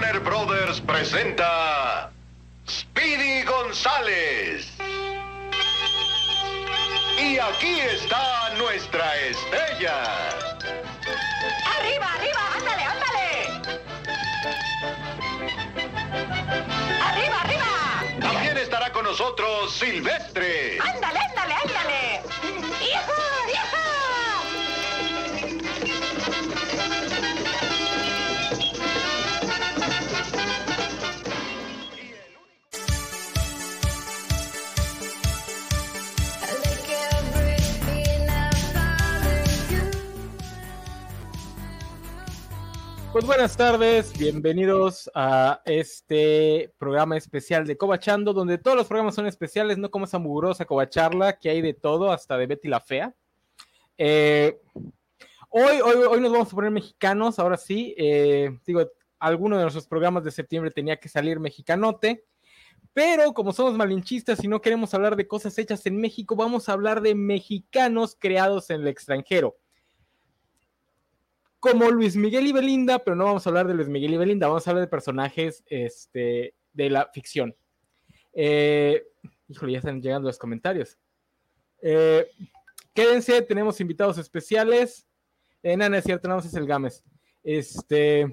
Warner Brothers presenta Speedy González. Y aquí está nuestra estrella. ¡Arriba, arriba! ¡Ándale, ándale! ¡Arriba, arriba! También estará con nosotros Silvestre. ¡Ándale, ándale, ándale! Pues buenas tardes, bienvenidos a este programa especial de Cobachando, donde todos los programas son especiales, no como esa mugrosa Cobacharla, que hay de todo, hasta de Betty la Fea. Eh, hoy, hoy, hoy nos vamos a poner mexicanos, ahora sí, eh, digo, alguno de nuestros programas de septiembre tenía que salir mexicanote, pero como somos malinchistas y no queremos hablar de cosas hechas en México, vamos a hablar de mexicanos creados en el extranjero como Luis Miguel y Belinda, pero no vamos a hablar de Luis Miguel y Belinda, vamos a hablar de personajes este, de la ficción. Eh, híjole, ya están llegando los comentarios. Eh, quédense, tenemos invitados especiales. Eh, no, no es cierto, no, es el Gámez. Este,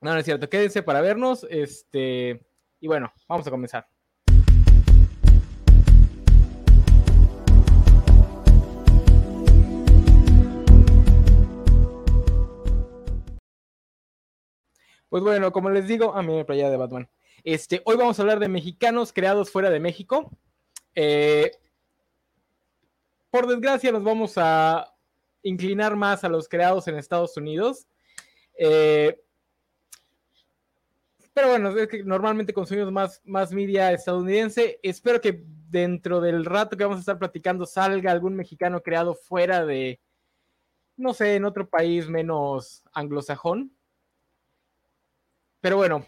no, no es cierto, quédense para vernos. Este, y bueno, vamos a comenzar. Pues bueno, como les digo, a mí me playa de Batman. Este, hoy vamos a hablar de mexicanos creados fuera de México. Eh, por desgracia, nos vamos a inclinar más a los creados en Estados Unidos. Eh, pero bueno, es que normalmente consumimos más, más media estadounidense. Espero que dentro del rato que vamos a estar platicando salga algún mexicano creado fuera de, no sé, en otro país menos anglosajón. Pero bueno,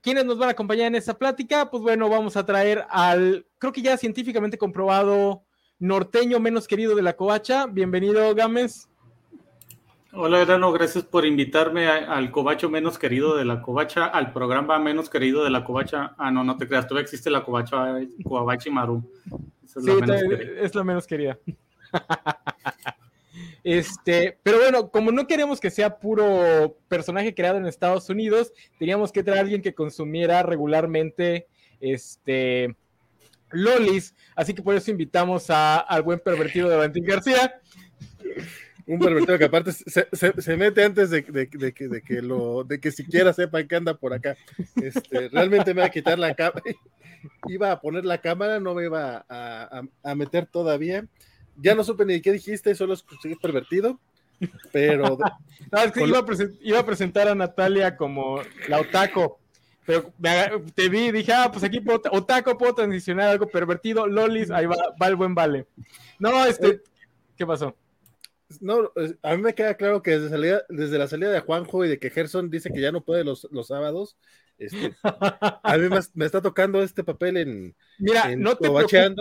¿quiénes nos van a acompañar en esta plática? Pues bueno, vamos a traer al, creo que ya científicamente comprobado, norteño menos querido de la covacha. Bienvenido, Gámez. Hola, Grano, gracias por invitarme a- al covacho menos querido de la covacha, al programa menos querido de la covacha. Ah, no, no te creas, todavía existe la covacha, Covachi Maru. Esa es Sí, la menos es la menos querida. Este, pero bueno, como no queremos que sea puro personaje creado en Estados Unidos, teníamos que traer a alguien que consumiera regularmente este lolis, así que por eso invitamos a- al buen pervertido de Valentín García. Un pervertido que aparte se, se- mete antes de, de- de que, de, que lo, de que siquiera sepan que anda por acá. Este, realmente me va a quitar la cámara. Iba a poner la cámara, no me iba a- a meter todavía. Ya no supe ni qué dijiste, solo escuché pervertido. Pero No, es que iba, a iba a presentar a Natalia como la otaco, pero te vi y dije, ah, pues aquí puedo, otaco puedo transicionar algo pervertido, lolis, ahí va, va el buen vale. No, este, ¿qué pasó? no, a mí me queda claro que desde, salida- desde la salida de Juanjo y de que Gerson dice que ya no puede los, los sábados, este, a mí me, me está tocando este papel en, Mira, en no te, preocupes.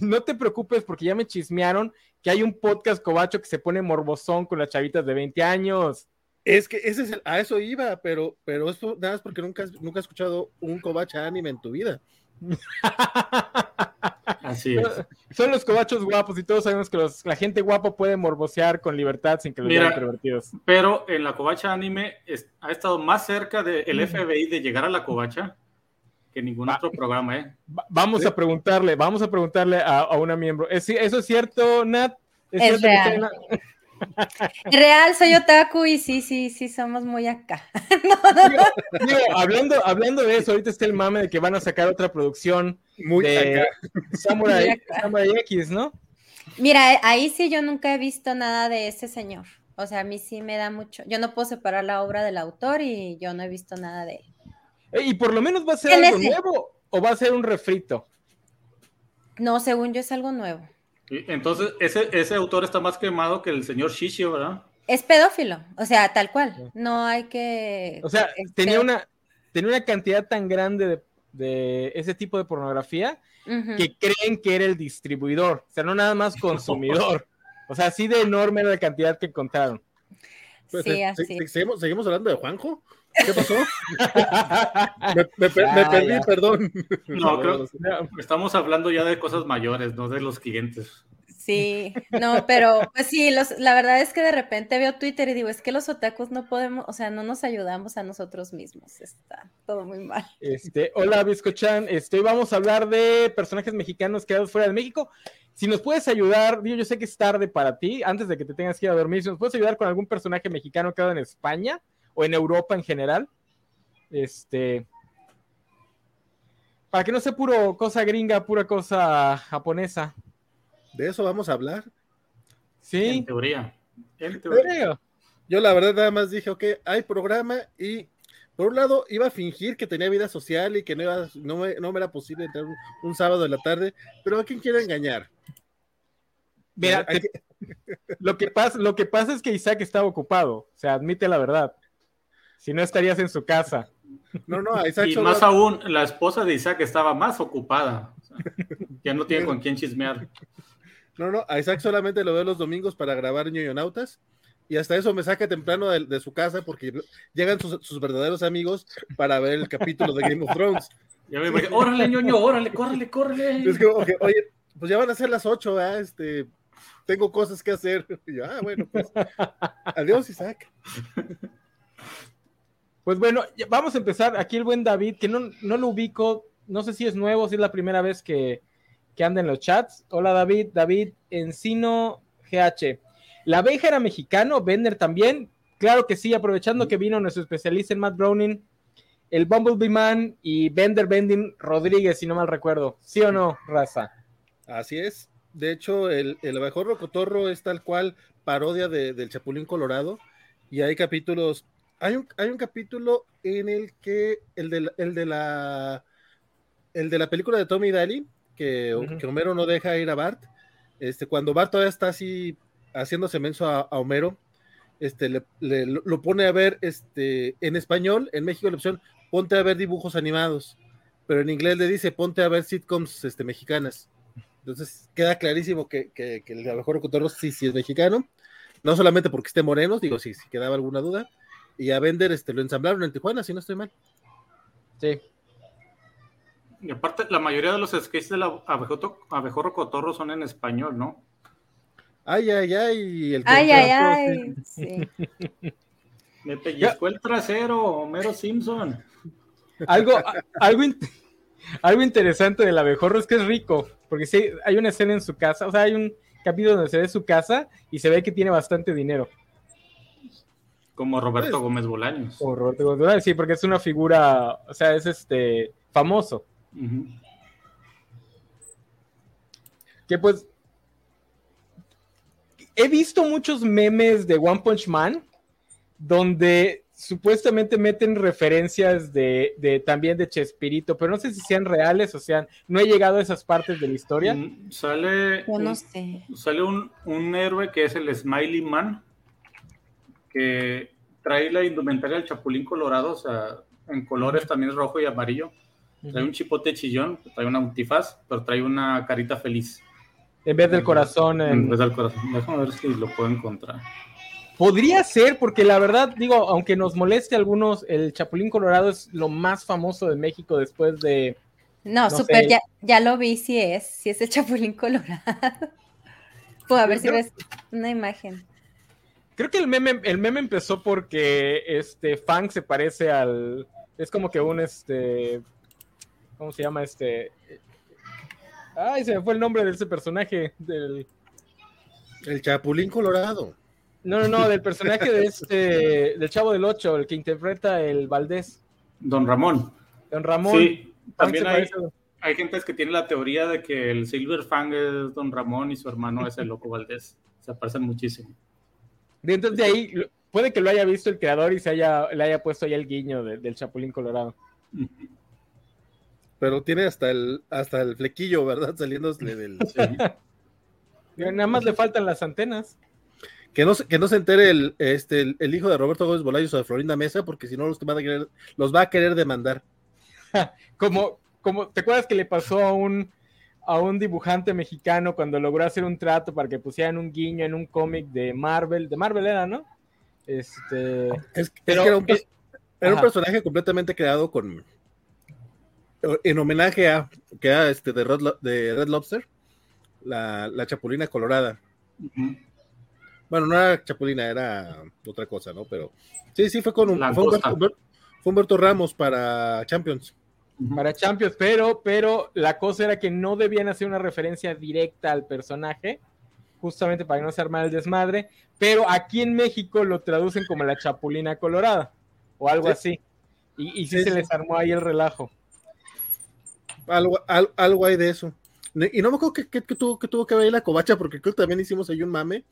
No te preocupes porque ya me chismearon que hay un podcast cobacho que se pone morbosón con las chavitas de 20 años. Es que ese es el- a eso iba, pero, pero eso nada más porque nunca, has- nunca has escuchado un covacha anime en tu vida. Así es. Son los cobachos guapos y todos sabemos que los- la gente guapa puede morbosear con libertad sin que los vean pervertidos. Pero en la covacha anime es- ha estado más cerca del Mm. FBI de llegar a la covacha que ningún Va. otro programa, ¿eh? Va- Vamos Sí. a preguntarle, vamos a preguntarle a, a una miembro. ¿Es, ¿Eso es cierto, Nat? Es cierto que real. soy otaku y sí, sí, sí, somos muy acá. No, no, no. Digo, hablando, hablando de eso, ahorita está el mame de que van a sacar otra producción Muy de acá. Samurai, Muy acá. Samurai X, ¿no? Mira, ahí sí yo nunca he visto nada de ese señor. O sea, a mí sí me da mucho. Yo no puedo separar la obra del autor y yo no he visto nada de él. Eh, Y por lo menos va a ser ¿Quién algo ese? nuevo o va a ser un refrito. No, según yo es algo nuevo. Y Entonces, ese, ese autor está más quemado que el señor Shishio, ¿verdad? Es pedófilo, o sea, tal cual. No hay que. O sea, es tenía una, tenía una cantidad tan grande de, de ese tipo de pornografía que creen que era el distribuidor, o sea, no nada más consumidor. O sea, así de enorme era la cantidad que encontraron. Pues, Sí, se- así. se- seguimos, seguimos hablando de Juanjo. ¿Qué pasó? me, me per- me Ya, perdí, ya. perdón. No, creo estamos hablando ya de cosas mayores, no de los clientes. Sí, no, pero pues sí, los, la verdad es que de repente veo Twitter y digo, es que los otakus no podemos, o sea, no nos ayudamos a nosotros mismos, está todo muy mal. Este, hola Biscochan, este, hoy vamos a hablar de personajes mexicanos creados fuera de México. Si nos puedes ayudar, digo, yo sé que es tarde para ti, antes de que te tengas que ir a dormir, si nos puedes ayudar con algún personaje mexicano creado en España o en Europa en general, este, para que no sea puro cosa gringa, pura cosa japonesa. De eso vamos a hablar. En Sí, teoría. En teoría. Yo la verdad nada más dije, ok, hay programa y por un lado iba a fingir que tenía vida social y que no, iba, no, me, no me era posible entrar un, un sábado en la tarde, pero ¿a quién quiere engañar? Mira, te- lo, que pasa, lo que pasa es que Isaac estaba ocupado, o sea, admite la verdad. Si no estarías en su casa. No, no, Isaac Y solo- más aún, la esposa de Isaac estaba más ocupada. O sea, ya no tiene con quién chismear. No, no, a Isaac solamente lo veo los domingos para grabar ñoñonautas y hasta eso me saca temprano de, de su casa porque llegan sus, sus verdaderos amigos para ver el capítulo de Game of Thrones. Ya me imagino, órale, ñoño, órale, córrele, córrele. Es como que, oye, pues ya van a ser las ocho, ¿ah? este, tengo cosas que hacer. Y yo, ah, bueno, pues adiós, Isaac. Pues bueno, vamos a empezar. Aquí el buen David, que no, no lo ubico, no sé si es nuevo, si es la primera vez que, que anda en los chats. Hola David, David Encino GH. ¿La abeja era mexicano? ¿Bender también? Claro que sí, aprovechando que vino nuestro especialista en Matt Browning, el Bumblebee Man y Bender Bending Rodríguez, si no mal recuerdo. ¿Sí o no, raza? Así es. De hecho, el, el abejorro cotorro es tal cual parodia de- del Chapulín Colorado. Y hay capítulos. Hay un, hay un capítulo en el que el de, la- el de la el de la película de Tommy Daly, que, que Homero no deja ir a Bart. Este, cuando Bart todavía está así haciéndose menso a, a Homero, este, le, le- lo pone a ver este, en español, en México la opción, ponte a ver dibujos animados, pero en inglés le dice, ponte a ver sitcoms este, mexicanas. Entonces queda clarísimo que, que, que el abejorro cotorro sí, sí es mexicano, no solamente porque esté moreno, digo, si si quedaba alguna duda, y a Bender este, lo ensamblaron en Tijuana, si no estoy mal. Sí. Y aparte, la mayoría de los sketches del abejorro cotorro son en español, ¿no? Ay, ay, ay. El Ay, ay, ay, sí. Me pellizcó el trasero, Homero Simpson. Algo, a- algo, algo interesante del abejorro es que es rico, porque sí, hay una escena en su casa, o sea, hay un capítulo donde se ve su casa y se ve que tiene bastante dinero. Como Roberto Pues- Gómez Bolaños. Como Roberto González, sí, porque es una figura, o sea, es este famoso. Que pues he visto muchos memes de One Punch Man donde supuestamente meten referencias de, de también de Chespirito, pero no sé si sean reales o sean, no he llegado a esas partes de la historia. Mm, Sale, Yo no un, sé. sale un, un héroe que es el Smiley Man, que trae la indumentaria del Chapulín Colorado, o sea, en colores también es rojo y amarillo. Trae un chipote chillón, trae una antifaz, pero trae una carita feliz. En vez del corazón. en- En vez del corazón. Déjame ver si lo puedo encontrar. Podría ser, porque la verdad, digo, aunque nos moleste a algunos, el Chapulín Colorado es lo más famoso de México después de. No, No súper, sé. ya, ya lo vi, si es, si es el Chapulín Colorado. Pues a ver si ves una imagen. Creo que el meme, el meme empezó porque este Fang se parece al. Es como que un este. ¿Cómo se llama este? Ay, se me fue el nombre de ese personaje. Del. El Chapulín Colorado. No, no, no, del personaje de este. Del Chavo del Ocho, el que interpreta el Valdés. Don Ramón. Don Ramón. Sí, también hay, gente que tiene la teoría de que el Silver Fang es Don Ramón y su hermano es el Loco Valdés. Se parecen muchísimo. Y entonces de ahí puede que lo haya visto el creador y se haya, le haya puesto ahí el guiño de- del Chapulín Colorado. Pero tiene hasta el, hasta el flequillo, ¿verdad? Saliéndose del. Nada más le faltan las antenas. Que no, se- que no se entere el, este, el, el hijo de Roberto Gómez Bolaños o de Florinda Mesa, porque si no los, van a querer, los va a querer demandar. Como, como, ¿te acuerdas que le pasó a un, a un dibujante mexicano cuando logró hacer un trato para que pusieran un guiño en un cómic de Marvel? De Marvel era, ¿no? Este, Es, es Pero, que era, un, eh, era un personaje completamente creado con en homenaje a que era este de Red, Lo- de Red Lobster, la, la chapulina colorada. Ujú. Bueno, no era chapulina, era otra cosa, ¿no? Pero sí, sí, fue con un, fue. Humberto, fue Humberto Ramos para Champions. para Champions, pero, pero la cosa era que no debían hacer una referencia directa al personaje, justamente para que no se armara el desmadre, pero aquí en México lo traducen como la Chapulina Colorada, o algo Sí. así. Y, y sí, Sí, se les armó ahí el relajo. Algo, al- algo hay de eso. Y no me acuerdo que, que- que tuvo, que tuvo que ver ahí la covacha, porque creo que también hicimos ahí un mame.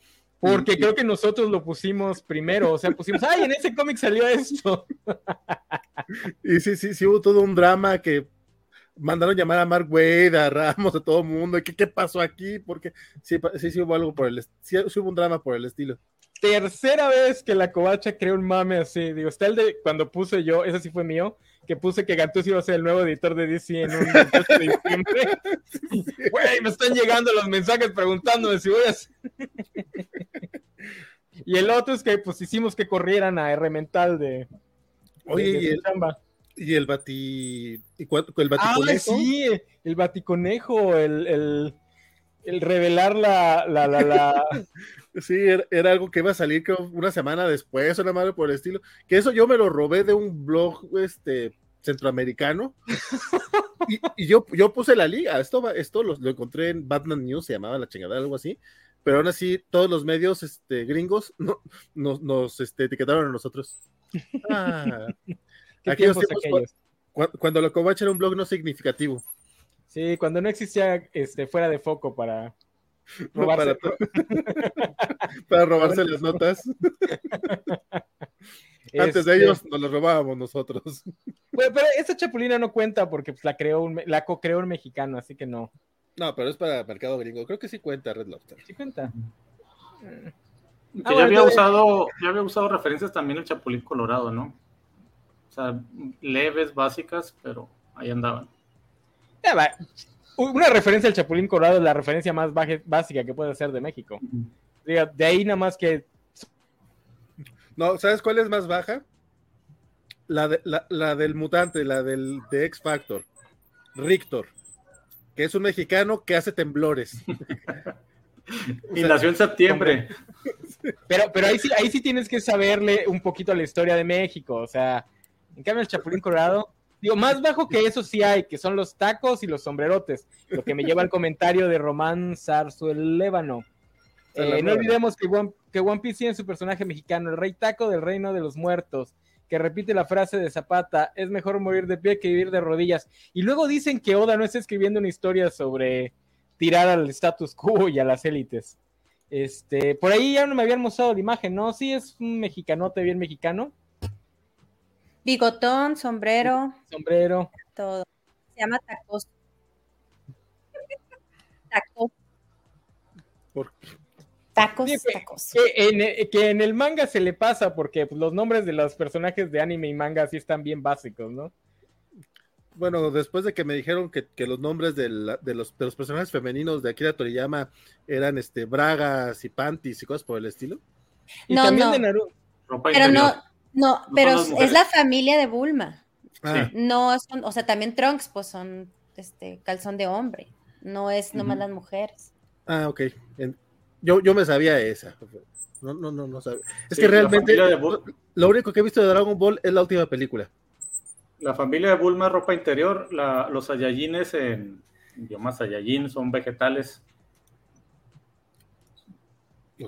Porque creo que nosotros lo pusimos primero, o sea, pusimos, ay, en ese cómic salió esto. Y sí, sí, sí hubo todo un drama que mandaron llamar a Mark Wade, a Ramos, a todo el mundo. ¿Qué, qué pasó aquí? Porque sí, sí, sí hubo algo por el sí, sí hubo un drama por el estilo. Tercera vez que la covacha crea un mame así. Digo, está el de cuando puse yo, ese sí fue mío, que puse que Gattuso iba a ser el nuevo editor de DC en un 28 de diciembre. Güey, me están llegando los mensajes preguntándome si voy a hacer- Y el otro es que pues hicimos que corrieran a Herremental de, Oye, de- de y el, chamba. y el bati. ¿Y cuál- el Ah, baticonejo? sí, el baticonejo, el, el, el revelar la, la, la, la- Sí, era, era algo que iba a salir creo, una semana después, una madre por el estilo. Que eso yo me lo robé de un blog este, centroamericano. y y yo, yo puse la liga. Esto, va- esto lo, lo encontré en Batman News, se llamaba la chingada, algo así. Pero aún así, todos los medios este, gringos no- nos, nos este, etiquetaron a nosotros. Ah, ¿Qué Aquellos tiempos tiempos aquellos? cu- cuando la covacha era un blog no significativo. Sí, cuando no existía este, fuera de foco para No, para, para robarse las notas. Antes de Este, ellos nos las robábamos nosotros. Bueno, pero esa chapulina no cuenta porque pues, la creó un, la co-creó un mexicano, así que no. No, pero es para mercado gringo. Creo que sí cuenta Red Lobster. ¿Sí cuenta? Que Ah, ya bueno, había entonces- usado, ya había usado referencias también el Chapulín Colorado, ¿no? O sea, leves, básicas, pero ahí andaban. Ya va. Una referencia al Chapulín Colorado es la referencia más baje- básica que puede ser de México. Diga, de ahí nada más que No, ¿sabes cuál es más baja? La, de- la, la del mutante, la del de X Factor. Rictor. Que es un mexicano que hace temblores. Y nació en septiembre. Pero, pero ahí sí, ahí sí tienes que saberle un poquito a la historia de México. O sea, en cambio el Chapulín Colorado, digo, más bajo que eso sí hay, que son los tacos y los sombrerotes. Lo que me lleva al comentario de Román Zarzuelévano. Eh, no olvidemos que One, que One Piece tiene su personaje mexicano, el rey taco del reino de los muertos, que repite la frase de Zapata, es mejor morir de pie que vivir de rodillas. Y luego dicen que Oda no está escribiendo una historia sobre tirar al status quo y a las élites. Este, por ahí ya no me habían mostrado la imagen, ¿no? Sí, es un mexicanote bien mexicano, Bigotón, sombrero, sombrero. todo. Se llama tacos. Tacos. ¿Por Tacos, Sí, que- tacos. Que en, que en el manga se le pasa porque pues, los nombres de los personajes de anime y manga sí están bien básicos, ¿no? Bueno, después de que me dijeron que, que los nombres de, la- de los, de los personajes femeninos de Akira Toriyama eran este bragas y panties y cosas por el estilo. Y No, también no. de Naruto. Ropa Pero interior. no, no, pero es la familia de Bulma. Ah, No son, o sea, también Trunks, pues son este calzón de hombre. No es nomás las mujeres. ah, ok. En- yo, yo me sabía esa. No, no, no, no sabía. Es Sí, que realmente lo único que he visto de Dragon Ball es la última película. La familia de Bulma, ropa interior, la- los Saiyajines en idioma Saiyajin son vegetales.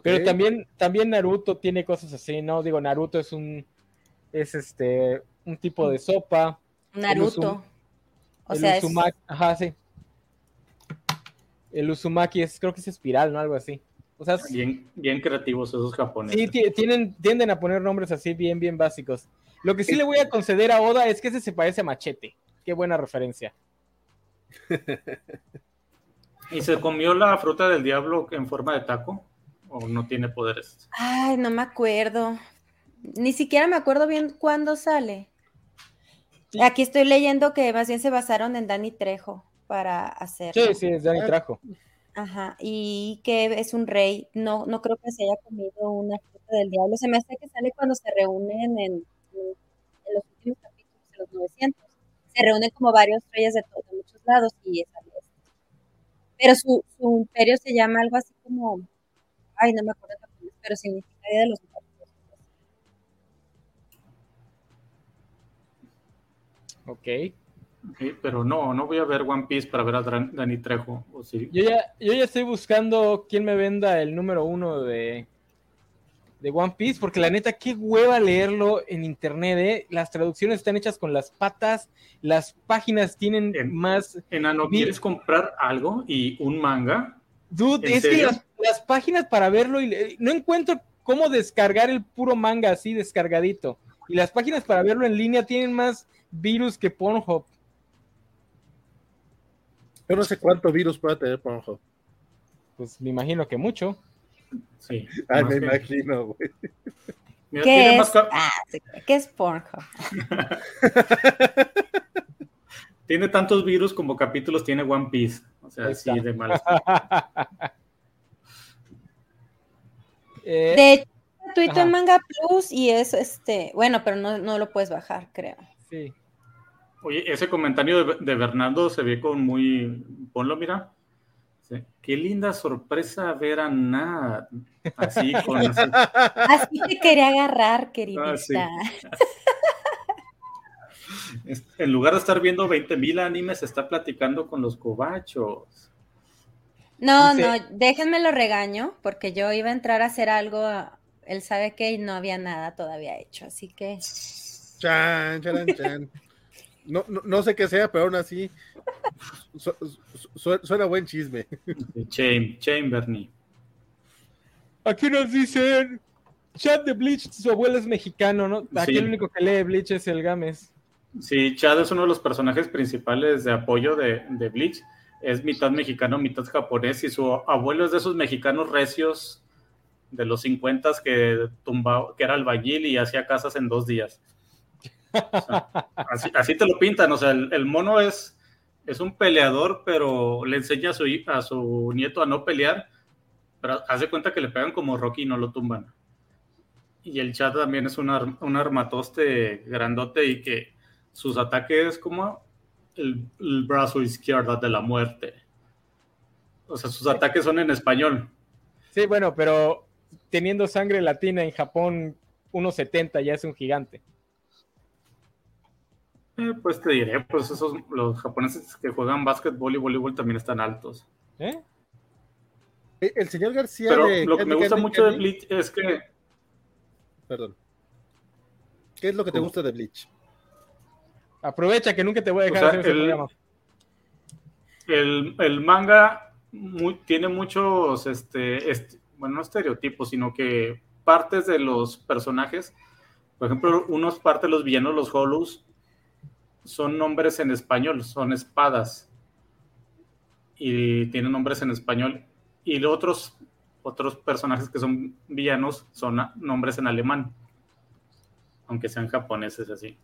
Pero también, también Naruto tiene cosas así, ¿no? Digo, Naruto es un, es este, un tipo de sopa. Naruto. Uzum- O el sea, es- Uzumaki, ajá, sí. El Uzumaki es, creo que es espiral, ¿no? Algo así. O sea, sí, Bien, bien creativos esos japoneses. ti- tienen, tienden a poner nombres así bien, bien básicos. Lo que sí le voy a conceder a Oda es que ese se parece a Machete. Qué buena referencia. ¿Y se comió la fruta del diablo en forma de taco? ¿O no tiene poderes? Ay, no me acuerdo. Ni siquiera me acuerdo bien cuándo sale. Sí. Aquí estoy leyendo que más bien se basaron en Danny Trejo para hacerlo. Sí, sí, es Danny Ah. Trajo. Ajá, y que es un rey. No, no creo que se haya comido una fruta del diablo. Se me hace que sale cuando se reúnen en, en los últimos capítulos, de los 900. Se reúnen como varios reyes de, todos, de muchos lados y es Pero su, su imperio se llama algo así como, ay, no me acuerdo, pero significa de los Muertos. Ok. Sí, pero no, no voy a ver One Piece para ver a Dani Trejo. ¿o sí? Yo ya, yo ya estoy buscando quién me venda el número uno de, de One Piece, porque la neta, qué hueva leerlo en internet, ¿eh? Las traducciones están hechas con las patas, las páginas tienen En- más... Enano, ¿quieres comprar algo y un manga? Dude, ¿En es que las, las páginas para verlo, y no encuentro cómo descargar el puro manga así descargadito. Y las páginas para verlo en línea tienen más virus que Pornhub. Yo no sé cuánto virus pueda tener Pornhub. Pues me imagino que mucho. Sí. Ay, me que- imagino, güey. Mira, ¿Qué tiene es? más Ah, sí, ¿Qué es Pornhub? Tiene tantos virus como capítulos tiene One Piece. O sea, sí, de mal. Eh, De hecho, Ajá. en Manga Plus y es este, bueno, pero no, no lo puedes bajar, creo. Sí. Oye, ese comentario de, de Bernardo se ve con muy. Ponlo, mira. Sí. Qué linda sorpresa ver a Nat. Así, con. así. Así te quería agarrar, queridita. Ah, sí. En lugar de estar viendo 20.000 animes, está platicando con los cobachos. No, Dice- no, déjenme lo regaño, porque yo iba a entrar a hacer algo, él sabe que y no había nada todavía hecho, así que Chan, charan, chan. No, no, no sé qué sea, pero aún así su- su- su- suena buen chisme. Cham- Chamberny. Aquí nos dicen, chat de Bleach, su abuelo es mexicano, ¿no? Aquí Sí. el único que lee Bleach es el Games. Sí, Chad es uno de los personajes principales de apoyo de, de Bleach. Es mitad mexicano, mitad japonés, y su abuelo es de esos mexicanos recios de los 50 que tumbaba, que era albañil y hacía casas en dos días. Así, te lo pintan, o sea, el, mono es, es un peleador, pero le enseña a su, a su nieto a no pelear, pero hace cuenta que le pegan como Rocky y no lo tumban. Y el chat también es un, un armatoste grandote y que sus ataques como el, el brazo izquierdo de la muerte. O sea, sus ataques son en español. Sí, bueno, pero teniendo sangre latina en Japón, 1.70 ya es un gigante. Eh, pues te diré, pues esos los japoneses que juegan básquetbol y voleibol también están altos. ¿Eh? Eh, El señor García Pero de lo que me gusta mucho de Bleach es que Perdón. ¿Qué es lo que te gusta de Bleach? Aprovecha que nunca te voy a O dejar sea, hacer ese el- el, el manga muy- tiene muchos, este, est- bueno, no estereotipos, sino que partes de los personajes, por ejemplo, unos partes de los villanos, los Hollows, son nombres en español, son espadas. Y tienen nombres en español. Y los otros, otros personajes que son villanos son nombres en alemán. Aunque sean japoneses así.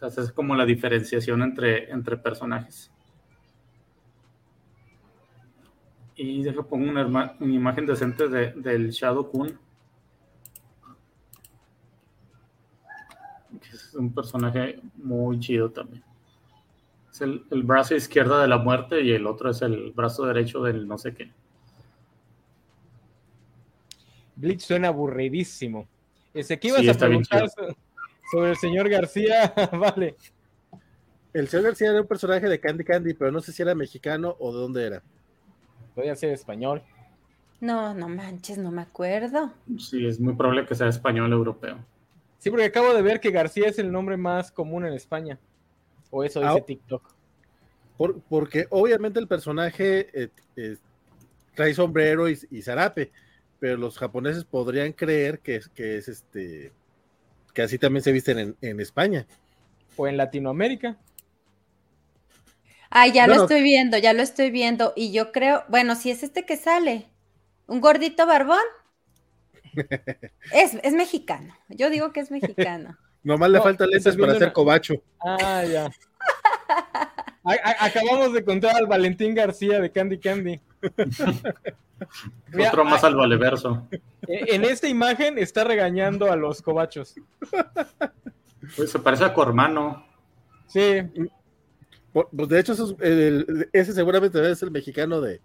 Es como la diferenciación entre, entre personajes. Y deja pongo una, una imagen decente de- del Shadow Kun. Que es un personaje muy chido también. Es el, el brazo izquierdo de la muerte y el otro es el brazo derecho del no sé qué. Bleach suena aburridísimo. Ese que ibas Sí, a está bien preguntar so- sobre el señor García, vale. El señor García era un personaje de Candy Candy, pero no sé si era mexicano o de dónde era. Podría ser español. no, no manches, no me acuerdo. Sí, es muy probable que sea español europeo. Sí, porque acabo de ver que García es el nombre más común en España. O eso dice Ah. TikTok. Por- porque obviamente el personaje eh, eh, trae sombrero y, y zarape, pero los japoneses podrían creer que es, que es este que así también se visten en, en España. O en Latinoamérica. Ay, ya Bueno. lo estoy viendo, ya lo estoy viendo. Y yo creo, bueno, si es este que sale, un gordito barbón, es, es mexicano. Yo digo que es mexicano. Nomás le No, falta lentes para hacer una- cobacho. Ah, ya. A- a- acabamos de contar al Valentín García de Candy Candy. Mira, Otro más al valeverso. eh, En esta imagen está regañando a los cobachos. Pues se parece a Cormano. Sí, Pues pues, de hecho, esos- el- ese seguramente es el mexicano de,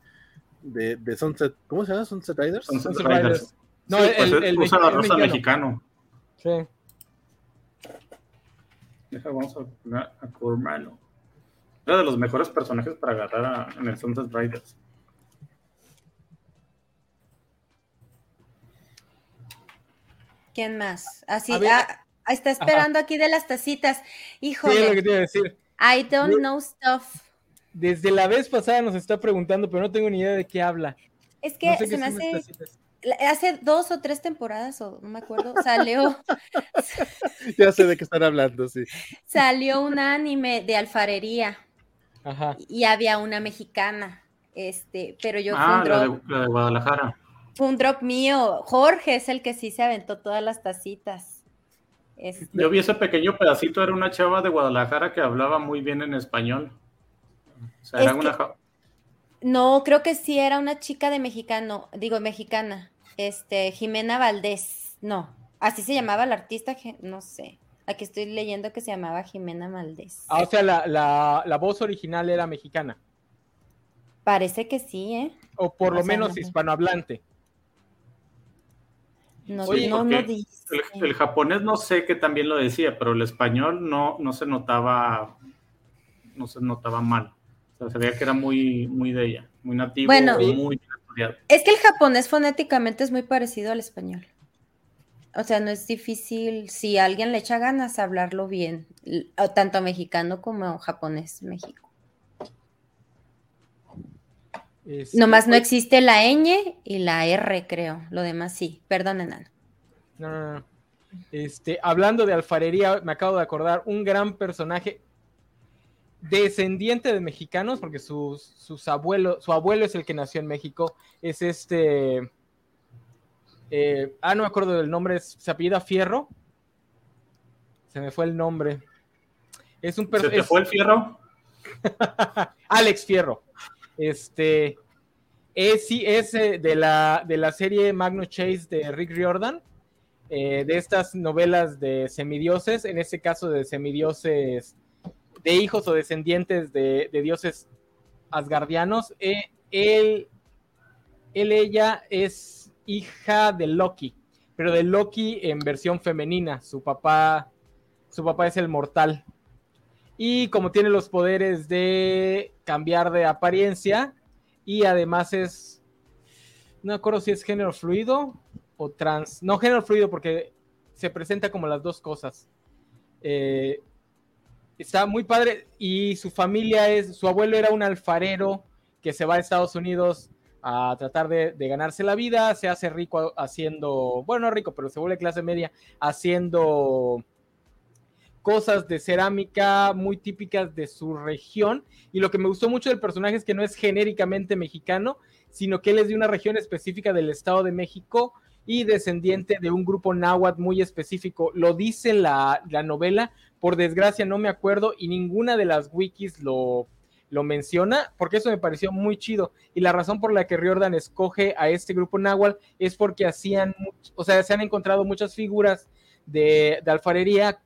de, de Sunset. ¿Cómo se llama? Sunset Riders. Sunset Sunset Riders. Riders. No, Sí, pues el, el, usa la el rosa mexicano. mexicano. Sí. Deja, vamos a poner a Cormano. Era de los mejores personajes para agarrar a- en el Sunset Riders. ¿Quién más? Así, ah, ah, está esperando aquí de las tacitas. Sí, es lo que Híjole, te iba a decir. I don't Yo- know stuff. Desde la vez pasada nos está preguntando, pero no tengo ni idea de qué habla. Es que No sé se qué me hace, hace dos o tres temporadas, o no me acuerdo, salió, Ya sé de qué están hablando, sí. salió un anime de alfarería Ajá. y había una mexicana. Este, pero yo Ah, un la drop, de, la de Guadalajara. fue un drop mío. Jorge es el que sí se aventó todas las tacitas. Este, Yo vi ese pequeño pedacito, era una chava de Guadalajara que hablaba muy bien en español. O sea, Es era que- una... No, creo que sí era una chica de mexicano, digo mexicana, este, Jimena Valdés, no, así se llamaba la artista, no sé, aquí estoy leyendo que se llamaba Jimena Valdés. Ah, o sea, la, la, la voz original era mexicana. Parece que sí, ¿eh? O por lo sea, menos no hispanohablante. No, Oye, no, no dice. El, el japonés no sé que también lo decía, pero el español no, no se notaba, no se notaba mal. O sea, se veía que era muy, muy de ella, muy nativo, Bueno. muy estudiado. Es que el japonés fonéticamente es muy parecido al español. O sea, no es difícil, si alguien le echa ganas, hablarlo bien, tanto mexicano como japonés México. Este, Nomás no oye, existe la ñ y la R, creo. Lo demás sí. Perdón, enano. No, no, no. Este, hablando de alfarería, me acabo de acordar un gran personaje descendiente de mexicanos, porque sus, sus abuelos, su abuelo es el que nació en México, es este. eh, ah, no me acuerdo del nombre, es- se apellida Fierro. Se me fue el nombre. Es un ¿Se te fue el fierro? Alex Fierro. Este es, sí, es eh, de, la, de la serie Magnus Chase de Rick Riordan, eh, de estas novelas de semidioses, en este caso de semidioses, de hijos o descendientes de, dioses asgardianos. Eh, él, ella es hija de Loki, pero de Loki en versión femenina. Su papá, su papá es el mortal. Y como tiene los poderes de cambiar de apariencia y además es, no acuerdo si es género fluido o trans, no género fluido porque se presenta como las dos cosas. Eh, está muy padre y su familia es, su abuelo era un alfarero que se va a Estados Unidos a tratar de, ganarse la vida, se hace rico haciendo, bueno, no rico, pero se vuelve clase media haciendo cosas de cerámica muy típicas de su región. Y lo que me gustó mucho del personaje es que no es genéricamente mexicano, sino que él es de una región específica del Estado de México y descendiente de un grupo náhuatl muy específico. Lo dice la, la novela, por desgracia no me acuerdo y ninguna de las wikis lo, lo menciona, porque eso me pareció muy chido. Y la razón por la que Riordan escoge a este grupo náhuatl es porque hacían, o sea, se han encontrado muchas figuras de, de alfarería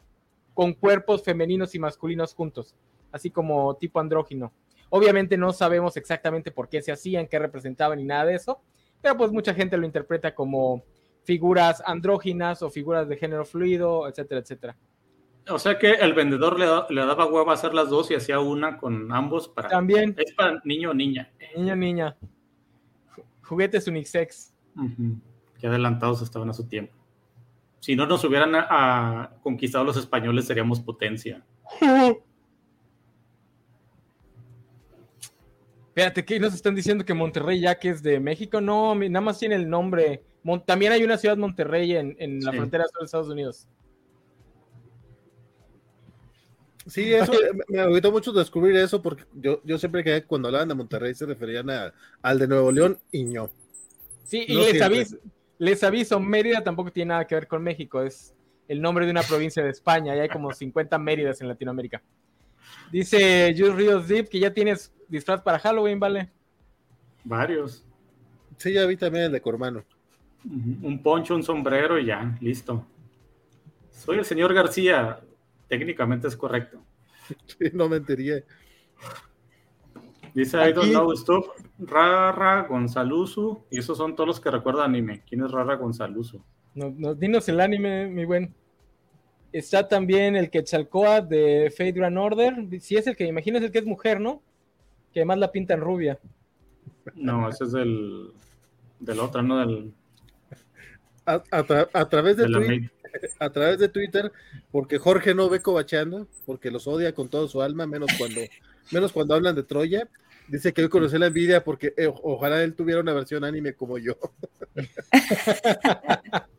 con cuerpos femeninos y masculinos juntos, así como tipo andrógino. Obviamente no sabemos exactamente por qué se hacían, qué representaban ni nada de eso, pero pues mucha gente lo interpreta como figuras andróginas o figuras de género fluido, etcétera, etcétera. O sea que el vendedor le, da- le daba huevo a hacer las dos y hacía una con ambos para... También, Es para niño o niña. niña, niña, ju- juguetes unisex. Ujú. Qué adelantados estaban a su tiempo. Si no nos hubieran ah, conquistado los españoles, seríamos potencia. Espérate, ¿qué nos están diciendo que Monterrey ya que es de México? No, nada más tiene el nombre. Mon- También hay una ciudad Monterrey en, en la Sí. frontera sur de Estados Unidos. Sí, eso me, me agüitó mucho descubrir eso porque yo, yo siempre creía que cuando hablaban de Monterrey se referían a- al de Nuevo León y no. Sí, y No les, aviso, les aviso, Mérida tampoco tiene nada que ver con México, es el nombre de una provincia de España, y hay como 50 Méridas en Latinoamérica. Dice Jules Ríos Zip que ya tienes disfraz para Halloween, ¿vale? Varios. Sí, ya vi también el de Cormano. Un poncho, un sombrero y ya, listo. Soy el señor García. Técnicamente es correcto. Sí, no mentiría. Dice I don't know stuff. Rara Gonzaluzu. Y esos son todos los que recuerdan anime. ¿Quién es Rara Gonzaluzu? No, no, dinos el anime, mi buen. Está también el Quetzalcoatl de Fate Grand Order. Si es el que imagino es el que es mujer, ¿no? Que además la pintan rubia. No, ese es del, del otro, no del, A, a tra- a través de de. A través de Twitter, porque Jorge no ve cobachando, porque los odia con todo su alma, menos cuando, menos cuando hablan de Troya. Dice que hoy conocí la envidia porque eh, ojalá él tuviera una versión anime como yo.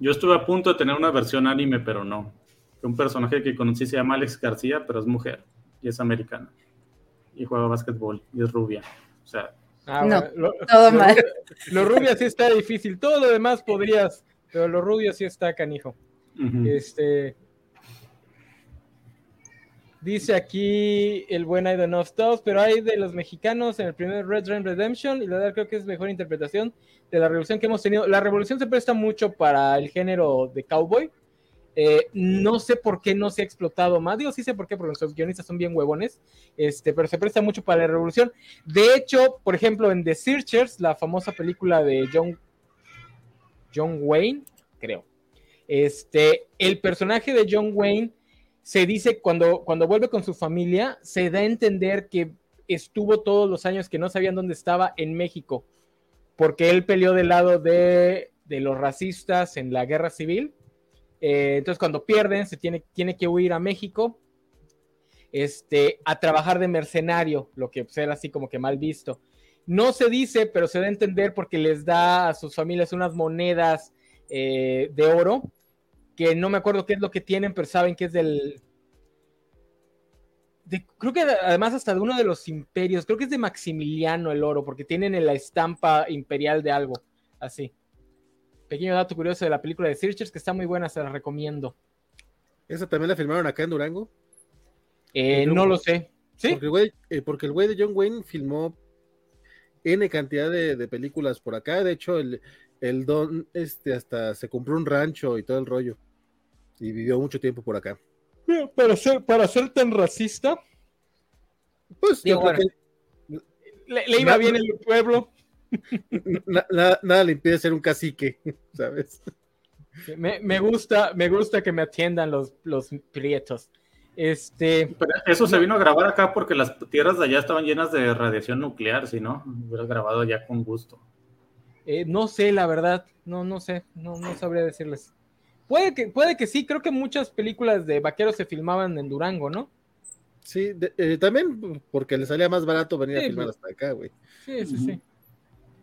Yo estuve a punto de tener una versión anime, pero no. Un personaje que conocí se llama Alex García, pero es mujer y es americana. Y juega básquetbol y es rubia. O sea, Ah, No, bueno, lo, todo lo mal. rubio- Lo rubio sí está difícil. Todo lo demás podrías, pero lo rubio sí está canijo. Este. Dice aquí el buen I don't know stuff, pero hay de los mexicanos en el primer Red Dead Redemption y la verdad creo que es mejor interpretación de la revolución que hemos tenido. La revolución se presta mucho para el género de cowboy. Eh, no sé por qué no se ha explotado más. Digo, sí sé por qué, porque nuestros guionistas son bien huevones, este, pero se presta mucho para la revolución. De hecho, por ejemplo, en The Searchers, la famosa película de John, John Wayne, creo. Este, el personaje de John Wayne se dice cuando, cuando vuelve con su familia, se da a entender que estuvo todos los años que no sabían dónde estaba en México, porque él peleó del lado de, de los racistas en la guerra civil. Eh, entonces, cuando pierden, se tiene, tiene que huir a México este, a trabajar de mercenario, lo que pues, era así como que mal visto. No se dice, pero se da a entender porque les da a sus familias unas monedas eh, de oro, que no me acuerdo qué es lo que tienen, pero saben que es del... de- creo que además hasta de uno de los imperios, creo que es de Maximiliano el oro, porque tienen en la estampa imperial de algo, así. Pequeño dato curioso de la película de Searchers, que está muy buena, se la recomiendo. Esa también la filmaron acá en Durango. Eh, Yo- no lo sé. ¿Sí? Porque el güey, eh, porque el güey de John Wayne filmó N cantidad de, de películas por acá. De hecho, el, el don este hasta se compró un rancho y todo el rollo. Y vivió mucho tiempo por acá. Para ser, para ser tan racista, Pues yo Digo, creo bueno. le, le iba bien en el pueblo. Que na- na- nada le impide ser un cacique, ¿sabes? Me, me gusta, me gusta que me atiendan los, los prietos. Este, Pero eso se vino a grabar acá porque las tierras de allá estaban llenas de radiación nuclear, si no, hubiera grabado allá con gusto. eh, no sé, la verdad, no, no sé, no, no sabría decirles. Puede que, puede que sí, creo que muchas películas de vaqueros se filmaban en Durango, ¿no? Sí, de- eh, también porque le salía más barato venir a filmar pues. hasta acá, güey. Sí, sí, sí.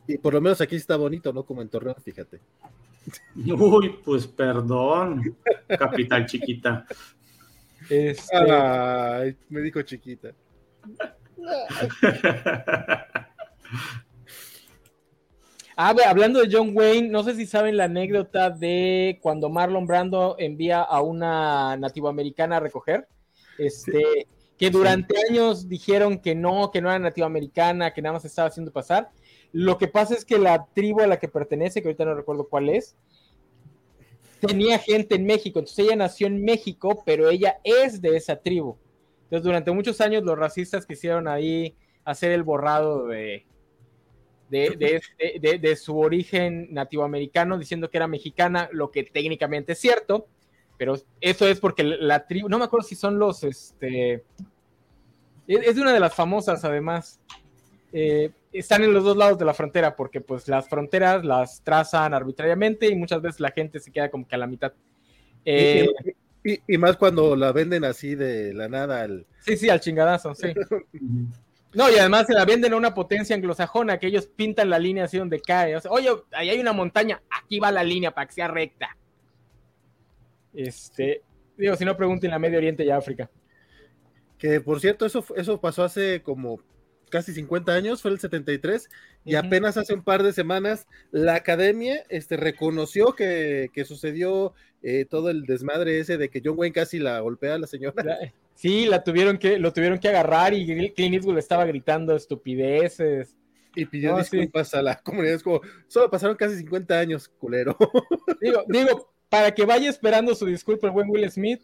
Y por lo menos aquí está bonito, ¿no? Como en Torreón, fíjate. Uy, pues perdón, capital chiquita. Este, Ay, me dijo chiquita. Ah, hablando de John Wayne, no sé si saben la anécdota de cuando Marlon Brando envía a una nativoamericana a recoger, este, que durante años dijeron que no, que no era nativoamericana, que nada más estaba haciendo pasar. Lo que pasa es que la tribu a la que pertenece, que ahorita no recuerdo cuál es, tenía gente en México, entonces ella nació en México, pero ella es de esa tribu. Entonces durante muchos años los racistas quisieron ahí hacer el borrado de, de, este- su origen nativoamericano, diciendo que era mexicana, lo que técnicamente es cierto, pero eso es porque la tribu, no me acuerdo si son los, este, es, es de una de las famosas además, Eh, están en los dos lados de la frontera, porque pues las fronteras las trazan arbitrariamente y muchas veces la gente se queda como que a la mitad. Eh, Y, y- y más cuando la venden así de la nada al. sí, sí, al chingadazo, sí. No, y además se la venden a una potencia anglosajona, que ellos pintan la línea así donde cae. O sea, Oye, ahí hay una montaña, aquí va la línea para que sea recta. Este, digo, si no pregunten a Medio Oriente y a África. Que por cierto, eso, eso pasó hace como casi 50 años, fue el 73, y Ujú. apenas hace un par de semanas la academia este, reconoció que, que sucedió eh, todo el desmadre ese de que John Wayne casi la golpea a la señora. Sí, la tuvieron que, lo tuvieron que agarrar y Clint Eastwood le estaba gritando estupideces. Y pidió sí. disculpas a la comunidad. Es como, solo pasaron casi 50 años, culero. Digo, digo, para que vaya esperando su disculpa el buen Will Smith,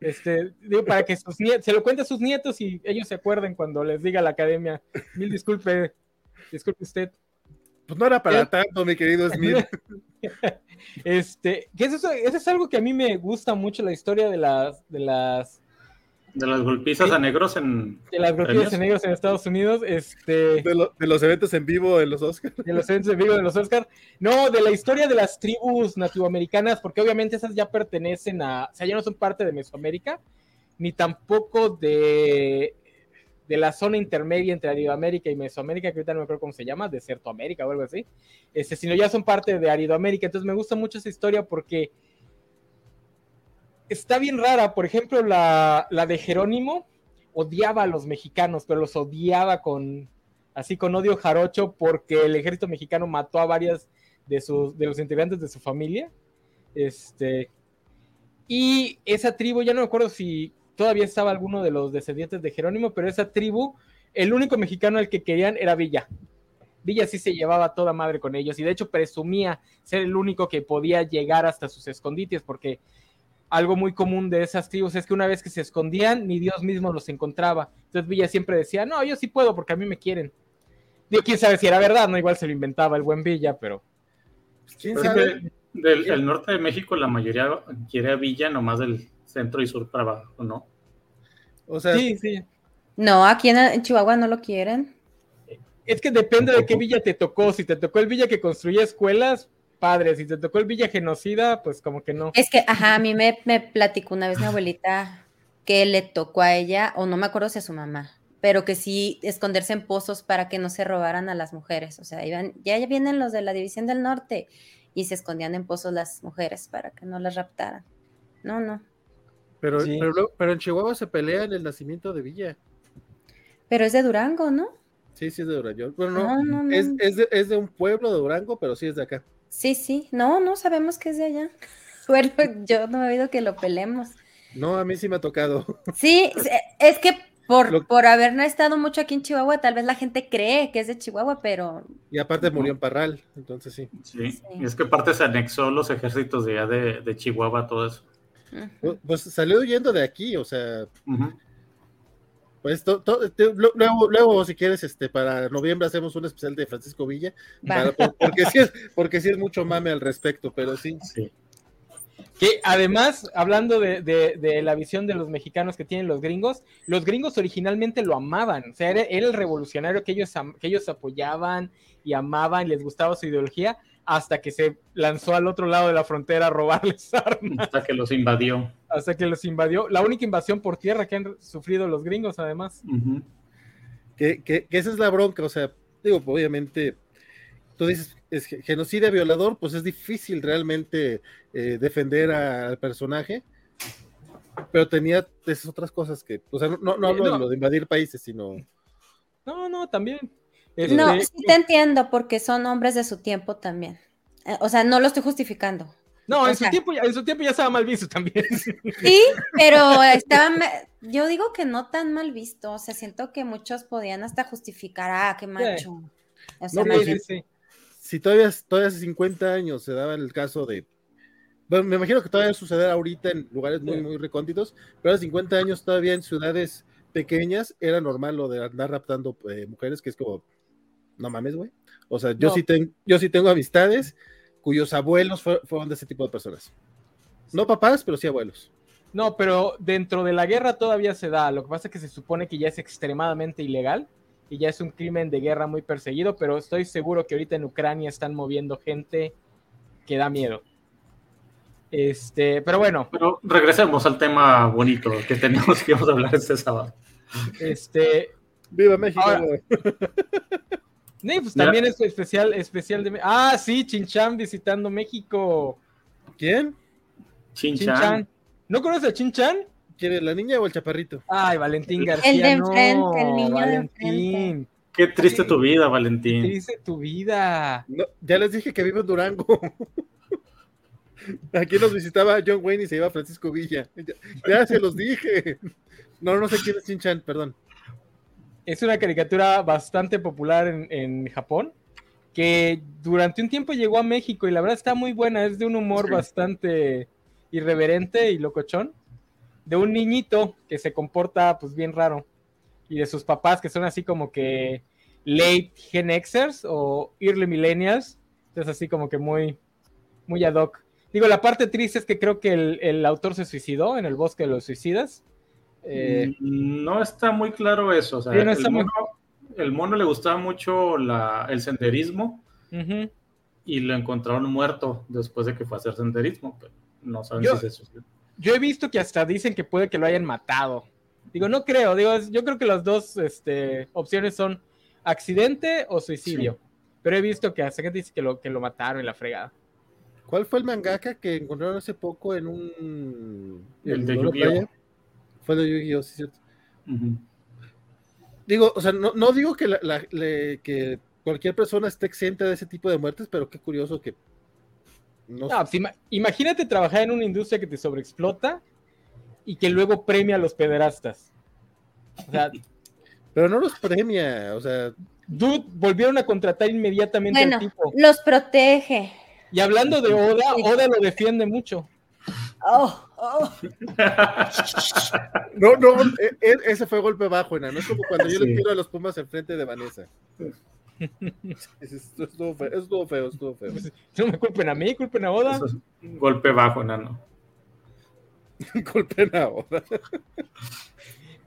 este, digo, para que sus nie- se lo cuente a sus nietos y ellos se acuerden cuando les diga la academia, mil disculpe, disculpe usted. Pues no era para ¿Qué? tanto, mi querido Smith. Este, que eso, es- eso es algo que a mí me gusta mucho, la historia de las, de las, De las golpizas a negros en. de las ¿Premios? de negros en Estados Unidos, este, De, lo- de los eventos en vivo en los Oscars. de los eventos de vivo de los Oscars. No, de la historia de las tribus nativoamericanas, porque obviamente esas ya pertenecen a, o sea, ya no son parte de Mesoamérica, ni tampoco de, de la zona intermedia entre Aridoamérica y Mesoamérica, que ahorita no me acuerdo cómo se llama, Desertoamérica o algo así, este, sino ya son parte de Aridoamérica. Entonces me gusta mucho esa historia porque está bien rara. Por ejemplo, la, la de Jerónimo odiaba a los mexicanos, pero los odiaba con, así con odio jarocho porque el ejército mexicano mató a varias de sus de los integrantes de su familia. Este y esa tribu, ya no me acuerdo si todavía estaba alguno de los descendientes de Jerónimo, pero esa tribu, el único mexicano al que querían era Villa. Villa sí se llevaba toda madre con ellos y de hecho presumía ser el único que podía llegar hasta sus escondites porque algo muy común de esas tribus es que una vez que se escondían, ni Dios mismo los encontraba. Entonces Villa siempre decía, no, yo sí puedo porque a mí me quieren. Digo, quién sabe si era verdad, no igual se lo inventaba el buen Villa, pero ¿Quién Pero sabe? Del del norte de México, la mayoría quiere a Villa, nomás del centro y sur para abajo, ¿no? O sea, sí, sí. No, aquí en, en Chihuahua no lo quieren. Es que depende de qué villa te tocó. Si te tocó el villa que construía escuelas, padre. Si te tocó el villa genocida, pues como que no. Es que, ajá, a mí me, me platicó una vez mi abuelita que le tocó a ella, o no me acuerdo si a su mamá, pero que sí esconderse en pozos para que no se robaran a las mujeres. O sea, iban, ya vienen los de la División del Norte y se escondían en pozos las mujeres para que no las raptaran. No, no. pero, Sí. pero, pero en Chihuahua se pelea en el nacimiento de Villa. Pero es de Durango, ¿no? Sí, sí, es de Durango. Bueno, no, No, no, no. Es, es, de, es de un pueblo de Durango, pero sí es de acá. Sí, sí. No, no sabemos que es de allá. Bueno, yo no he oído que lo pelemos. No, a mí sí me ha tocado. Sí, es que por, Lo- por haber no estado mucho aquí en Chihuahua, tal vez la gente cree que es de Chihuahua, pero Y aparte murió en Parral, entonces sí. Sí. Sí. Y es que aparte se anexó los ejércitos de allá de, de Chihuahua, todo eso. Pues, pues salió huyendo de aquí, o sea, Ujú. Pues to- to- te- lo- luego, luego, si quieres, este, para noviembre hacemos un especial de Francisco Villa, para- porque sí es, porque sí es mucho mame al respecto, pero sí. Sí. Que además, hablando de, de- de la visión de los mexicanos que tienen los gringos, los gringos originalmente lo amaban. O sea, era, era el revolucionario que ellos, que ellos apoyaban y amaban, les gustaba su ideología, hasta que se lanzó al otro lado de la frontera a robarles armas, Hasta que los invadió. Hasta que los invadió. La única invasión por tierra que han sufrido los gringos, además. Que, que- que esa es la bronca, o sea, digo, obviamente, tú dices, es ge- genocida, violador, pues es difícil realmente eh, defender a- al personaje, pero tenía esas otras cosas que, o sea, no, no, no hablo No. de lo de invadir países, sino... No, no, también. No, Este, sí te entiendo, porque son hombres de su tiempo también. Eh, O sea, no lo estoy justificando. No, o en su, sea- tiempo, ya- en su tiempo ya estaba mal visto también. Sí, pero estaba, yo digo que no tan mal visto. O sea, siento que muchos podían hasta justificar, ah, qué macho. O sea, No, pues, Sí, sí, si todavía, todavía hace 50 años se daba el caso de. Bueno, me imagino que todavía suceder ahorita en lugares muy, Sí. muy recónditos, pero hace 50 años todavía en ciudades pequeñas era normal lo de andar raptando eh, mujeres, que es como, no mames, güey. O sea, yo, No. sí ten- yo sí tengo amistades cuyos abuelos fue- fueron de ese tipo de personas. No papás, pero sí abuelos. No, pero dentro de la guerra todavía se da. Lo que pasa es que se supone que ya es extremadamente ilegal y ya es un crimen de guerra muy perseguido, pero estoy seguro que ahorita en Ucrania están moviendo gente que da miedo. Este, pero bueno, Pero regresemos al tema bonito que tenemos que a hablar este sábado. este, ¡Viva México! Ahora- pues Ya. también es especial, especial de, ah, sí, Chinchan visitando México. ¿Quién? Chinchan. Chinchan, ¿no conoces a Chinchan? ¿Quiere la niña o el chaparrito? Ay, Valentín García. El de no, enfrente, el niño de Valentín. Qué triste tu vida, ¿Qué Valentín. dice tu vida? No, ya les dije que vivo en Durango. Aquí nos visitaba John Wayne y se iba Francisco Villa. Ya, ya se los dije. No, no sé quién es Shin-Chan, perdón. Es una caricatura bastante popular en, en Japón, que durante un tiempo llegó a México y la verdad está muy buena, es de un humor Sí. bastante irreverente y locochón, de un niñito que se comporta pues bien raro y de sus papás que son así como que late Gen Xers o early millennials, entonces así como que muy, muy ad hoc. Digo, la parte triste es que creo que el, el autor se suicidó en el bosque de los suicidas. Eh, Mm, No está muy claro eso. O sea, Sí, no está el, muy- mono, el mono le gustaba mucho la- el senderismo y lo encontraron muerto después de que fue a hacer senderismo. Pero no saben Yo- si se suicidó. Yo he visto que hasta dicen que puede que lo hayan matado. Digo, no creo. Digo, yo creo que las dos este, opciones son accidente o suicidio. Pero he visto que hasta gente dice que lo, que lo mataron en la fregada. ¿Cuál fue el mangaka que encontraron hace poco en un. El de Yu-Gi-Oh. Fue de Yu-Gi-Oh, sí, cierto. Digo, o sea, no, no digo que, la- la- le- que cualquier persona esté exenta de ese tipo de muertes, pero qué curioso que. No, No, pues, ima- imagínate trabajar en una industria que te sobreexplota y que luego premia a los pederastas. O sea, Pero no los premia, o sea, dude, volvieron a contratar inmediatamente Bueno, al tipo. los protege. Y hablando de Oda, Oda lo defiende mucho. Oh, oh. no, no, e- e- ese fue golpe bajo, enano. Es como cuando yo le tiro a los Pumas enfrente de Vanessa. Estuvo feo, estuvo feo, estuvo feo. No me culpen a mí, culpen a Oda. Eso es un golpe bajo, nano. Golpe ahora.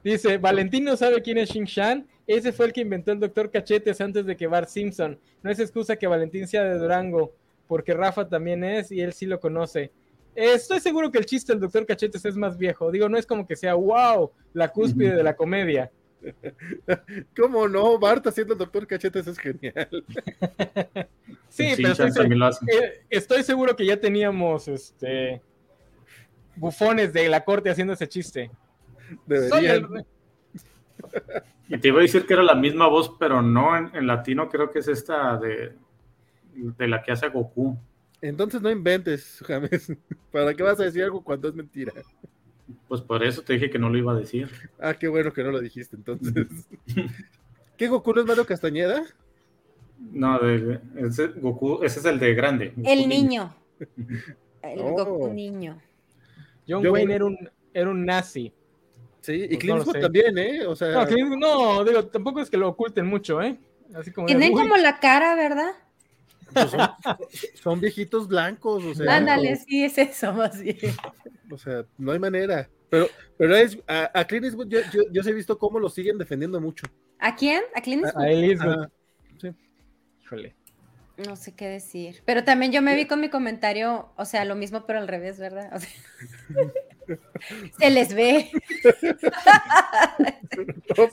Dice, Valentín no sabe quién es Shin Shan. Ese fue el que inventó el doctor Cachetes antes de que Bart Simpson. No es excusa que Valentín sea de Durango, porque Rafa también es y él sí lo conoce. Estoy seguro que el chiste del doctor Cachetes es más viejo. Digo, no es como que sea, wow, la cúspide de la comedia. ¿Cómo no? Bart haciendo el doctor Cachetes es genial. Sí, Sí, pero estoy, eh, estoy seguro que ya teníamos este bufones de la corte haciendo ese chiste. Soy el Deberían. Y te iba a decir que era la misma voz, pero no, en, en latino creo que es esta de, de la que hace a Goku. Entonces no inventes, James. ¿Para qué vas a decir algo cuando es mentira? Pues por eso te dije que no lo iba a decir. Ah, qué bueno que no lo dijiste entonces. ¿Qué Goku no es Mario Castañeda? No, de, ese, Goku, ese es el de grande. Goku El niño. El Oh. Goku niño. John Yo- Wayne era un, era un nazi. Sí, y Pues Clint Eastwood también, ¿eh? O sea, No, Clint- no, digo, tampoco es que lo oculten mucho, ¿eh? Así como de, Tienen como la cara, ¿verdad? Pues son, son viejitos blancos, o sea, Ándale, sí, es eso más bien. o sea, no hay manera. Pero, pero es, a, a Clint Eastwood yo, yo, yo sí he visto cómo lo siguen defendiendo mucho. ¿A quién? ¿A Clint Eastwood? a mismo. Ajá. Híjole. No sé qué decir. Pero también yo me vi con mi comentario, o sea, lo mismo pero al revés, ¿verdad? O sea, se les ve,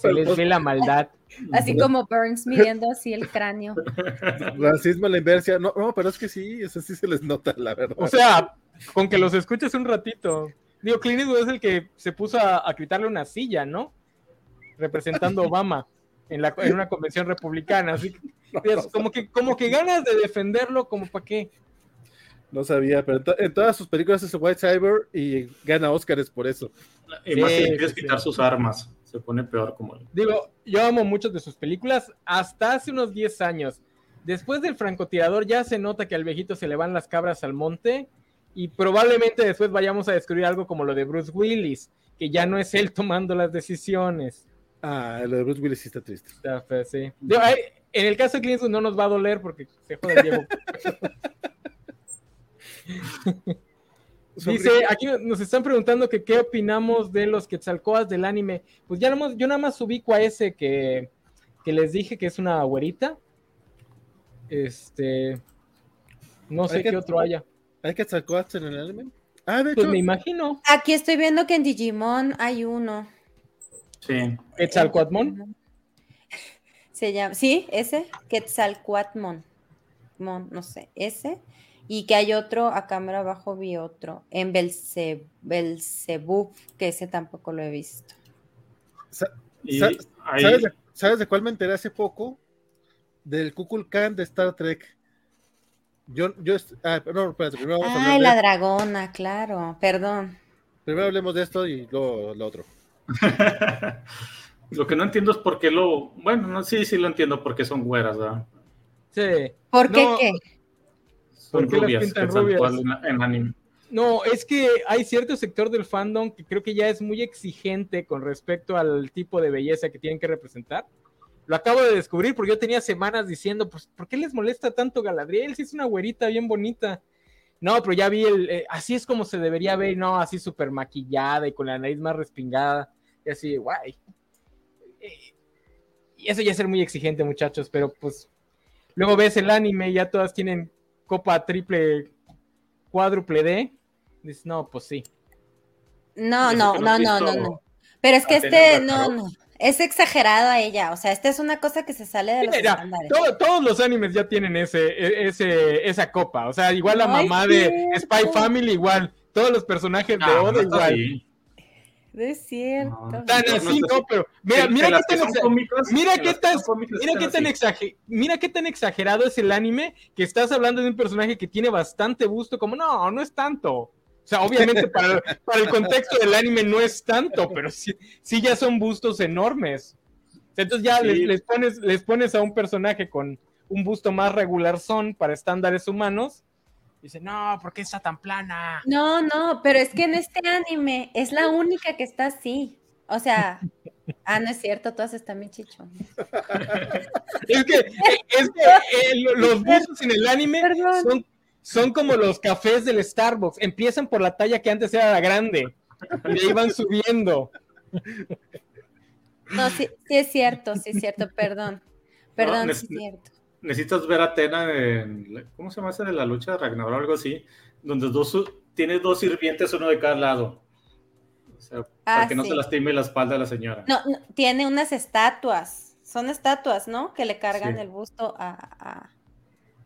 Se les ve la maldad. así como Burns midiendo así el cráneo. racismo a la inversa. No, no, pero es que sí, eso sí se les nota, la verdad. O sea, con que los escuches un ratito. Digo, Clint Eastwood es el que se puso a, a quitarle una silla, ¿no? Representando a Obama en, la, en una convención republicana. Así que, es como que, como que ganas de defenderlo, como para qué. No sabía, pero en, to- en todas sus películas es White Cyber y gana Oscars por eso. Y más Sí, si le quieres sí, quitar sí. sus armas, se pone peor como él. Digo, yo amo muchas de sus películas hasta hace unos 10 años. Después del francotirador ya se nota que al viejito se le van las cabras al monte y probablemente después vayamos a descubrir algo como lo de Bruce Willis, que ya no es él tomando las decisiones. Ah, lo de Bruce Willis sí está triste. Sea, pues, sí. Digo, ay, en el caso de Clint no nos va a doler porque se jode el Diego. Dice, aquí nos están preguntando que qué opinamos de los Quetzalcoas del anime. Pues ya nomás- yo nada más ubico a ese que, que les dije que es una güerita. Este. No sé que- qué otro haya. ¿Hay que sacar en el anime? Ah, de Pues hecho, me imagino. Aquí estoy viendo que en Digimon hay uno. Sí. Quetzalcoatmon. Se llama, sí, ese, Quetzalcoatmon. Mon, no sé, ese. Y que hay otro, a cámara abajo vi otro, en Belce, Belzebub, que ese tampoco lo he visto. sa- Y sa- ahí- ¿sabes, de, sabes de cuál me enteré hace poco? Del Kukulkan de Star Trek. Yo, yo, ah, no, espérate, primero vamos a Ay, hablar la de, dragona, claro, perdón. primero hablemos de esto y luego lo otro. Lo que no entiendo es por qué lo. Bueno, no, sí, sí lo entiendo porque son güeras, ¿verdad? Sí. ¿Por qué No, qué? Son ¿Por qué las rubias, pintan que tal rubias? cual en, en anime. No, es que hay cierto sector del fandom que creo que ya es muy exigente con respecto al tipo de belleza que tienen que representar. Lo acabo de descubrir porque yo tenía semanas diciendo, pues, ¿por qué les molesta tanto Galadriel? Si es una güerita bien bonita. No, pero ya vi el, eh, así es como se debería ver, no, así súper maquillada y con la nariz más respingada. Y así, guay. Eh, Y eso ya es ser muy exigente, muchachos, pero pues luego ves el anime y ya todas tienen copa triple, cuádruple D. Dices, no, pues sí. No, no, no, no no, no. Pero es que este, no, no. Es exagerado a ella. O sea, esta es una cosa que se sale de los Mira, estándares. todo- todos los animes ya tienen ese, e- ese, esa copa. O sea, igual la mamá de. Spy Family, igual. Todos los personajes de Ah, Oda, igual. ahí. No es cierto. No. Tan así, no, pero mira, mira que tan son exa- cómicas- mira qué que tan- Mira mira qué exagerado es el anime que estás hablando de un personaje que tiene bastante gusto, como no, no es tanto. O sea, obviamente para, para el contexto del anime no es tanto, pero sí, sí ya son bustos enormes. Entonces ya Sí. les, les pones, les pones a un personaje con un busto más regular son para estándares humanos. Dice, no, ¿por qué está tan plana? No, no, pero es que en este anime es la única que está así. O sea, ah, no es cierto, todas están bien chichonas. Es que, es que eh, lo- los bustos en el anime Perdón. son, son como los cafés del Starbucks. Empiezan por la talla que antes era la grande. Y ahí van subiendo. No, sí, sí es cierto, sí es cierto, perdón. Perdón, No, sí es cierto. Necesitas ver a Atena en. ¿Cómo se llama esa de la lucha de Ragnarok o algo así? Donde dos, su- tiene dos sirvientes, uno de cada lado. O sea, para Ah, que no se lastime la espalda de la señora. No, no, tiene unas estatuas. Son estatuas, ¿no? Que le cargan Sí. el busto a, a.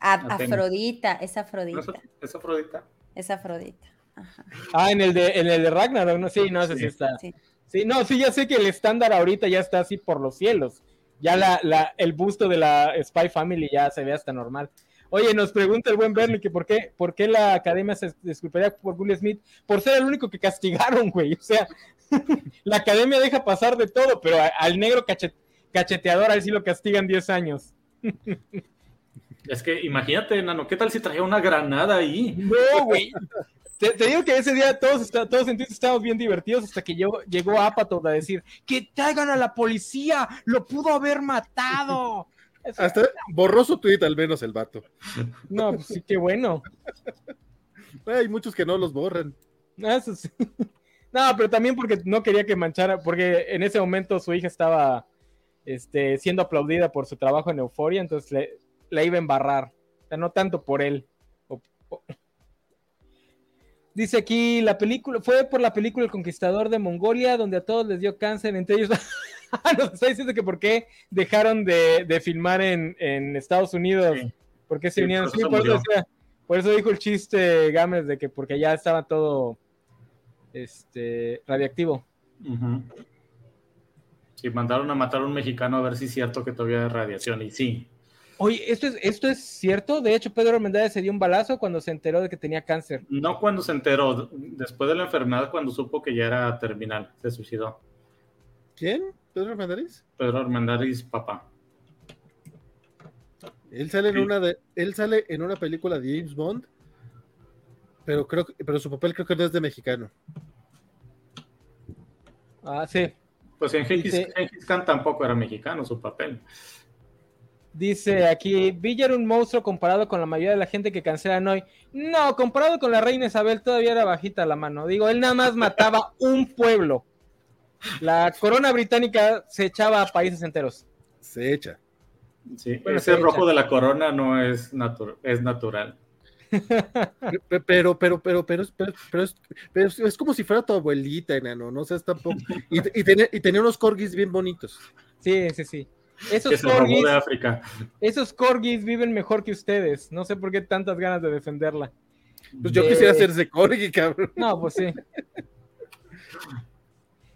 Afrodita. Es ¿No Afrodita. es, es Afrodita? Es Afrodita. Ajá. Ah, en el de, en el de Ragnarok, no, sí, no sé Sí. si está. Sí. Sí, no, sí, ya sé que el estándar ahorita ya está así por los cielos. Ya la, el busto de la Spy Family ya se ve hasta normal. Oye, nos pregunta el buen Bernie que por qué, por qué la academia se disculparía por Will Smith por ser el único que castigaron, güey. O sea, la academia deja pasar de todo, pero a- al negro cachet- cacheteador ahí sí lo castigan 10 años. Es que imagínate, Nano, ¿qué tal si traía una granada ahí? No, güey. Te, te digo que ese día todos, está- todos en Twitter estábamos bien divertidos hasta que llegó, llegó Apatow a decir que traigan a la policía, lo pudo haber matado. Eso- Hasta borró su tweet al menos el vato. No, pues sí, qué bueno. Hay muchos que no los borran. Eso sí. No, pero también porque no quería que manchara, porque en ese momento su hija estaba este, siendo aplaudida por su trabajo en Euforia, entonces le, la iba a embarrar. O sea, no tanto por él. O- o- Dice aquí, la película, fue por la película El Conquistador de Mongolia, donde a todos les dio cáncer, entre ellos... Nos está diciendo que por qué dejaron de, de filmar en, en Estados Unidos. Sí. ¿Por qué se Sí, vinieron? por Sí, eso por eso, decía- por eso dijo el chiste Gámez de que porque ya estaba todo este radiactivo. Ujú. Sí, mandaron a matar a un mexicano a ver si es cierto que todavía hay radiación. Y sí, Oye, ¿esto es, esto es cierto? De hecho, Pedro Armendáriz se dio un balazo cuando se enteró de que tenía cáncer. no cuando se enteró, después de la enfermedad, cuando supo que ya era terminal, se suicidó. ¿Quién? ¿Pedro Armendáriz? Pedro Armendáriz, papá. Él sale en una de, él sale en una película de James Bond, pero creo que- pero su papel creo que no es de mexicano. Ah, sí. Pues en Gengis Khan tampoco era mexicano su papel. Dice aquí, Villa era un monstruo comparado con la mayoría de la gente que cancelan hoy. No, comparado con la reina Isabel todavía era bajita la mano. Digo, él nada más mataba un pueblo. La corona británica se echaba a países enteros. Se echa. Sí, Bueno, ese se rojo de la corona no es, natu- es natural. Pe- Pero, pero, pero, pero, es- pero, pero es, pero es- es como si fuera tu abuelita, enano, no seas tampoco. Y, y tenía, y tenía unos corgis bien bonitos. Sí, sí, sí. Que Esos corgis, de África. esos corgis viven mejor que ustedes. No sé por qué tantas ganas de defenderla. Pues yo quisiera hacerse corgi, cabrón. No, pues sí.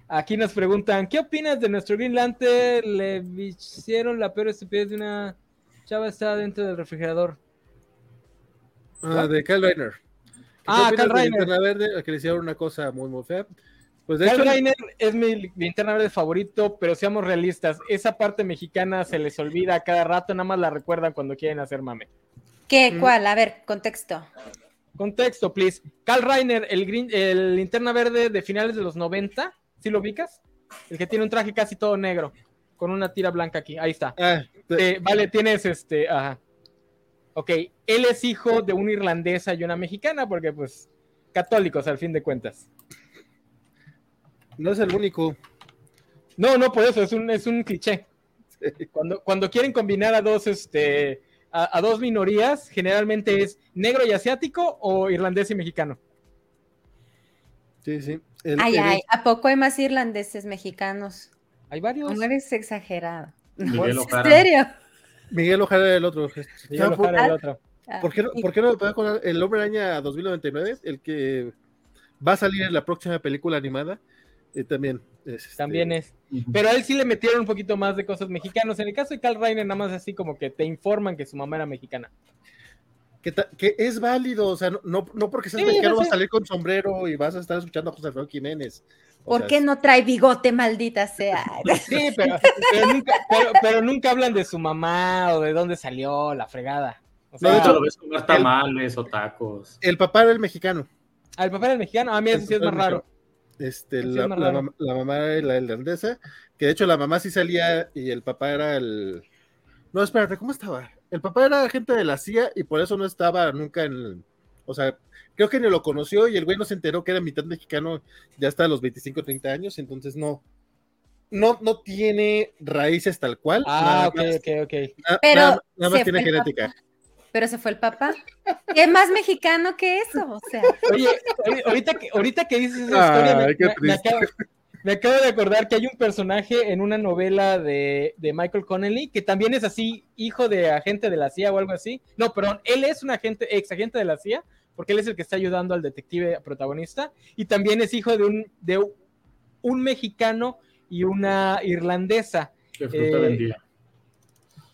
Aquí nos preguntan, ¿qué opinas de nuestro Green Lantern? Le hicieron la peor estupidez de una chava está dentro del refrigerador. Ah, de Cal Reiner. ¿Qué Ah, de Reiner. Linterna Verde? Que le hicieron una cosa muy, muy fea. Pues de Kyle hecho, Reiner es mi linterna verde favorito, pero seamos realistas, esa parte mexicana se les olvida cada rato, nada más la recuerdan cuando quieren hacer mame. ¿Qué? Mm. ¿Cuál? A ver, contexto. Contexto, please. Kyle Reiner, el, green- el linterna verde de finales de los 90, ¿sí lo ubicas? El que tiene un traje casi todo negro, con una tira blanca aquí, ahí está. ah, Eh, vale, tienes este, ajá. Ok, él es hijo de una irlandesa y una mexicana, porque pues católicos al fin de cuentas. No es el único. No, no, por eso, es un, es un cliché. Cuando, cuando quieren combinar a dos, este, a, a dos minorías, generalmente es negro y asiático o irlandés y mexicano. Sí, sí. El- Ay, el- ay, ¿a poco hay más irlandeses mexicanos? Hay varios. No eres exagerado. Miguel ¿En Ojara. serio? Miguel Ojara era el otro. Miguel ¿Por, Ojara, el otro. Ah, por qué no, por qué no me puedo acordar? El Hombre Araña 2099, el que va a salir en la próxima película animada, eh, también. es, este, También es. Pero a él sí le metieron un poquito más de cosas mexicanos. En el caso de Carl Reiner, nada más así como que te informan que su mamá era mexicana. Que, es válido, o sea, no, no, no porque seas Sí, mexicano no vas a salir con sombrero y vas a estar escuchando a José Alfredo Jiménez. O ¿Por sea, qué no trae bigote, maldita sea? Sí, pero, pero nunca, pero, pero nunca hablan de su mamá o de dónde salió la fregada. O No, de hecho, lo ves comer tamales o tacos. El papá era el mexicano. al papá del mexicano, a mí eso sí es más raro. Este, la, la raro. mam- la mamá era la irlandesa, que de hecho la mamá sí salía y el papá era el... No, espérate, ¿cómo estaba? El papá era agente de la CIA y por eso no estaba nunca en... el- O sea, creo que ni lo conoció y el güey no se enteró que era mitad mexicano ya hasta los 25 o 30 años, entonces no... No, no tiene raíces tal cual. Ah, nada ok, más- ok, ok. na- Pero nada- nada más tiene genética. Pero se fue el papá. ¿Qué más mexicano que eso? O sea, Oye, ahori- ahorita que, ahorita que dices esa historia, me, acabo, me acabo de acordar que hay un personaje en una novela de, de Michael Connelly que también es así, hijo de agente de la CIA o algo así. No, perdón, él es un agente, ex agente de la CIA, porque él es el que está ayudando al detective protagonista, y también es hijo de un, de un mexicano y una irlandesa. Que fruta Eh, vendía.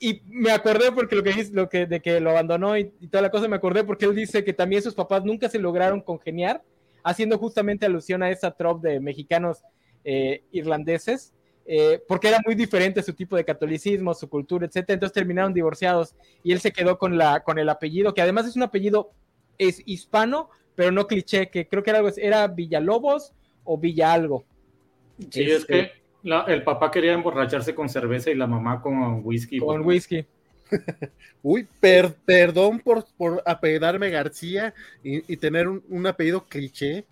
Y me acordé porque lo que dice, lo que, de que lo abandonó y, toda la cosa, me acordé porque él dice que también sus papás nunca se lograron congeniar, haciendo justamente alusión a esa trop de mexicanos eh, irlandeses, eh, porque era muy diferente su tipo de catolicismo, su cultura, etcétera. Entonces terminaron divorciados y él se quedó con, la, con el apellido, que además es un apellido es hispano, pero no cliché, que creo que era, algo, era Villalobos o Villa algo. Sí, es que la- el papá quería emborracharse con cerveza y la mamá con whisky. Con pues, whisky. Uy, per- perdón por, por apellidarme García y, y tener un, un apellido cliché.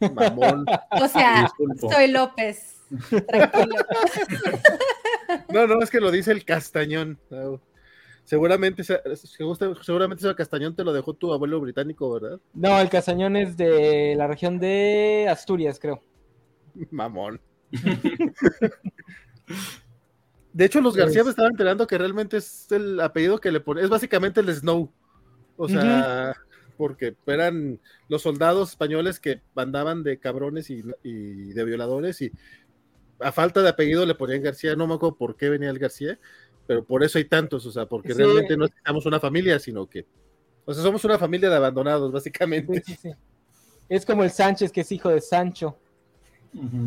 Mamón. o sea, Disculpo. soy López. Tranquilo. No, no, es que lo dice el Castañón. Seguramente, seguramente ese Castañón te lo dejó tu abuelo británico, ¿verdad? No, el Castañón es de la región de Asturias, creo. Mamón. De hecho, los García Pues- me estaban enterando que realmente es el apellido que le pone, es básicamente el Snow. O sea, porque eran los soldados españoles que andaban de cabrones y, y de violadores y a falta de apellido le ponían García, no me acuerdo por qué venía el García, pero por eso hay tantos, o sea, porque Sí. realmente no somos una familia, sino que, o sea, somos una familia de abandonados, básicamente. Sí, sí, sí. Es como el Sánchez, que es hijo de Sancho.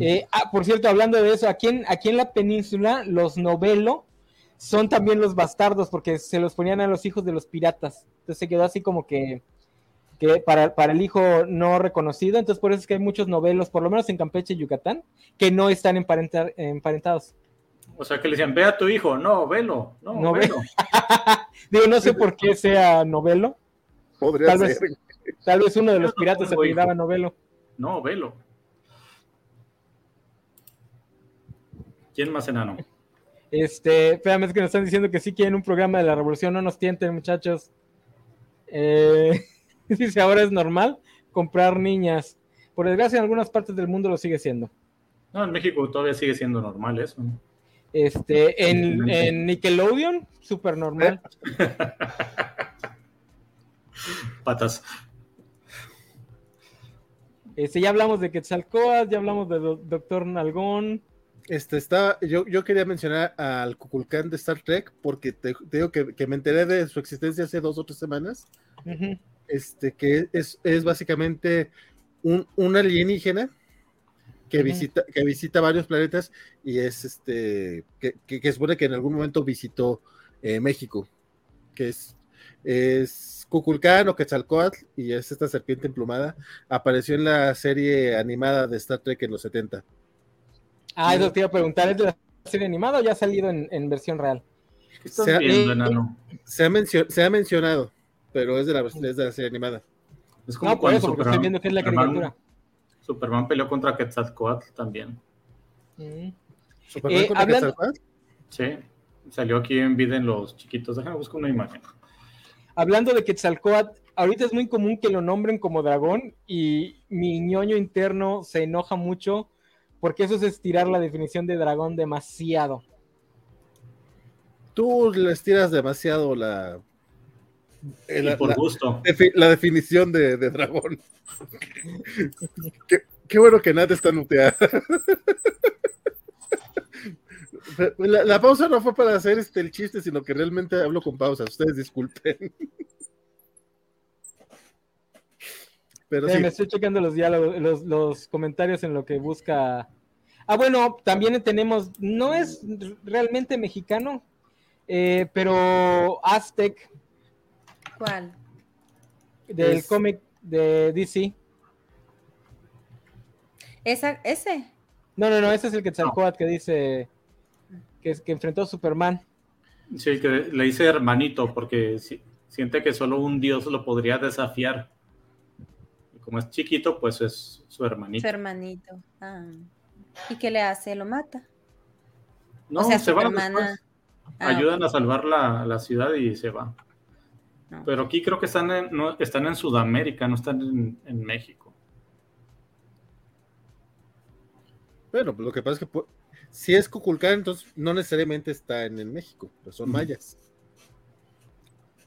Eh, ah, por cierto, hablando de eso, aquí en, aquí en la península, los novelo son también los bastardos, porque se los ponían a los hijos de los piratas. Entonces se quedó así como que, que para, para el hijo no reconocido. Entonces por eso es que hay muchos novelos, por lo menos en Campeche y Yucatán, que no están emparenta- emparentados. O sea, que le decían, ve a tu hijo. No, velo. No, No, ve- velo. Digo, no sé por qué sea novelo. Podría Tal ser. vez, tal vez uno de los piratas se apellidaba novelo. No, velo. ¿Quién más enano? Este, espérame, es que nos están diciendo que sí quieren un programa de la revolución, no nos tienten, muchachos. Eh, dice, ahora es normal comprar niñas. Por desgracia, en algunas partes del mundo lo sigue siendo. No, en México todavía sigue siendo normal eso. Este, en, en Nickelodeon, súper normal. Patas. Este, ya hablamos de Quetzalcoatl, ya hablamos de Do- Doctor Nalgón. Este está, yo, yo quería mencionar al Kukulkan de Star Trek porque te, te digo que, que me enteré de su existencia hace dos o tres semanas. Este, que es, es básicamente un, un alienígena que visita, que visita varios planetas y es este, que, que, que supone que en algún momento visitó eh, México, que es, es Cuculcán o Quetzalcoatl y es esta serpiente emplumada. Apareció en la serie animada de Star Trek en los 70. Ah, eso te iba a preguntar, ¿es de la serie animada o ya ha salido en, en versión real? ¿Qué estás Se ha- viendo, eh, enano? Se ha, mencio- se ha mencionado, pero es de la, es de la serie animada. Es como No, por eso, porque Superman- estoy viendo que es la Superman- caricatura. Superman peleó contra Quetzalcoatl también. Mm. Superman Eh, contra hablando- Quetzalcóatl. Sí. Salió aquí en vida en los chiquitos. Déjame buscar una imagen. Hablando de Quetzalcoatl, ahorita es muy común que lo nombren como dragón y mi ñoño interno se enoja mucho porque eso es estirar la definición de dragón demasiado. Tú le estiras demasiado la, eh, Y la, por la- gusto. defi- la definición de, de dragón. qué, qué bueno que Nat está nuteada. La, la pausa no fue para hacer este el chiste, sino que realmente hablo con pausa. Ustedes disculpen. Pero sí, Me estoy checando los diálogos, los, los comentarios en lo que busca. Ah, bueno, también tenemos, no es realmente mexicano, eh, pero Aztec ¿Cuál? del Es- cómic de DC. Esa, ese. No, no, no, ese es el Quetzalcoatl que dice que, que enfrentó a Superman. Sí, que le dice hermanito porque si- siente que solo un dios lo podría desafiar. Como es chiquito, pues es su Su hermanito. hermanito. Ah. ¿Y qué le hace? ¿Lo mata? No, o sea, se va después. ah, Ayudan a salvar la, la ciudad y se va. No. Pero aquí creo que están en, no, están en Sudamérica, no están en, en México. bueno, pues lo que pasa es que si es Cuculcán, entonces no necesariamente está en, en México, pues son mayas.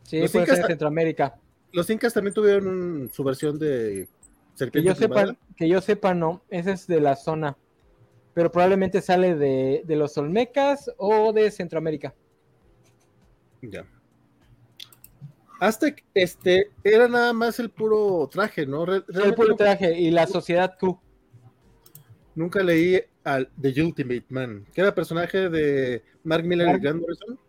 Sí, Los puede incas ser de Centroamérica. Los incas también tuvieron un- su versión de Que serpiente yo sepa, que yo sepa, no, ese es de la zona. Pero probablemente sale de, de los Olmecas o de Centroamérica. Ya. Aztec, este, era nada más el puro traje, ¿no? El puro traje y la sociedad Q. nunca leí al The Ultimate Man, que era personaje de Mark Miller Mark- y Grant Morrison.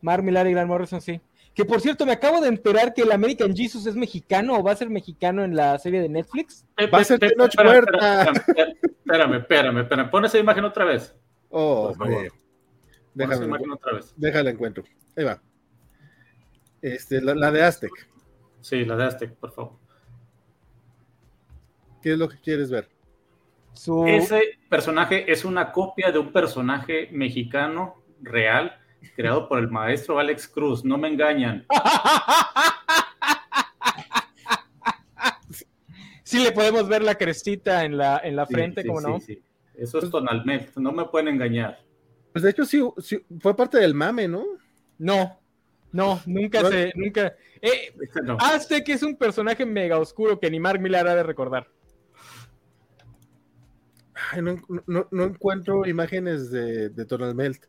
Mark Millar y Grant Morrison, sí. Que por cierto, me acabo de enterar que el American Jesus es mexicano o va a ser mexicano en la serie de Netflix. Va a ser Tenoch Huerta. Espérame, espérame, espérame, espérame. Pon esa imagen otra vez. Oh, imagen otra vez. déjala encuentro. Ahí va. Este, la, la de Aztec. Sí, la de Aztec, por favor. ¿Qué es lo que quieres ver? Su... Ese personaje es una copia de un personaje mexicano real creado por el maestro Alex Cruz. No me engañan. sí le podemos ver la crestita en la, en la Sí, frente, sí, como sí, no? sí. Eso es Tonalmet. No me pueden engañar. Pues de hecho sí, sí, fue parte del mame, ¿no? No, no, nunca No. se, nunca. Eh, Este no. Aztec es un personaje mega oscuro que ni Mark Millar ha de recordar. Ay, no, no- no encuentro imágenes de, de Tonal Melt.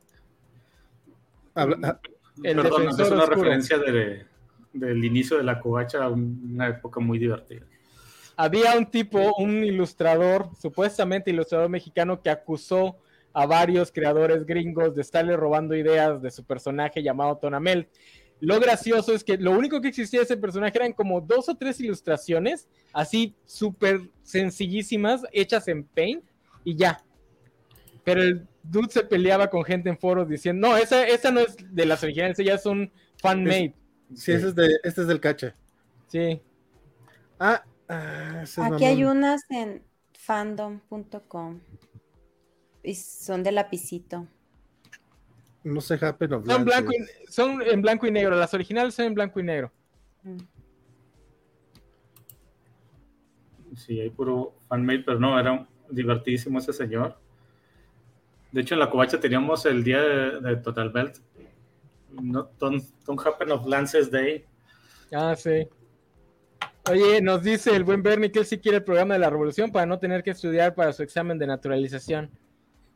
Habla- ah, El Perdón, es una oscuro. referencia de- del inicio de la covacha a una época muy divertida. Había un tipo, un ilustrador, supuestamente ilustrador mexicano, que acusó a varios creadores gringos de estarle robando ideas de su personaje llamado Tonamel. Lo gracioso es que lo único que existía de ese personaje eran como dos o tres ilustraciones, así súper sencillísimas, hechas en Paint, y ya. Pero el dude se peleaba con gente en foros diciendo, no, esa, esa no es de las originales, ella es un fan-made. sí, ese es de, este es del cacha. Sí. Ah, ah, Aquí hay unas en fandom.com. Y son de lapicito. No sé, Happen of Son, blanco y- son en blanco y negro, las originales son en blanco y negro. Mm. Sí, hay puro fanmade, pero no, era divertidísimo ese señor. De hecho, en la covacha teníamos el día de, de Total Belt. No, don't, don't happen of Lances Day. Ah, sí. Oye, nos dice el buen Bernie que él sí quiere el programa de la revolución para no tener que estudiar para su examen de naturalización.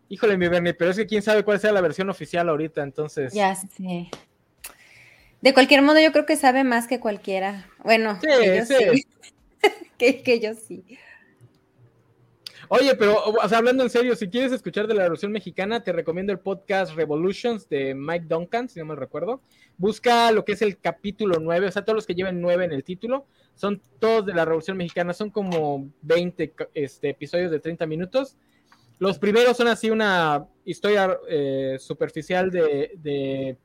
Híjole, mi Bernie, pero es que quién sabe cuál sea la versión oficial ahorita, entonces. Ya sé. De cualquier modo, yo creo que sabe más que cualquiera. Bueno, Sí, que yo sí. sí. que, que yo sí. Oye, pero hablando en serio, si quieres escuchar de la Revolución Mexicana, te recomiendo el podcast Revolutions de Mike Duncan, si no me recuerdo. Busca lo que es el capítulo 9, o sea, todos los que lleven 9 en el título, son todos de la Revolución Mexicana, son como 20 este, episodios de 30 minutos. Los primeros son así una historia eh, superficial de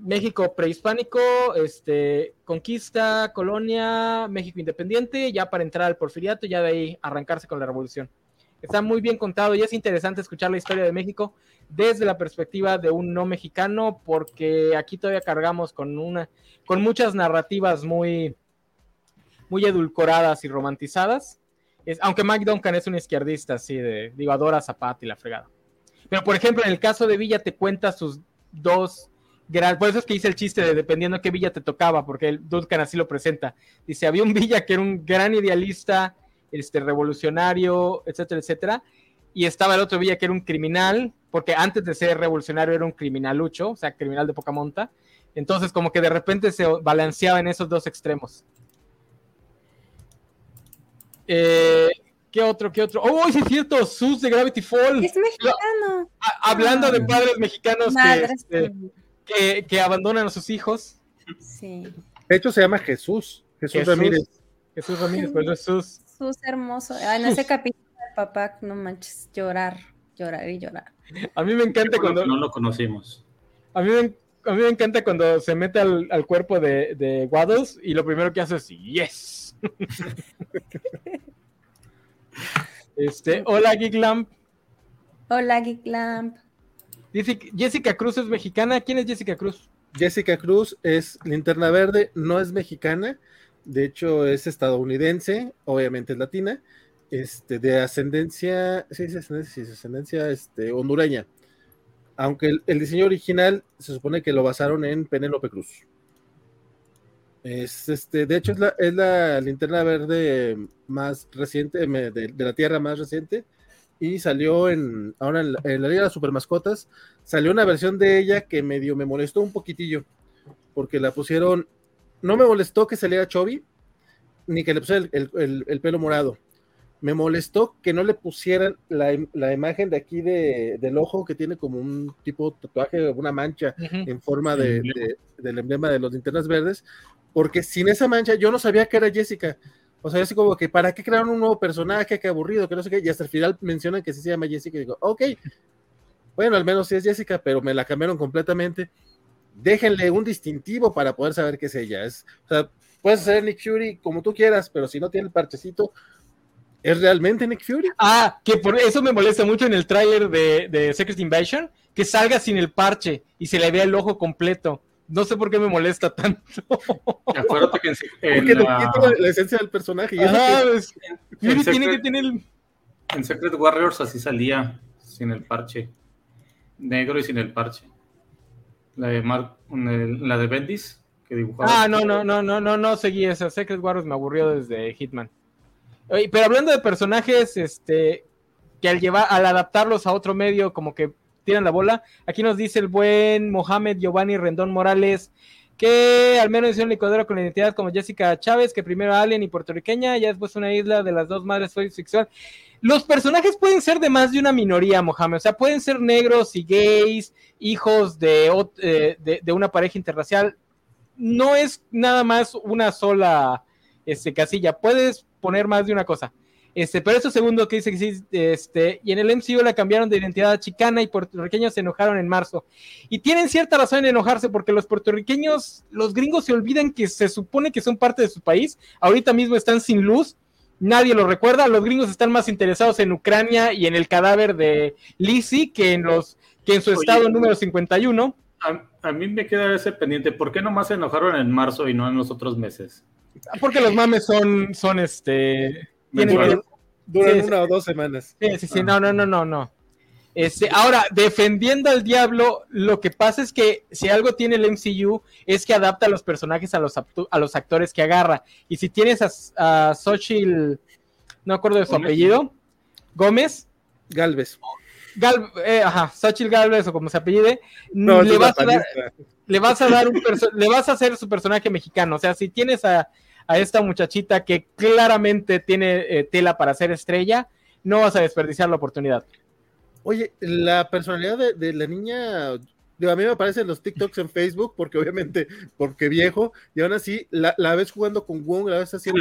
México prehispánico, este, conquista, colonia, México independiente, ya para entrar al porfiriato, ya de ahí arrancarse con la revolución. Está muy bien contado y es interesante escuchar la historia de México desde la perspectiva de un no mexicano, porque aquí todavía cargamos con una, con muchas narrativas muy, muy edulcoradas y romantizadas. Es, aunque Mike Duncan es un izquierdista, así de, digo, adora Zapata y la fregada. Pero por ejemplo, en el caso de Villa te cuenta sus dos por eso es que hice el chiste de dependiendo qué villa te tocaba, porque el Duncan así lo presenta. Dice, había un villa que era un gran idealista, este, revolucionario, etcétera, etcétera, y estaba el otro villa que era un criminal, porque antes de ser revolucionario era un criminalucho, o sea, criminal de poca monta. Entonces, como que de repente se balanceaba en esos dos extremos. Eh, ¿Qué otro? ¿Qué otro? ¡Oh, sí es cierto! Sus de Gravity Falls. Es mexicano. hablando de padres mexicanos que, este, que, que, abandonan a sus hijos. Sí. De hecho, se llama Jesús. Jesús, Jesús Ramírez. Jesús Ramírez, pues Jesús. Jesús hermoso. Ah, en ese capítulo de papá, no manches, llorar, llorar y llorar. A mí me encanta cuando. No lo conocimos. A mí me, a mí me encanta cuando se mete al, al cuerpo de, de Waddles y lo primero que hace es ¡Yes! este, hola, Geek Lamp. Hola, Geek Lamp. Jessica Cruz es mexicana. ¿Quién es Jessica Cruz? Jessica Cruz es linterna verde, no es mexicana, de hecho es estadounidense, obviamente es latina, este, de ascendencia, sí, es ascendencia, sí, ascendencia este, hondureña. Aunque el, diseño original se supone que lo basaron en Penélope Cruz. Es, este, de hecho, es la, es la linterna verde más reciente, de la Tierra más reciente, y salió en ahora en la, en la Liga de las Super Mascotas, salió una versión de ella que medio me molestó un poquitillo, porque la pusieron, no me molestó que saliera Chovy, ni que le pusieran el, el, el, pelo morado. Me molestó que no le pusieran la, la imagen de aquí de, del ojo que tiene como un tipo de tatuaje, una mancha uh -huh. en forma de, de, del emblema de los linternas verdes, porque sin esa mancha yo no sabía que era Jessica. O sea, así como que, ¿para qué crearon un nuevo personaje? Qué aburrido, que no sé qué. Y hasta el final mencionan que sí se llama Jessica. Y digo, ok, bueno, al menos sí es Jessica, pero me la cambiaron completamente. Déjenle un distintivo para poder saber qué es ella. O sea, puedes hacer Nick Fury como tú quieras, pero si no tiene el parchecito, ¿es realmente Nick Fury? Ah, que por eso me molesta mucho en el tráiler de, de Secret Invasion, que salga sin el parche y se le vea el ojo completo. No sé por qué me molesta tanto. Acuérdate que en, en Porque la... quita la esencia del personaje. Y Ajá, que... es, en, en tiene que tener. En Secret Warriors así salía, sin el parche. Negro y sin el parche. La de Mar... la de Bendis, que dibujaba. Ah, no, no, no, no, no, no seguí esa. Secret Warriors me aburrió desde Hitman. Oye, pero hablando de personajes, este, que al llevar, al adaptarlos a otro medio, como que tiran la bola. Aquí nos dice el buen Mohamed Giovanni Rendón Morales que al menos hicieron licuadora con identidad como Jessica Chávez, que primero alien y puertorriqueña, ya después una isla de las dos madres fue sexual. Los personajes pueden ser de más de una minoría, Mohamed, o sea, pueden ser negros y gays, hijos de, de, de una pareja interracial. No es nada más una sola este, casilla, puedes poner más de una cosa. Este, pero eso segundo que dice que sí, este, y en el MCU la cambiaron de identidad a chicana y puertorriqueños se enojaron en marzo. Y tienen cierta razón en enojarse porque los puertorriqueños, los gringos se olvidan que se supone que son parte de su país, ahorita mismo están sin luz, nadie lo recuerda, los gringos están más interesados en Ucrania y en el cadáver de Lizzie que en los que en su Oye, estado número 51. A, a, mí me queda ese pendiente, ¿por qué nomás se enojaron en marzo y no en los otros meses? Porque los mames son, son este duran sí, una sí. o dos semanas. Sí, sí, sí, ah. no, no, no, no, no. Este, ahora, defendiendo al diablo, lo que pasa es que si algo tiene el MCU es que adapta a los personajes a los, a los actores que agarra. Y si tienes a, a Xochitl, no acuerdo de su Gómez. apellido, Gómez. Galvez. Gal, eh, ajá, Xochitl Galvez o como se apellide, no, le, vas a dar, le vas a dar un le vas a hacer su personaje mexicano. O sea, si tienes a, a esta muchachita que claramente tiene eh, tela para ser estrella, no vas a desperdiciar la oportunidad. Oye, la personalidad de, de la niña, digo, a mí me aparecen los TikToks en Facebook, porque obviamente, porque viejo, y aún así, la, la ves jugando con Wong, la ves haciendo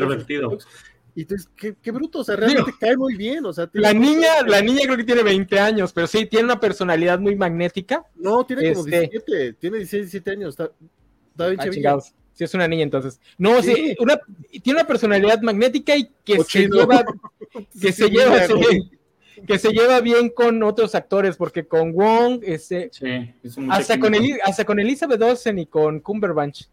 y dices, qué, qué bruto, o sea, realmente cae muy bien, o sea, La niña, la niña creo que tiene 20 años, pero sí, tiene una personalidad muy magnética. No, tiene como Este- 17, tiene 16, 17 años, está, está bien Ah. Sí, es una niña entonces. No, sí, Sí. una, tiene una personalidad magnética y que se lleva, que Sí, se lleva, que se lleva bien con otros actores, porque con Wong, este, hasta con. Eli- hasta con Elizabeth Olsen y con Cumberbatch,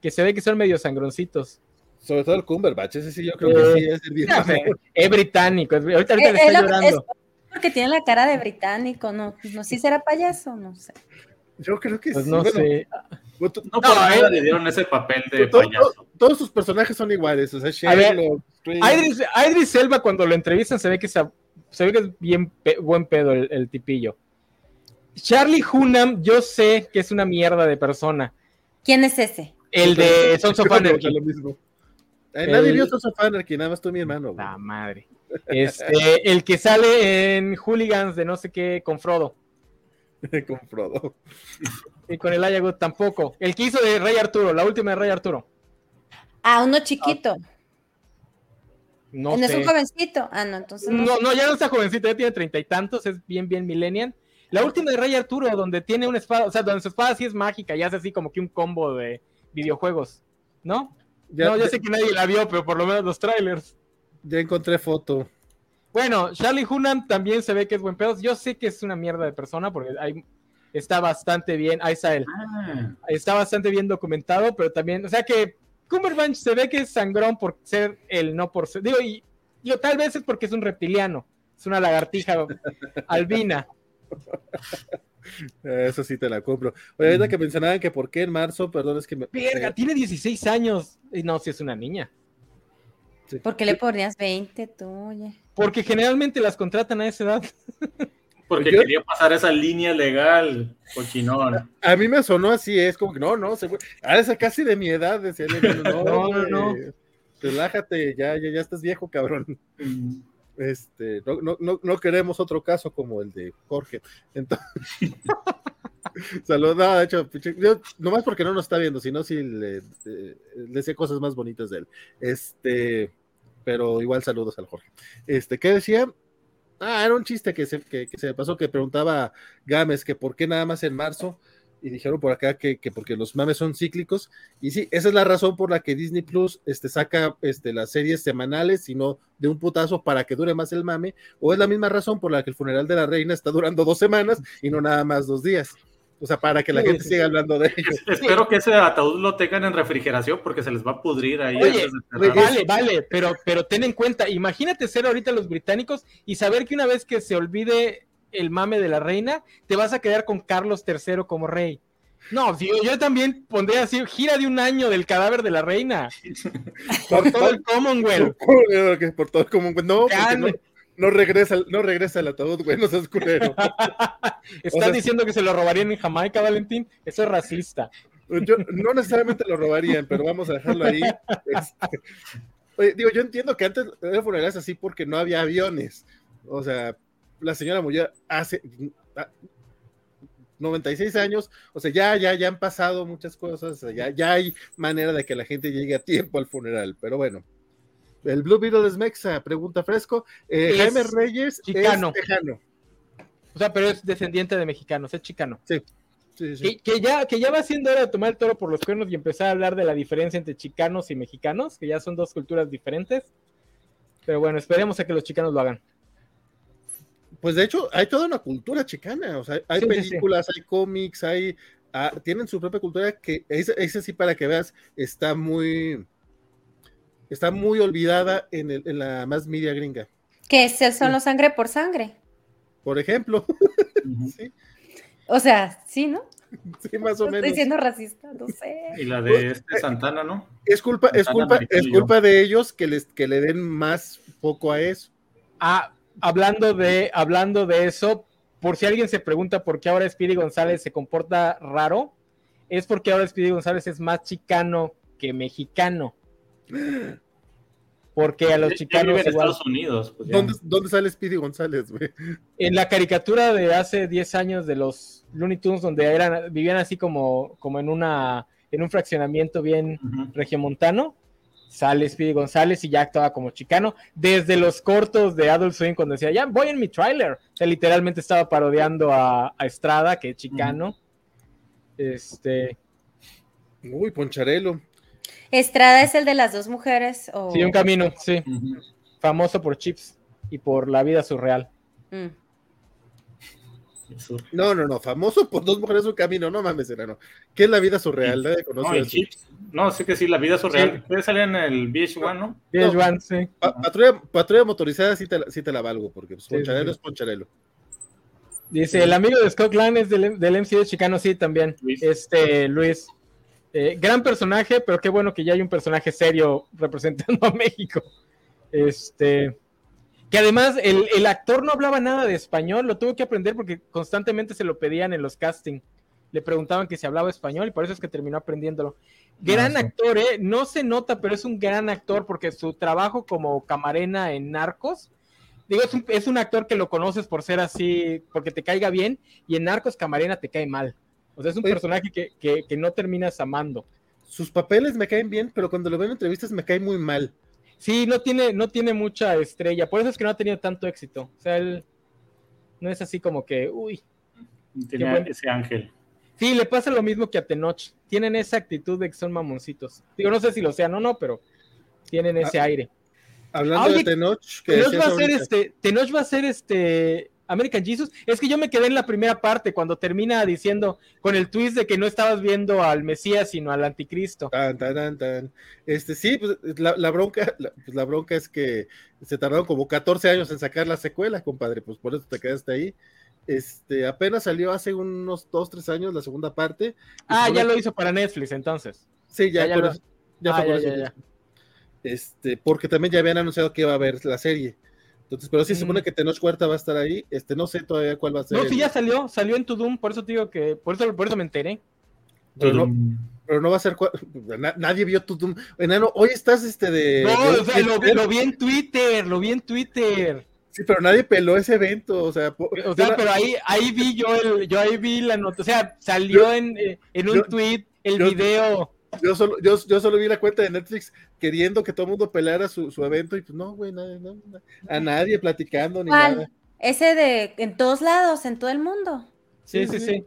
que se ve que son medio sangroncitos. Sobre todo el Cumberbatch, ese sí yo creo que Eh, sí es el bien. Ya sé, es británico, es- ahorita, ahorita Eh, le es está lo- llorando. es porque tiene la cara de británico, ¿no? No sé si será payaso, no sé. Yo creo que Pues sí. no bueno, sé. Bueno, tú- No, por No, nada le dieron ese papel de todo- payaso. todo- todos sus personajes son iguales, o sea, A ver, Sherlock, Strange, Idris, Idris Elba cuando lo entrevistan se ve que, se, se ve que es bien pe- buen pedo el, el tipillo. Charlie Hunnam, yo sé que es una mierda de persona. ¿Quién es ese? El de Sons of Anarchy. lo mismo. Nadie El- vio Sons of Anarchy, nada más tú, mi hermano. güey. La madre. Este, el que sale en Hooligans de no sé qué con Frodo. Con Frodo. Y con el Ayagut tampoco. El que hizo de Rey Arturo, la última de Rey Arturo. Ah, uno chiquito. No No, es un jovencito. Ah, no, entonces no. No, ya no está jovencito, ya tiene treinta y tantos, es bien, bien millennial. La última de Rey Arturo, donde tiene una espada, o sea, donde su espada sí es mágica y hace así como que un combo de videojuegos, ¿no? Ya, no, ya ya- sé que nadie la vio, pero por lo menos los trailers. ya encontré foto. Bueno, Charlie Hunnam también se ve que es buen pedo. Yo sé que es una mierda de persona porque hay, está bastante bien, ahí está él, Ah, está bastante bien documentado, pero también, o sea que Cumberbatch se ve que es sangrón por ser él, no por ser, digo, y digo, tal vez es porque es un reptiliano, es una lagartija albina. Eso sí te la compro. Oye, ahorita que mencionaban que por qué en marzo, perdón, es que me. Verga, eh, tiene 16 años. Y no, si es una niña. ¿Por qué le ponías 20 tú, oye? Porque generalmente las contratan a esa edad. porque Yo- quería pasar esa línea legal, cochinón. A mí me sonó así, es como que no, no, se. Ah, esa casi de mi edad, decía hermano, No, No, no, Relájate, ya, ya, ya estás viejo, cabrón. Este, no, no, no, no queremos otro caso como el de Jorge. Entonces, saludos, no, de hecho, yo, nomás porque no nos está viendo, sino si le, eh, le decía cosas más bonitas de él. Este, pero igual saludos al Jorge. Este, ¿qué decía? Ah, era un chiste que se, que, se pasó que preguntaba Gámez que por qué nada más en marzo y dijeron por acá que, que porque los mames son cíclicos y sí, esa es la razón por la que Disney Plus este, saca este, las series semanales, sino de un putazo para que dure más el mame, o es la misma razón por la que el funeral de la reina está durando dos semanas y no nada más dos días. O sea, para que la Sí, gente sí, siga hablando de ello. Espero que ese ataúd lo tengan en refrigeración porque se les va a pudrir ahí. Oye, antes de enterrarlo. Vale, vale, pero, pero ten en cuenta, imagínate ser ahorita los británicos y saber que una vez que se olvide el mame de la reina, te vas a quedar con Carlos III como rey. No, yo, yo también pondría así, gira de un año del cadáver de la reina. Por todo el Commonwealth. Por todo como no, porque no, no regresa, el- no regresa el ataúd, güey, no seas culero. ¿Estás O sea, diciendo que se lo robarían en Jamaica, Valentín? Eso es racista. Yo, no necesariamente lo robarían, pero vamos a dejarlo ahí. Este, oye, digo, yo entiendo que antes eran funerales así porque no había aviones. O sea, la señora murió hace ah, 96 años. O sea, ya, ya, ya han pasado muchas cosas. o sea, ya, ya hay manera de que la gente llegue a tiempo al funeral. Pero bueno. El Blue Beetle es Mexa, pregunta fresco. Eh, Jaime Reyes chicano. es tejano. O sea, pero es descendiente de mexicanos, es chicano. Sí, sí, sí. Que, que ya, que ya va siendo hora de tomar el toro por los cuernos y empezar a hablar de la diferencia entre chicanos y mexicanos, que ya son dos culturas diferentes. Pero bueno, esperemos a que los chicanos lo hagan. Pues de hecho, hay toda una cultura chicana, o sea, hay Sí, películas, hay cómics, hay, ah, tienen su propia cultura que esa sí para que veas está muy, está muy olvidada en, el- en la más media gringa. Que es el solo sangre por sangre. Por ejemplo, sí, O sea, sí, ¿no? sí, más o No menos. estoy siendo racista, no sé. Y la de este Santana, ¿no? Es culpa, es culpa, es culpa de ellos que les, que le den más poco a eso. Ah, hablando de, hablando de eso, por si alguien se pregunta por qué ahora Speedy González se comporta raro, es porque ahora Speedy González es más chicano que mexicano. Porque a los chicanos en igual- Estados Unidos. pues. ¿Dónde, ¿Dónde sale Speedy González, güey? en la caricatura de hace 10 años de los Looney Tunes donde eran vivían así como como en una en un fraccionamiento bien regiomontano sale Speedy González y ya actuaba como chicano desde los cortos de Adult Swim cuando decía ya voy en mi trailer o sea literalmente estaba parodiando a, a Estrada que es chicano este Uy, Poncharelo. Estrada es el de las dos mujeres. O... sí un camino sí famoso por Chips y por la vida surreal Mm. No, no, no, famoso por dos mujeres un camino, no mames, enano. ¿Qué es la vida surreal? Nadie No, conoce el eso. Chips. No, sí que sí, la vida surreal. Puede salir en el VH1, ¿no? Yes, No. Juan, sí. Pa- patrulla, patrulla motorizada sí te, la, sí te la valgo, porque pues, Sí, Poncharelo sí. es Poncharelo. Dice, el amigo de Scott Lang es del, del MC de Chicano, sí, también. Luis. Este, Luis. Eh, gran personaje, pero qué bueno que ya hay un personaje serio representando a México. Este. Que además el, el actor no hablaba nada de español, lo tuvo que aprender porque constantemente se lo pedían en los castings. Le preguntaban que si hablaba español y por eso es que terminó aprendiéndolo. Gran Ah, sí. actor, ¿eh? No se nota, pero es un gran actor porque su trabajo como camarena en Narcos, digo, es un, es un actor que lo conoces por ser así, porque te caiga bien, y en Narcos Camarena te cae mal. O sea, es un Oye. personaje que, que- que no terminas amando. Sus papeles me caen bien, pero cuando lo veo en entrevistas me cae muy mal. Sí, no tiene, no tiene mucha estrella, por eso es que no ha tenido tanto éxito. O sea, él no es así como que, uy. Tenía Qué bueno. ese ángel. Sí, le pasa lo mismo que a Tenoch. Tienen esa actitud de que son mamoncitos. Digo, no sé si lo sean o no, pero tienen ese aire. Hablando Oye, de Tenoch, que Tenoch va a ser este, Tenoch va a ser este American Jesus. Es que yo me quedé en la primera parte cuando termina diciendo con el twist de que no estabas viendo al Mesías, sino al anticristo. Tan, tan, tan, tan. Este, sí, pues la, la bronca, la, pues, la bronca es que se tardaron como 14 años en sacar la secuela, compadre, pues por eso te quedaste ahí. Este, apenas salió hace unos 2, 3 años la segunda parte. Ah, ya lo hizo para Netflix entonces. Sí, ya, ya, ya con lo- eso- ya Ah, fue con ya, eso. ya, ya. Este, porque también ya habían anunciado que iba a haber la serie. Entonces, pero sí se supone Mm. que Tenoch Huerta va a estar ahí. Este, no sé todavía cuál va a ser. No, sí, el- ya salió, salió en tu Doom, por eso te digo que, por eso, por eso me enteré. pero, no, pero no va a ser. na- nadie vio tu Doom. Enano, hoy estás este de. No, de- o sea, lo, vi- lo vi en Twitter, lo vi en Twitter. Sí, pero nadie peló ese evento. O sea, po- O sea, pero ahí, ahí vi yo el, yo ahí vi la nota, o sea, salió Yo- en, eh, en un yo- tweet el yo- video. Yo solo, yo, yo solo vi la cuenta de Netflix queriendo que todo el mundo pelara su, su evento y pues no, güey, nada, no, no, a nadie platicando ni ¿Cuál? nada. Ese de en todos lados, en todo el mundo. Sí, sí, sí.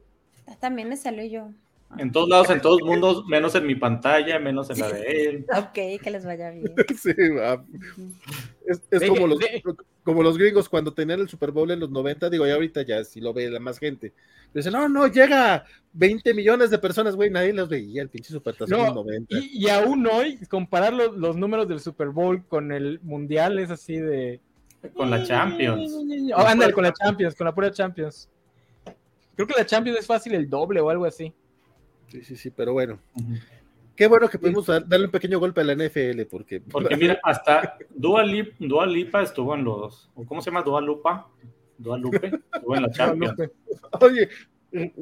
También me salió yo. En todos lados, en todos mundos, menos en mi pantalla, menos en la de él. Ok, que les vaya bien. Sí, va. es es como, los, de- como los gringos cuando tenían el Super Bowl en los 90, digo, ya ahorita ya si lo ve la más gente. Dicen, no, no, llega a 20 millones de personas, güey, nadie los veía, el pinche en No, los 90. Y, y aún hoy, comparar los, los números del Super Bowl con el Mundial es así de... Con la Champions. Oh, ándale, con la Champions, con la pura Champions. Creo que la Champions es fácil el doble o algo así. Sí, sí, sí, pero bueno. Qué bueno que pudimos dar- darle un pequeño golpe a la NFL, porque... Porque mira, hasta Dua, Lip- Dua Lipa estuvo en los. ¿o ¿Cómo se llama? Dua Lupa. Dua Lupe. Estuvo en la Champions. Oye,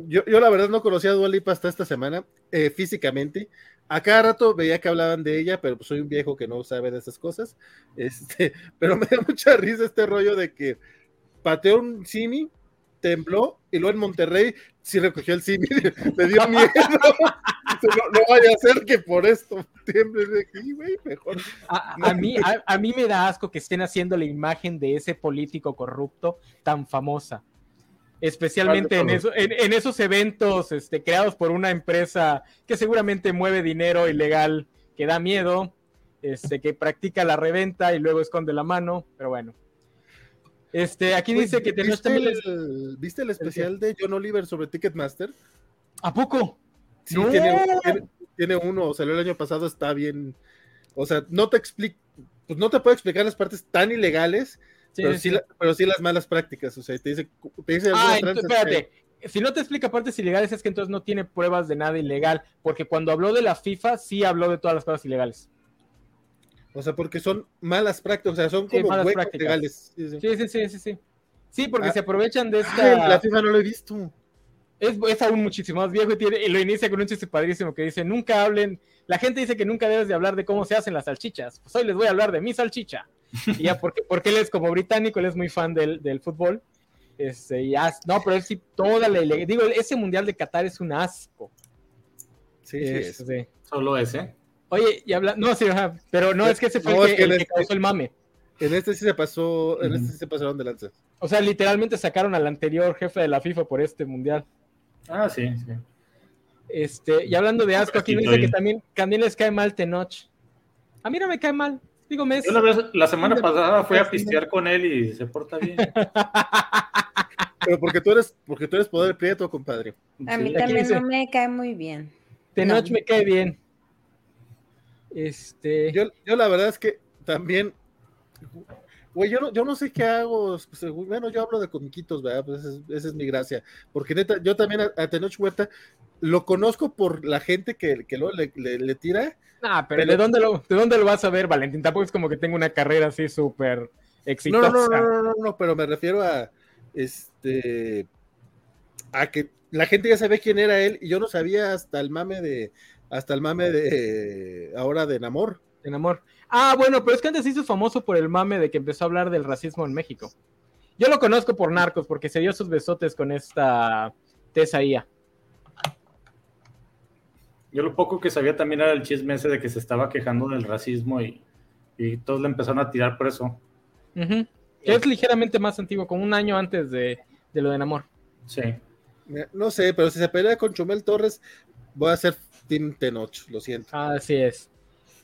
yo, yo la verdad no conocía a Dua Lipa hasta esta semana, eh, físicamente. A cada rato veía que hablaban de ella, pero pues soy un viejo que no sabe de esas cosas. Este, pero me da mucha risa este rollo de que pateó un simi, tembló, y luego en Monterrey sí recogió el simi, le dio miedo. No, no vaya a ser que por esto tiemble de aquí, güey, mejor. A, a mí, a, a mí me da asco que estén haciendo la imagen de ese político corrupto tan famosa. Especialmente en, ¿Cuál de eso, en, en esos eventos este, creados por una empresa que seguramente mueve dinero ilegal, que da miedo, este, que practica la reventa y luego esconde la mano, pero bueno. Este, aquí dice que tenemos ¿Viste también... el, ¿Viste el especial de John Oliver sobre Ticketmaster? ¿A poco? Sí, ¡No! tiene, tiene, tiene uno, salió el año pasado, está bien. O sea, no te explico, pues no te puedo explicar las partes tan ilegales, Sí, pero, sí, sí, sí. la- pero sí las malas prácticas. O sea, te dice, te dice Ah, espérate. Si no te explica partes ilegales es que entonces no tiene pruebas de nada ilegal, porque cuando habló de la FIFA sí habló de todas las cosas ilegales. O sea, porque son malas prácticas, o sea, son Sí, como huecos prácticas. legales. Sí, sí. Sí, sí, sí, sí, sí. Sí, porque Ah. se aprovechan de Ay, la esta... FIFA no lo he visto. es, es aún muchísimo más viejo y, tiene, y lo inicia con un chiste padrísimo que dice, nunca hablen, la gente dice que nunca debes de hablar de cómo se hacen las salchichas, pues hoy les voy a hablar de mi salchicha. Y ya porque, porque él es como británico, él es muy fan del, del fútbol. Este, ya, no, pero él sí, toda la, digo, ese mundial de Qatar es un asco. Sí, sí, es. Este, Solo ese. Oye, y habla, no, sí, ajá, pero no, es que ese fue No, el, es que, que el en que este- causó el mame. En este sí se pasó, en este sí se pasaron de lanza. O sea, literalmente sacaron al anterior jefe de la FIFA por este mundial. Ah, sí, sí. Este, y hablando de asco, aquí me dice que también, también les cae mal Tenoch. A mí no me cae mal. Digo, me es- Yo la, vez, la semana pasada fui a pistear con él y se porta bien. Pero porque tú eres, porque tú eres poder prieto, compadre. A mí Sí. También dice- no me cae muy bien. Tenoch No. me cae bien. Este. Yo, yo la verdad es que también, güey, yo no, yo no sé qué hago. pues, bueno, yo hablo de comiquitos, ¿verdad? Pues esa es, esa es mi gracia. Porque neta, yo también a, a Tenoch Huerta lo conozco por la gente que, que luego le, le- le tira. Ah, pero, pero- ¿de, dónde lo, ¿de dónde lo vas a ver, Valentín? Tampoco es como que tenga una carrera así súper No, exitosa. no, no, no, no, no, no, pero me refiero a este a que la gente ya sabía quién era él y yo no sabía hasta el mame de hasta el mame de ahora de Namor. En amor. Ah, bueno, pero es que antes hizo famoso por el mame de que empezó a hablar del racismo en México. Yo lo conozco por narcos, porque se dio sus besotes con esta Tessa Ia. Yo lo poco que sabía también era el chisme ese de que se estaba quejando del racismo y, y todos le empezaron a tirar por eso. Es ligeramente más antiguo, como un año antes de, de lo de Namor. Sí. No sé, pero si se pelea con Chumel Torres, voy a ser Team Tenoch, lo siento. Así es.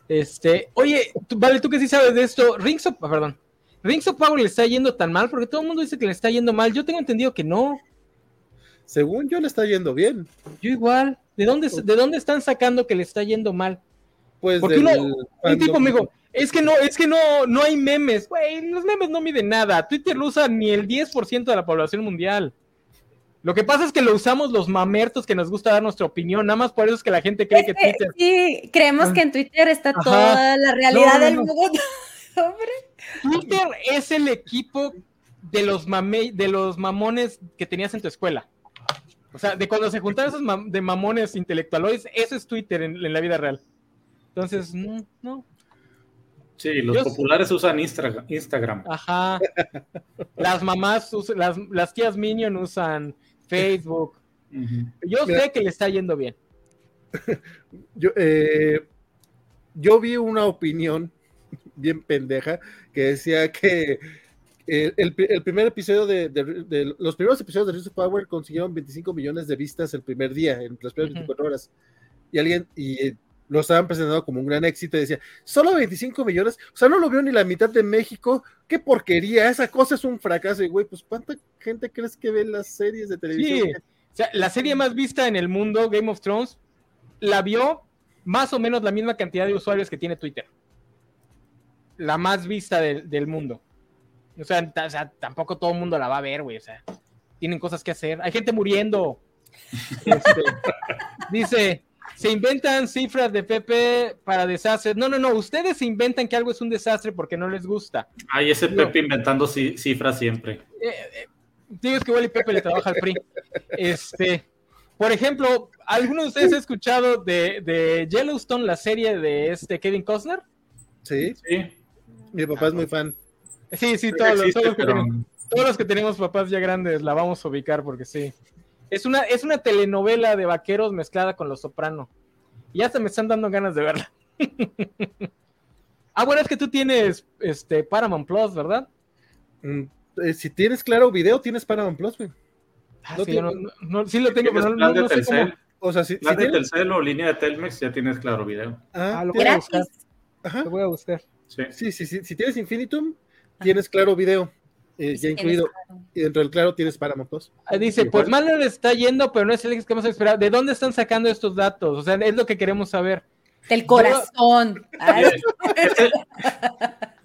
Este, oye, tú- vale, tú que sí sabes de esto, Rings of, ah, perdón, Rings of Power le está yendo tan mal porque todo el mundo dice que le está yendo mal. Yo tengo entendido que no. Según yo le está yendo bien. Yo igual. ¿De dónde, de dónde están sacando que le está yendo mal? Pues Porque uno- Un fandom- tipo me dijo, es que no, es que no, no hay memes. Güey, los memes no miden nada. Twitter lo usa ni el 10% de la población mundial. Lo que pasa es que lo usamos los mamertos que nos gusta dar nuestra opinión. Nada más por eso es que la gente cree que Es que Twitter. sí, creemos que en Twitter está Ajá. toda la realidad No, no, del no. mundo. Hombre. Twitter es el equipo de los, mame, de los mamones que tenías en tu escuela. O sea, de cuando se juntaron esos mam- de mamones intelectualoides, eso es Twitter en, en la vida real. Entonces, no, no. Sí, los Yo- populares usan Instra- Instagram. Ajá. Las mamás, us- las, las tías Minion usan Facebook. Yo Mira. sé que le está yendo bien. Yo, eh, yo vi una opinión bien pendeja que decía que el, pri- el primer episodio de, de- de- los primeros episodios de of Power consiguieron 25 millones de vistas el primer día, en las primeras Ujú. 24 horas. Y alguien, y lo estaban presentando como un gran éxito y decía, solo 25 millones, o sea, no lo vio ni la mitad de México, qué porquería, esa cosa es un fracaso. Y güey, pues ¿cuánta gente crees que ve las series de televisión? Sí. O sea, la serie más vista en el mundo, Game of Thrones, la vio más o menos la misma cantidad de usuarios que tiene Twitter. La más vista del, del mundo. O sea, tampoco todo el mundo la va a ver, güey. O sea, tienen cosas que hacer. Hay gente muriendo. Este, dice, se inventan cifras de Pepe para desastres. No, no, no. Ustedes se inventan que algo es un desastre porque no les gusta. Ay, ese No. Pepe inventando ci- cifras siempre. Digo es que Wally Pepe le trabaja al PRI. Este, por ejemplo, ¿alguno de ustedes ha escuchado de, de Yellowstone, la serie de este Kevin Costner? Sí, Sí, mi papá es muy fan. Sí, sí, todos, los, existe, todos los que pero tenemos, todos los que tenemos papás ya grandes la vamos a ubicar porque sí. Es una, es una telenovela de vaqueros mezclada con Los Soprano. Y hasta me están dando ganas de verla. ah, bueno, es que tú tienes este Paramount Plus, ¿verdad? Mm, eh, si tienes claro video, tienes Paramount Plus, güey. Ah, No sí, yo no- tiene- no- no- sí lo tengo, pero no, plan no- de no sé cómo. O sea, si, si plan de tienes... Telcel o línea de Telmex, ya tienes claro video. Ah, Ah, lo voy a buscar. Ajá. Lo voy a buscar. Sí. Sí, sí, sí. Si tienes Infinitum, tienes claro video, eh, ya incluido. Y dentro del claro tienes Paramount Plus. Ah, Dice, Igual. pues mal no le está yendo, pero no es el que hemos esperado. ¿De dónde están sacando estos datos? O sea, es lo que queremos saber. Del corazón.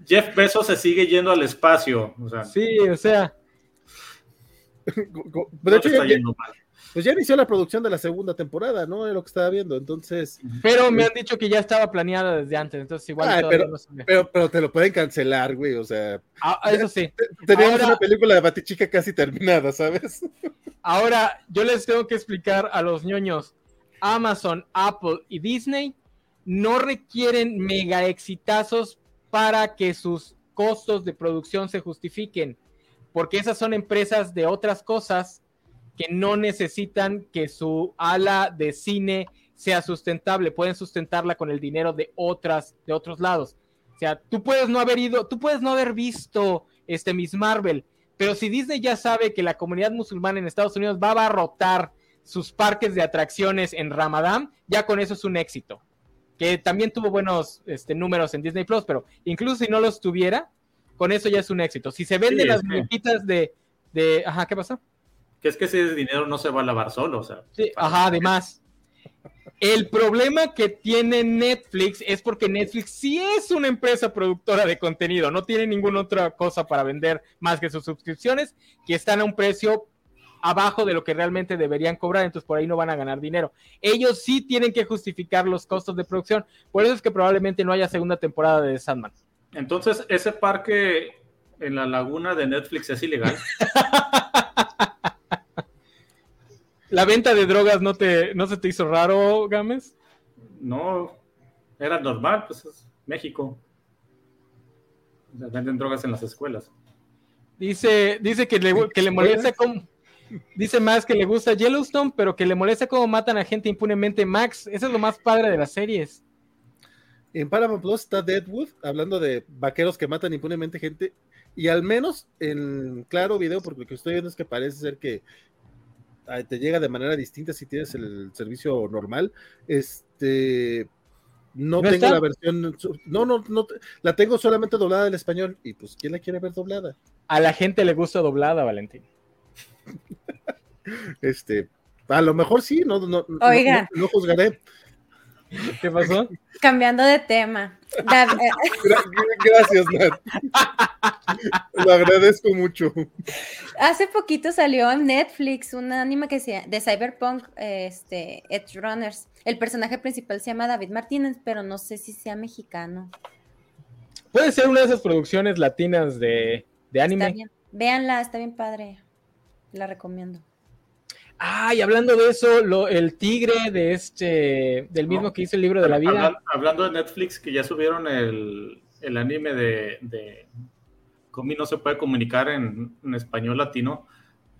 Jeff Bezos se sigue yendo al espacio. O sea, Sí, o sea, no de hecho, está ya, ya- yendo mal. Pues ya inició la producción de la segunda temporada, ¿no? Es lo que estaba viendo. Entonces, pero me han dicho que ya estaba planeada desde antes, entonces igual Ay, pero- no se ve. pero, pero te lo pueden cancelar, güey. O sea, Ah, eso sí. teníamos Ahora- una película de Batichica casi terminada, ¿sabes? Ahora, yo les tengo que explicar a los ñoños, Amazon, Apple y Disney no requieren mega exitazos para que sus costos de producción se justifiquen, porque esas son empresas de otras cosas que no necesitan que su ala de cine sea sustentable, pueden sustentarla con el dinero de otras de otros lados. O sea, tú puedes no haber ido, tú puedes no haber visto este Miss Marvel, pero si Disney ya sabe que la comunidad musulmana en Estados Unidos va a abarrotar sus parques de atracciones en Ramadán, ya con eso es un éxito. Que también tuvo buenos este, números en Disney Plus, pero incluso si no los tuviera, con eso ya es un éxito. Si se venden Sí, las muñequitas de, de. Ajá, ¿qué pasó? Que es que ese dinero no se va a lavar solo, o sea. Sí, ajá, además. El problema que tiene Netflix es porque Netflix sí es una empresa productora de contenido, no tiene ninguna otra cosa para vender más que sus suscripciones, que están a un precio abajo de lo que realmente deberían cobrar, entonces por ahí no van a ganar dinero. Ellos sí tienen que justificar los costos de producción, por eso es que probablemente no haya segunda temporada de The Sandman. Entonces, ese parque en la laguna de Netflix es ilegal. ¿La venta de drogas no, te, no se te hizo raro, Gámez? No, era normal, pues es México. Venden drogas en las escuelas. Dice, dice que le, que le molesta como. Dice más que le gusta Yellowstone, pero que le molesta cómo matan a gente impunemente. Max, eso es lo más padre de las series. En Paramount Plus está Deadwood, hablando de vaqueros que matan impunemente gente. Y al menos en claro video, porque lo que estoy viendo es que parece ser que te llega de manera distinta si tienes el servicio normal. Este. No, ¿No tengo está? la versión. No, no, no. La tengo solamente doblada al español. Y pues, ¿quién la quiere ver doblada? A la gente le gusta doblada, Valentín. Este. A lo mejor sí, no, no, Oigan. no- no juzgaré. ¿Qué pasó? Cambiando de tema. Gracias, Nat. Lo agradezco mucho. hace poquito salió en Netflix un anime que se de Cyberpunk, este, Edge Runners. El personaje principal se llama David Martínez, pero no sé si sea mexicano. Puede ser una de esas producciones latinas de, de Está anime. bien. Véanla, está bien padre. La recomiendo. Ah, y hablando de eso, lo- el tigre de este, del mismo No. que hizo el libro de la vida. Habla- hablando de Netflix, que ya subieron el, el anime de, de Comi no se puede comunicar en, en español latino,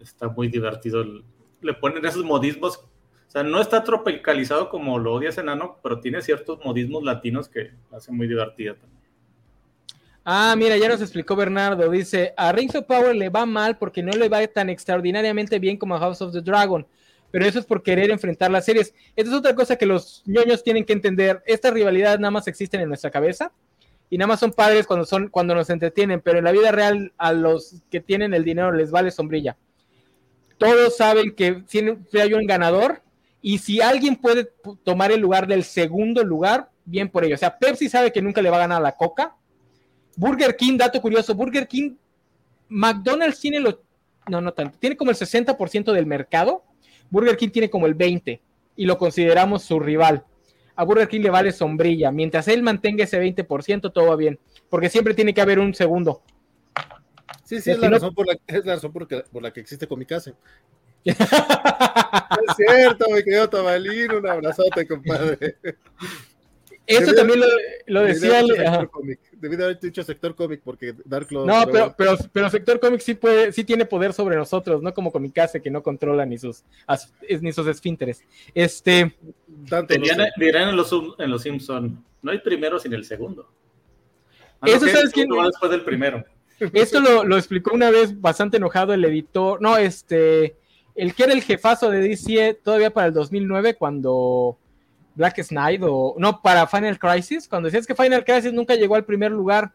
está muy divertido. el- Le ponen esos modismos, o sea, no está tropicalizado como lo odias enano, pero tiene ciertos modismos latinos que la hacen muy divertida también. Ah, mira, ya nos explicó Bernardo. Dice, a Rings of Power le va mal porque no le va tan extraordinariamente bien como a House of the Dragon. Pero eso es por querer enfrentar las series. Esta es otra cosa que los ñoños tienen que entender. Estas rivalidades nada más existen en nuestra cabeza. Y nada más son padres cuando, son, cuando nos entretienen. Pero en la vida real, a los que tienen el dinero les vale sombrilla. Todos saben que siempre hay un ganador. Y si alguien puede tomar el lugar del segundo lugar, bien por ello. O sea, Pepsi sabe que nunca le va a ganar a la Coca. Burger King, dato curioso, Burger King, McDonald's tiene lo, no, no tanto, tiene como el 60% del mercado, Burger King tiene como el 20% y lo consideramos su rival. A Burger King le vale sombrilla, mientras él mantenga ese 20%, todo va bien, porque siempre tiene que haber un segundo. Sí, sí, es la razón por la, es la razón por, que- por la que existe Comicase. Es cierto, mi querido Tabalín, un abrazote, compadre. Eso Debí- también lo, lo decía cómic. Debí de haber dicho sector cómic porque Dark Lord. No, pero, pero, pero Sector Comics sí puede, sí tiene poder sobre nosotros, no como Comicase que no controla ni sus as- ni sus esfínteres. Este, tanto no sé. dirán en los, en los Simpson, no hay primero sin el segundo. Ah, Eso sabes quién- va después del primero. Esto lo, lo explicó una vez bastante enojado el editor, no, este, el que era el jefazo de DC todavía para el 2009 cuando Black Knight o no, para Final Crisis, cuando decías que Final Crisis nunca llegó al primer lugar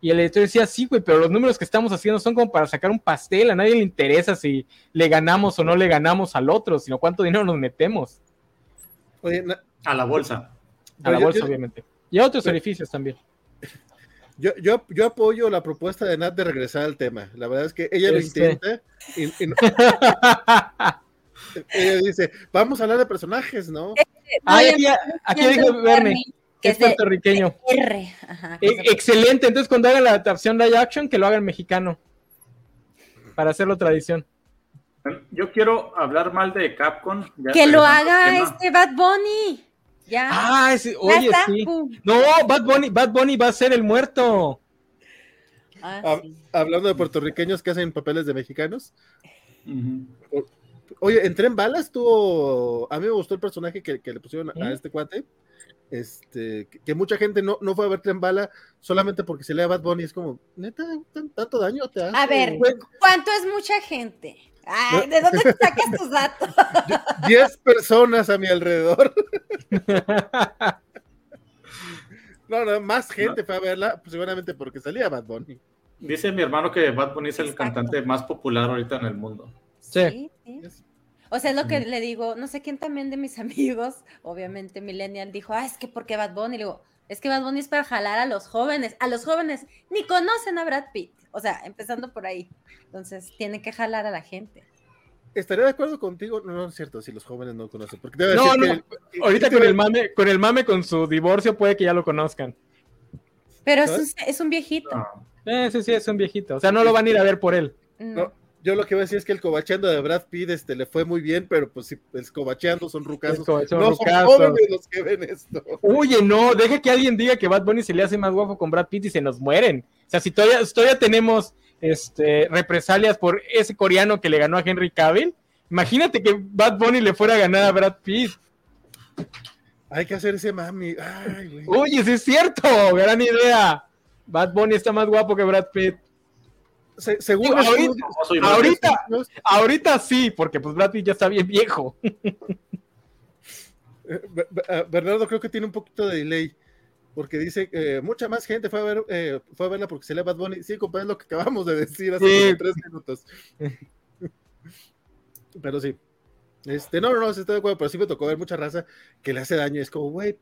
y el editor decía, sí, güey, pero los números que estamos haciendo son como para sacar un pastel, a nadie le interesa si le ganamos o no le ganamos al otro, sino cuánto dinero nos metemos Oye, A la bolsa. a la yo- bolsa, yo- obviamente. Y a otros orificios también. Yo, yo, yo apoyo la propuesta de Nat de regresar al tema. La verdad es que ella lo Este. intenta. y- y no- ella dice, vamos a hablar de personajes, ¿no? Ay, Oye, aquí, aquí dijo Bernie, que es de puertorriqueño. R. Ajá, que E- de- excelente, entonces cuando hagan la adaptación live action, que lo hagan mexicano. Para hacerlo tradición. Yo quiero hablar mal de Capcom. ya Que lo haga tema. este Bad Bunny. Ya. Ah, ese- oye, sí. No, Bad Bunny, Bad Bunny va a ser el muerto. Ah, sí. Hablando de puertorriqueños que hacen papeles de mexicanos. Ujú. Oye, entré en balas, tuvo. A mí me gustó el personaje que, que le pusieron a, a este cuate. Este, que, que mucha gente no, no fue a ver Tren Bala solamente porque se lea Bad Bunny. Es como, neta, ¿tan- tanto daño te hace. A ver, ¿cuánto es mucha gente? Ay, ¿de dónde sacas tus datos? 10 personas a mi alrededor. No, no, más gente fue a verla, pues, seguramente porque salía Bad Bunny. Dice mi hermano que Bad Bunny es el Exacto. cantante más popular ahorita en el mundo. Sí. sí. O sea, es lo que le digo, no sé quién también de mis amigos, obviamente Millennial, dijo, ah, es que ¿por qué Bad Bunny? Le digo, es que Bad Bunny es para jalar a los jóvenes. A los jóvenes ni conocen a Brad Pitt. O sea, empezando por ahí. Entonces, tiene que jalar a la gente. Estaría de acuerdo contigo, no, no es cierto, si los jóvenes no conocen, porque debe No, decir no, que- Ahorita con el mame, con el mame con su divorcio puede que ya lo conozcan. Pero es un, es un viejito. No. Eh, sí, sí, es un viejito. O sea, no lo van a ir a ver por él. No, yo lo que voy a decir es que el cobacheando de Brad Pitt este, le fue muy bien, pero pues si el cobacheando son. Es como- son no rucazos. son jóvenes los que ven esto. Oye, no, deja que alguien diga que Bad Bunny se le hace más guapo con Brad Pitt y se nos mueren. O sea, si todavía, todavía tenemos este, represalias por ese coreano que le ganó a Henry Cavill, imagínate que Bad Bunny le fuera a ganar a Brad Pitt. Hay que hacer ese mami. Ay, güey. Oye, sí es cierto, gran idea. Bad Bunny está más guapo que Brad Pitt. Se- según Digo, ahorita- estudios- ahorita- sí, porque pues Brad Pitt ya está bien viejo. eh, eh, Bernardo creo que tiene un poquito de delay. Porque dice que mucha más gente fue a, ver, eh, fue a verla porque se lee Bad Bunny. Sí, compadre, es lo que acabamos de decir hace Sí. tres minutos. Pero sí. Este, no, no, no, estoy de acuerdo, pero sí me tocó ver mucha raza que le hace daño. Es como, güey,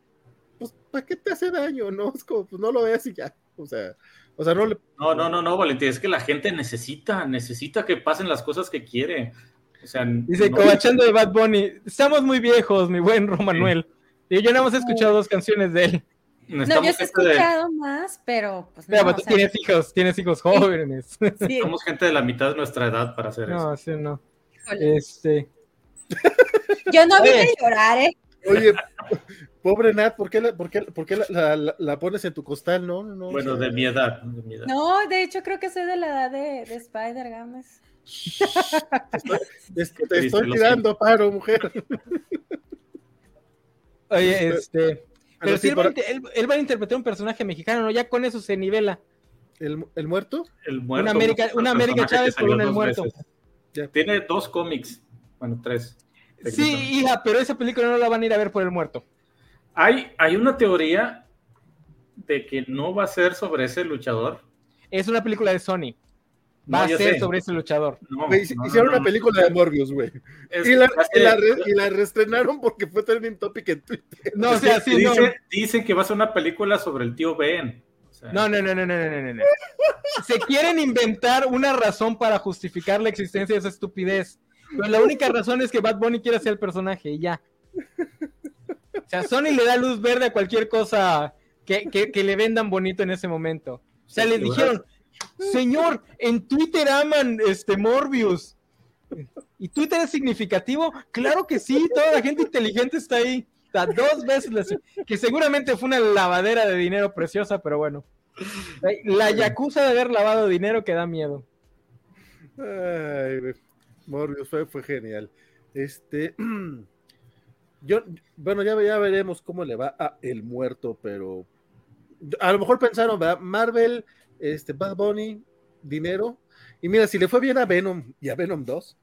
pues, ¿para qué te hace daño? No, es como, pues no lo veas y ya. O sea, o sea, no le. No, no, no, no, Valentín, es que la gente necesita, necesita que pasen las cosas que quiere. O sea, Dice, no- cobachando de Bad Bunny, estamos muy viejos, mi buen Romanuel. Y yo nada más he escuchado dos canciones de él. No, yo he de, escuchado más, pero pues no. Mira, pero o tú sea, tienes hijos, tienes hijos jóvenes. sí, necesitamos gente de la mitad de nuestra edad para hacer eso. No, sí, no. híjole. Este, Yo no vine a llorar, ¿eh? Oye, pobre Nat, ¿por qué, la, por qué, por qué la, la- la- la pones en tu costal? No, no, o Bueno, sea, de mi edad. de mi edad. No, de hecho creo que soy de la edad de, de Spider Games. es que te estoy tirando paro, mujer. oye, este. Pero sí, sí, él, va a por- inter- él- él va a interpretar un personaje mexicano, ¿no? Ya con eso se nivela. ¿El, el muerto? El muerto. Una América- una América Chávez un El Muerto. Ya. Tiene dos cómics. Bueno, tres. Sí, hija, pero esa película no la van a ir a ver por el muerto. Hay, hay una teoría de que no va a ser sobre ese luchador. Es una película de Sony. No, Va a ya ser sé. sobre ese luchador. No, Güey, no, hicieron no, una no. película de Morbius, güey. Y la, y, la re- y la reestrenaron porque fue trending topic en Twitter. No, o sea, sí, no. Dice- Dicen que va a ser una película sobre el tío Ben. O sea, No, no, no, no, no, no, no, no. Se quieren inventar una razón para justificar la existencia de esa estupidez. Pero la única razón es que Bad Bunny quiere ser el personaje y ya. O sea, Sony le da luz verde a cualquier cosa que, que- que le vendan bonito en ese momento. O sea, Sí, les dijeron, señor, en Twitter aman este Morbius. ¿Y Twitter es significativo? Claro que sí, toda la gente inteligente está ahí. Sea, dos veces, les- que seguramente fue una lavadera de dinero preciosa, pero bueno. La yakuza de haber lavado dinero que da miedo. Ay. Morbius fue, fue genial. Este. Yo, bueno, ya, ya veremos cómo le va a El Muerto, pero. A lo mejor pensaron, ¿verdad? Marvel, este, Bad Bunny, dinero. Y mira, si le fue bien a Venom y a Venom 2,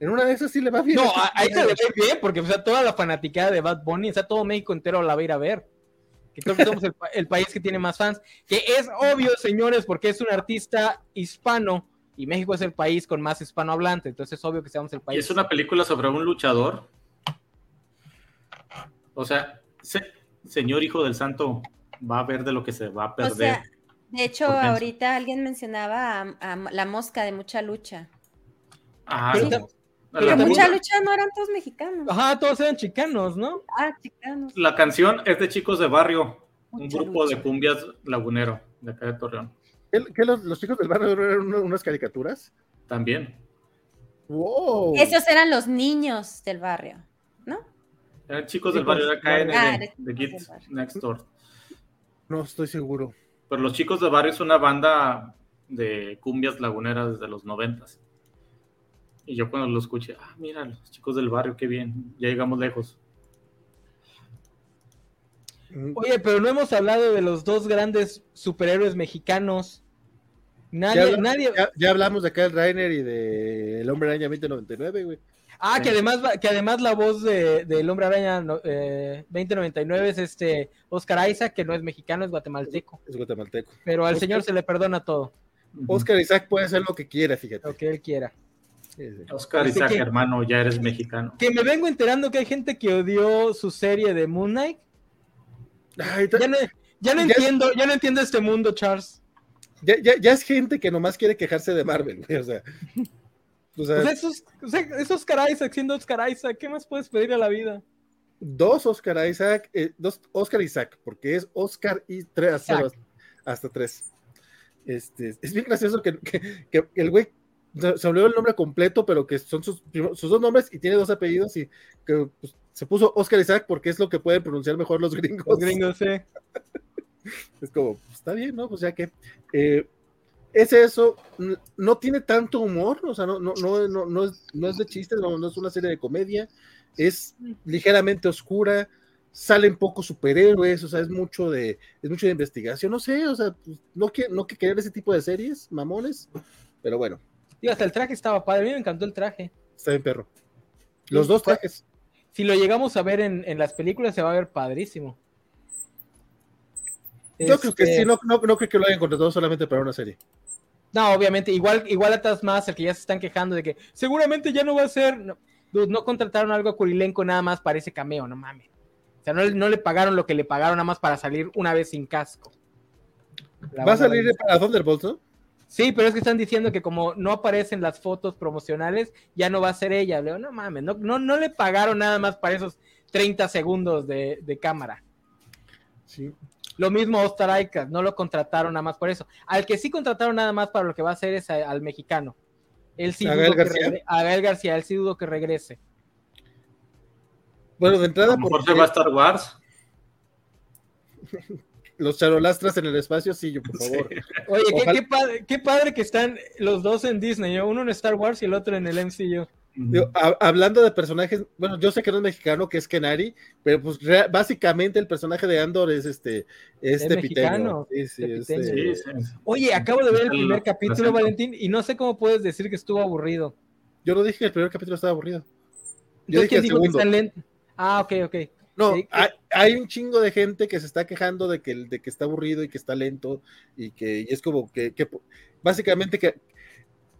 en una de esas sí le va bien. No, a- a- ahí se le bien, porque o sea, toda la fanaticada de Bad Bunny, o sea, todo México entero la va a ir a ver. Que creo que somos el, el país que tiene más fans. Que es obvio, señores, porque es un artista hispano y México es el país con más hispanohablante, entonces es obvio que seamos el Y país. es una película sobre un luchador. O sea, se- señor hijo del santo va a ver de lo que se va a O perder. sea, de hecho, ahorita alguien mencionaba a, a la mosca de mucha lucha. Ah, Pero La- también- mucha lucha no eran todos mexicanos. Ajá, todos eran chicanos, ¿no? Ah, chicanos. La canción es de Chicos de Barrio, un grupo lucha. de cumbias lagunero de acá de Torreón. ¿Qué, qué los, los chicos del barrio eran una- unas caricaturas? También. Wow. Esos eran los niños del barrio. Eran chicos del barrio, era KND, Ah, de del barrio. Next Door. No estoy seguro. Pero los chicos del barrio es una banda de cumbias laguneras desde los noventas. Y yo cuando lo escuché, ah, mira, los chicos del barrio, qué bien, ya llegamos lejos. Mm, Oye, pero no hemos hablado de los dos grandes superhéroes mexicanos. Ya Nadie, hablamos, nadie. ya- ya hablamos de Kyle Reiner y de El Hombre Araña 2099, güey. Ah, que además, va- que además la voz de, del Hombre Araña no- eh, 2099 es este Oscar Isaac, que no es mexicano, es guatemalteco. Es guatemalteco. Pero al Oscar- señor se le perdona todo, Oscar Isaac puede hacer lo que quiera, fíjate. lo que él quiera. Sí, sí. Oscar Así Isaac, que- hermano, ya eres mexicano. Que me vengo enterando que hay gente que odió su serie de Moon Knight. Ay, Ya no, ya no Ya- entiendo, ya no entiendo este mundo, Charles. ya, ya- ya es gente que nomás quiere quejarse de Marvel, güey. O sea, o sea, sea, esos, o sea, es Oscar Isaac siendo Oscar Isaac, ¿qué más puedes pedir a la vida? dos Oscar Isaac, eh, dos Oscar Isaac, porque es Oscar y tres hasta, hasta tres. Este, es bien gracioso que, que- que el güey se olvidó el nombre completo, pero que son sus, sus dos nombres y tiene dos apellidos y que pues, se puso Oscar Isaac porque es lo que pueden pronunciar mejor los gringos. Los gringos, sí. Es como, pues, está bien, ¿no? Pues ya que eh, es eso, no tiene tanto humor, o sea, no, no, no, no, no es, no es de chistes, no, no es una serie de comedia, es ligeramente oscura, salen pocos superhéroes, o sea, es mucho de, es mucho de investigación, no sé, o sea, pues, no que, no que querer ese tipo de series, mamones, pero bueno, Digo, hasta el traje estaba padre, a mí me encantó el traje. está bien perro. Los dos trajes. Si lo llegamos a ver en, en las películas, se va a ver padrísimo. Yo creo que Este, sí, no, no, no creo que lo hayan contratado solamente para una serie. No, obviamente, igual, igual a más el que ya se están quejando de que seguramente ya no va a ser. No, dude, no contrataron algo a Kurilenko nada más para ese cameo, no mames. O sea, no, le- no le pagaron lo que le pagaron nada más para salir una vez sin casco. La Va a salir va- para Thunderbolts, ¿no? Sí, pero es que están diciendo que como no aparecen las fotos promocionales, ya no va a ser ella. Le digo, no mames, no, no, no le pagaron nada más para esos 30 segundos de, de cámara. Sí. Lo mismo Oscar Isaac, no lo contrataron nada más por eso. Al que sí contrataron nada más para lo que va a hacer es a- al mexicano. Él sí ¿A que García? a Gael García, él sí dudo que regrese. Bueno, de A entrada, lo mejor porque se va a Star Wars. los charolastras en el espacio, sí, yo, por favor. Oye, qué, padre, qué padre que están los dos en Disney, ¿no? uno en Star Wars y el otro en el MCU. Digo, hablando de personajes, bueno, yo sé que no es mexicano, que es Kenari, pero pues básicamente el personaje de Andor es este, es Es tepiteño. mexicano, Sí, sí, es, tepiteño. eh, Sí, sí. Oye, acabo de ver el primer capítulo. Valentín, y no sé cómo puedes decir que estuvo aburrido. yo no dije que el primer capítulo estaba aburrido. Entonces, Yo dije ¿quién el dijo que segundo. está lento? Ah, ok, ok. No, que- hay, hay un chingo de gente que se está quejando de que, de que está aburrido y que está lento y que y es como que, que básicamente que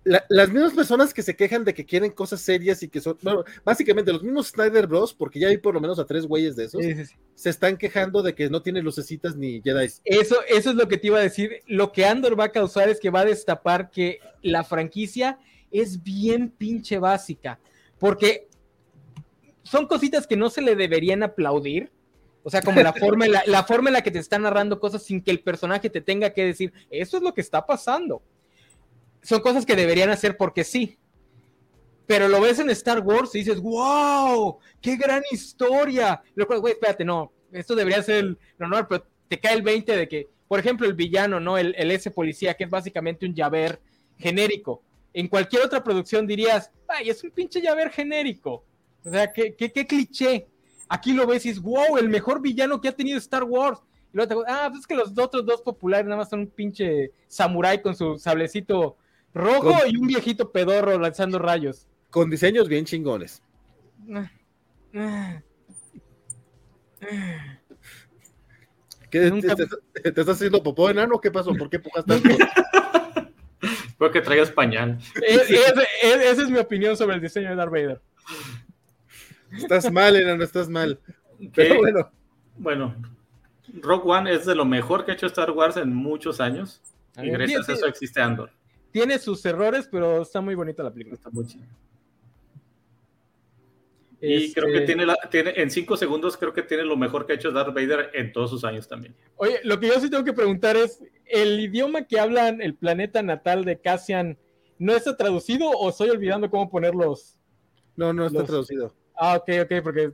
la- las mismas personas que se quejan de que quieren cosas serias y que son, bueno, básicamente los mismos Snyder Bros, porque ya hay por lo menos a tres güeyes de esos, Sí, sí, sí. se están quejando de que no tiene lucecitas ni Jedi. Eso, eso es lo que te iba a decir. Lo que Andor va a causar es que va a destapar que la franquicia es bien pinche básica. Porque son cositas que no se le deberían aplaudir. O sea, como la forma, la forma en la que te están narrando cosas sin que el personaje te tenga que decir, eso es lo que está pasando. Son cosas que deberían hacer porque sí. Pero lo ves en Star Wars y dices, wow, qué gran historia. Y luego, güey, espérate, no, esto debería ser el normal, pero te cae el 20 de que, por ejemplo, el villano, ¿no? El, el S policía, que es básicamente un llaver genérico. En cualquier otra producción dirías, ay, es un pinche llaver genérico. O sea, qué, qué, qué cliché. Aquí lo ves y es, wow, el mejor villano que ha tenido Star Wars. Y luego te ah, pues es que los otros dos populares nada más son un pinche samurái con su sablecito rojo Con- y un viejito pedorro lanzando rayos. Con diseños bien chingones. ¿Qué, Nunca- te, te- te estás haciendo popó enano? ¿Qué pasó? ¿Por qué empujas tanto? Creo que traigas pañal. Es- es- es- esa es mi opinión sobre el diseño de Darth Vader. Estás mal, enano, estás mal. Pero bueno, bueno, Rock One es de lo mejor que ha hecho Star Wars en muchos años. Y gracias a eso existe Andor. Tiene sus errores, pero está muy bonita la película. Está muy chido. Y Este, creo que tiene, la, tiene, en cinco segundos, creo que tiene lo mejor que ha hecho Darth Vader en todos sus años también. Oye, lo que yo sí tengo que preguntar es, ¿el idioma que hablan el planeta natal de Cassian ¿No está traducido o estoy olvidando cómo ponerlos? No, no está Los- traducido. Ah, ok, ok, porque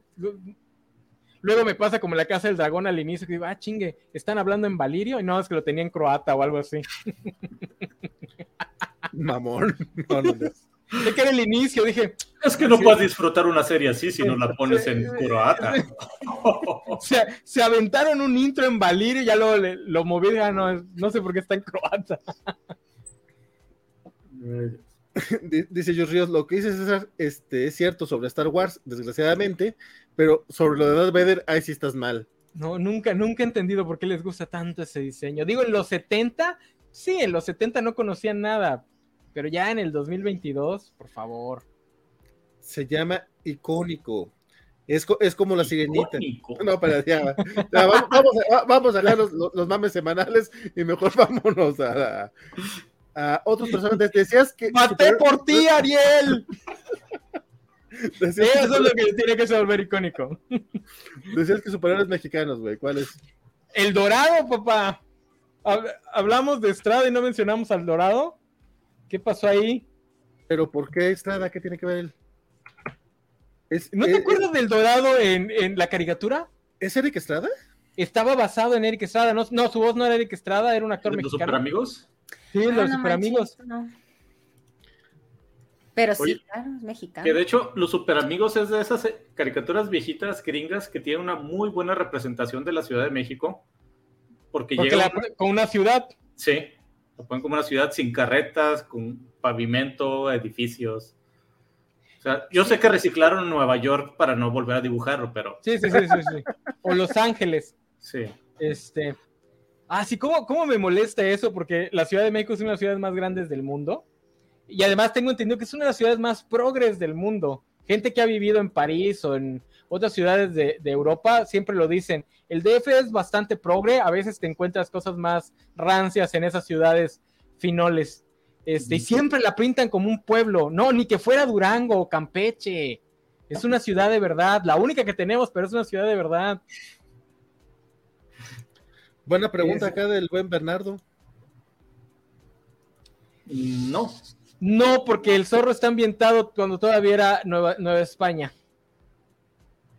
luego me pasa como en la casa del dragón al inicio que digo, ah, chingue, están hablando en valirio y no, es que lo tenía en croata o algo así. Mamón. No, no, no. Sé que era el inicio, dije, Es que no puedes disfrutar una serie así si no la pones en croata. se, se aventaron un intro en valirio y ya luego le- lo moví, ah, no, no sé por qué está en croata. Di- Dice Jus Ríos, lo que dice César este, es cierto sobre Star Wars, desgraciadamente, pero sobre lo de Darth Vader, ahí sí estás mal. No, nunca, nunca he entendido por qué les gusta tanto ese diseño. Digo, en los 70, sí, en los 70 no conocían nada, pero ya en el 2022, por favor. Se llama icónico. Es, co- es como la sirenita. Icónico. No, pero ya, ya, vamos, vamos a, va- vamos a dejar los, los- mames semanales y mejor vámonos a, a, a otros personajes. Decías que. ¡Maté por ti, Ariel! Decías, Eso es lo que tiene que ser volver icónico. decías que superhéroes mexicanos, güey. ¿Cuál es? El Dorado, papá. Hab- Hablamos de Estrada y no mencionamos al Dorado. ¿Qué pasó ahí? Pero ¿por qué Estrada? ¿Qué tiene que ver él? ¿Es, ¿No te es- acuerdas del Dorado en, en la caricatura? ¿Es Eric Estrada? Estaba basado en Eric Estrada. No, no, su voz no era Eric Estrada, era un actor ¿Los mexicano. superamigos? Sí, Ah, los no superamigos. manches, no. Pero sí, Oye, claro, es mexicano. Que de hecho, Los Superamigos es de esas eh, caricaturas viejitas gringas que tienen una muy buena representación de la Ciudad de México. Porque, Porque llega. la- con una ciudad. Sí, lo ponen como una ciudad sin carretas, con pavimento, edificios. O sea, yo sé que reciclaron Nueva York para no volver a dibujarlo, pero Sí, sí, sí, sí, sí. O Los Ángeles. sí. Este. Ah, sí, ¿cómo, ¿cómo me molesta eso? Porque la Ciudad de México es una de las ciudades más grandes del mundo. Y además tengo entendido que es una de las ciudades más progres del mundo. Gente que ha vivido en París o en otras ciudades de, de Europa siempre lo dicen. El DF es bastante progre. A veces te encuentras cosas más rancias en esas ciudades finoles. Este, y siempre la pintan como un pueblo. No, ni que fuera Durango o Campeche. Es una ciudad de verdad. La única que tenemos, pero es una ciudad de verdad. Buena pregunta Es- acá del buen Bernardo. No, No, porque el zorro está ambientado cuando todavía era Nueva, Nueva España.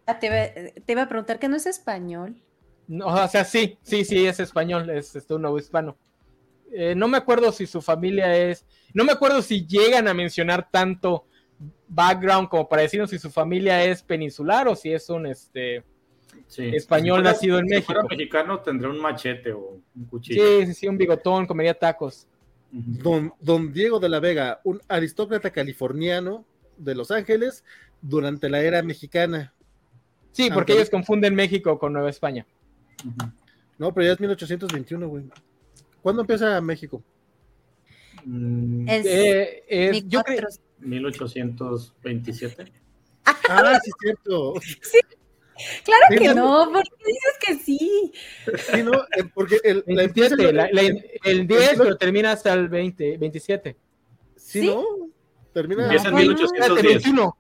Ah, te, iba, te iba a preguntar que no es español. No, o sea, sí, sí, sí, es español, es este, un nuevo hispano. Eh, no me acuerdo si su familia es. No me acuerdo si llegan a mencionar tanto background como para decirnos si su familia es peninsular o si es un este. sí. Español Si fuera- nacido en si fuera México. mexicano tendría un machete o un cuchillo. Sí, sí, sí, un bigotón, comería tacos. Don, don Diego de la Vega, un aristócrata californiano de Los Ángeles durante la era mexicana. Sí, porque Aunque- ellos confunden México con Nueva España. No, pero ya es 1821, güey. ¿Cuándo empieza México? Mm, Es Eh, es- yo creo. cuatro- 1827. Ah, sí, es cierto. Claro Sí, que no. no, ¿por qué dices que sí? Sí, ¿no? Eh, Porque el, la empieza 27, la- la- el- el 10, pero termina hasta el 20, 27. sí, ¿Sí? ¿no? Termina. Empieza en Ay, no. Espérate, 1810. 21.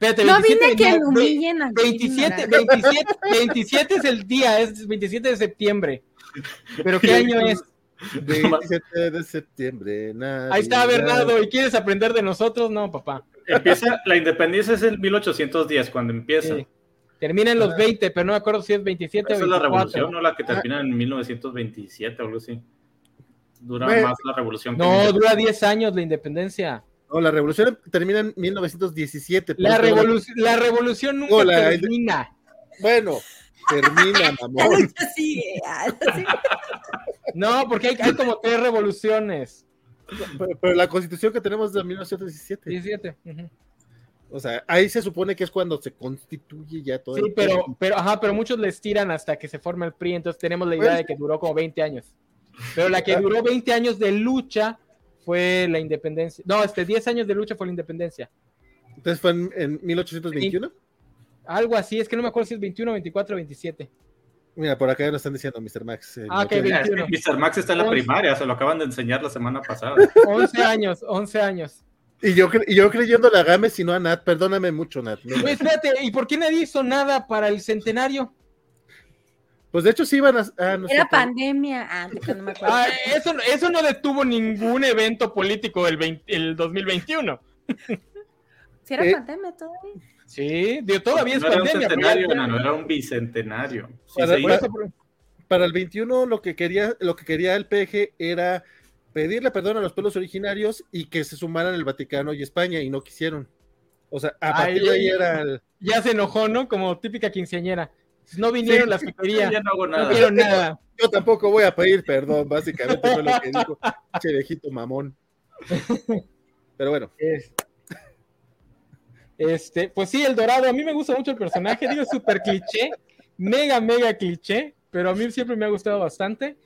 Espérate, No 27, vine a que ve- humillen aquí. 27, ignorante. 27, 27 es el día, es 27 de septiembre. ¿Pero qué año es? 27 de septiembre. Ahí está. Bernardo. ¿Y quieres aprender de nosotros? No, papá. Empieza, la independencia es el 1810 cuando empieza. Sí. Termina en los Ah. 20, pero no me acuerdo si es 27 Esa o es la 24. revolución, ¿no? La que termina en 1927 o algo así. Dura Bueno. más la revolución. que No, dura 10 años la independencia. No, la revolución termina en 1917. por La, revolu- la revolución nunca Hola, termina. Bueno, termina, mamón. Sí, sí. No, porque hay, hay como tres revoluciones. Pero, pero la constitución que tenemos es de 1917. 17. ujú. O sea, ahí se supone que es cuando se constituye ya todo. Sí, el- pero, pero, ajá, pero muchos les tiran hasta que se forma el PRI, entonces tenemos la idea Pues- de que duró como 20 años. Pero la que duró 20 años de lucha fue la independencia. No, este 10 años de lucha fue la independencia. Entonces fue en, en 1821. Algo así, es que no me acuerdo si es 21, 24 o 27. Mira, por acá ya lo están diciendo, Mr. Max. eh, Ah, tiene- bien. Es que Mr. Max está en la Once. primaria, se lo acaban de enseñar la semana pasada. 11 años, 11 años. Y yo, y yo creyendo la Games y no a Nat. Perdóname mucho, Nat. No, Oye, espérate, ¿y por qué nadie hizo nada para el centenario? Pues de hecho sí iban a... no sé, Era pandemia. Ah, no me acuerdo. Ah, eso, eso no detuvo ningún evento político el, 20 el 2021. Si era eh, pandemia todavía. Sí, digo, todavía es no era un pandemia. pero ya- centenario, no, era un bicentenario. Sí, Para- el 21 lo que quería, lo que quería el PG era pedirle perdón a los pueblos originarios y que se sumaran el Vaticano y España y no quisieron. O sea, a partir de ahí era el- ya se enojó, ¿no? Como típica quinceañera. No vinieron las que quería. Ya no hago No nada. vieron nada. yo tampoco voy a pedir perdón, básicamente fue lo que dijo che viejito mamón. Pero bueno, Es- Este, pues sí, el dorado, a mí me gusta mucho el personaje, digo, súper cliché, mega, mega cliché, pero a mí siempre me ha gustado bastante.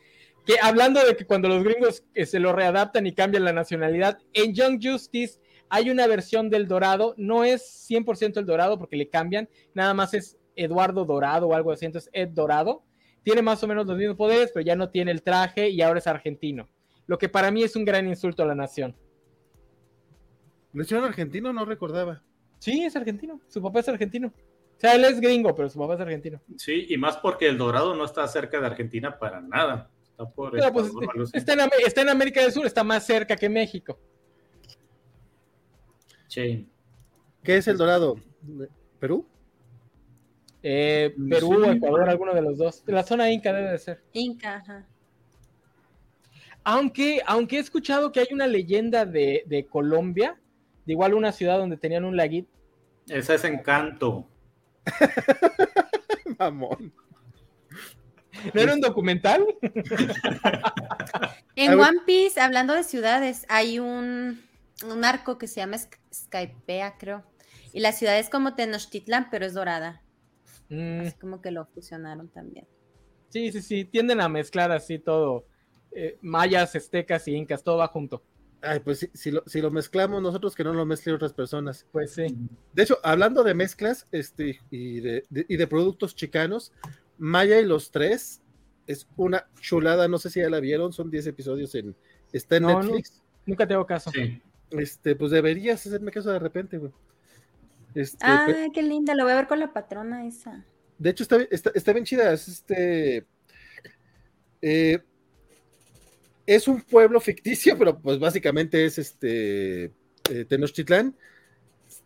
Que hablando de que cuando los gringos eh, se lo readaptan y cambian la nacionalidad, en Young Justice hay una versión del dorado, no es 100% el dorado porque le cambian, nada más es Eduardo Dorado o algo así, entonces Ed Dorado. Tiene más o menos los mismos poderes, pero ya no tiene el traje y ahora es argentino. Lo que para mí es un gran insulto a la nación. ¿lo hicieron argentino? No recordaba. Sí, es argentino. Su papá es argentino. O sea, él es gringo, pero su papá es argentino. Sí, y más porque el Dorado no está cerca de Argentina para nada. Está por Pero pues está en, está en América del Sur, está más cerca que México. Sí. ¿Qué es el dorado? ¿Perú? Eh, Perú, Sí. Ecuador, alguno de los dos. La zona Inca debe de ser. Inca, ajá. Aunque, aunque he escuchado que hay una leyenda de, de Colombia, de igual una ciudad donde tenían un laguito. Ese es Encanto. Mamón. ¿No era un documental? En. One Piece, hablando de ciudades, hay un, un arco que se llama Sk- Skypea, creo. Y la ciudad es como Tenochtitlán, pero es dorada. Mm, Así como que lo fusionaron también. sí, sí, sí. Tienden a mezclar así todo. eh, mayas, aztecas y incas, todo va junto. Ay, pues si, si lo, si lo mezclamos nosotros, que no lo mezclen otras personas. Pues sí. De hecho, hablando de mezclas este, y, de, de- y de productos chicanos, Maya y los tres es una chulada. No sé si ya la vieron, son 10 episodios en. Está en No, no. Netflix. Nunca tengo caso. Sí. Este, pues deberías hacerme caso de repente, güey. Este, Ah, qué linda, lo voy a ver con la patrona esa. de hecho, está, está, está bien chida. Es este. eh, es un pueblo ficticio, pero pues básicamente es este. eh, Tenochtitlán.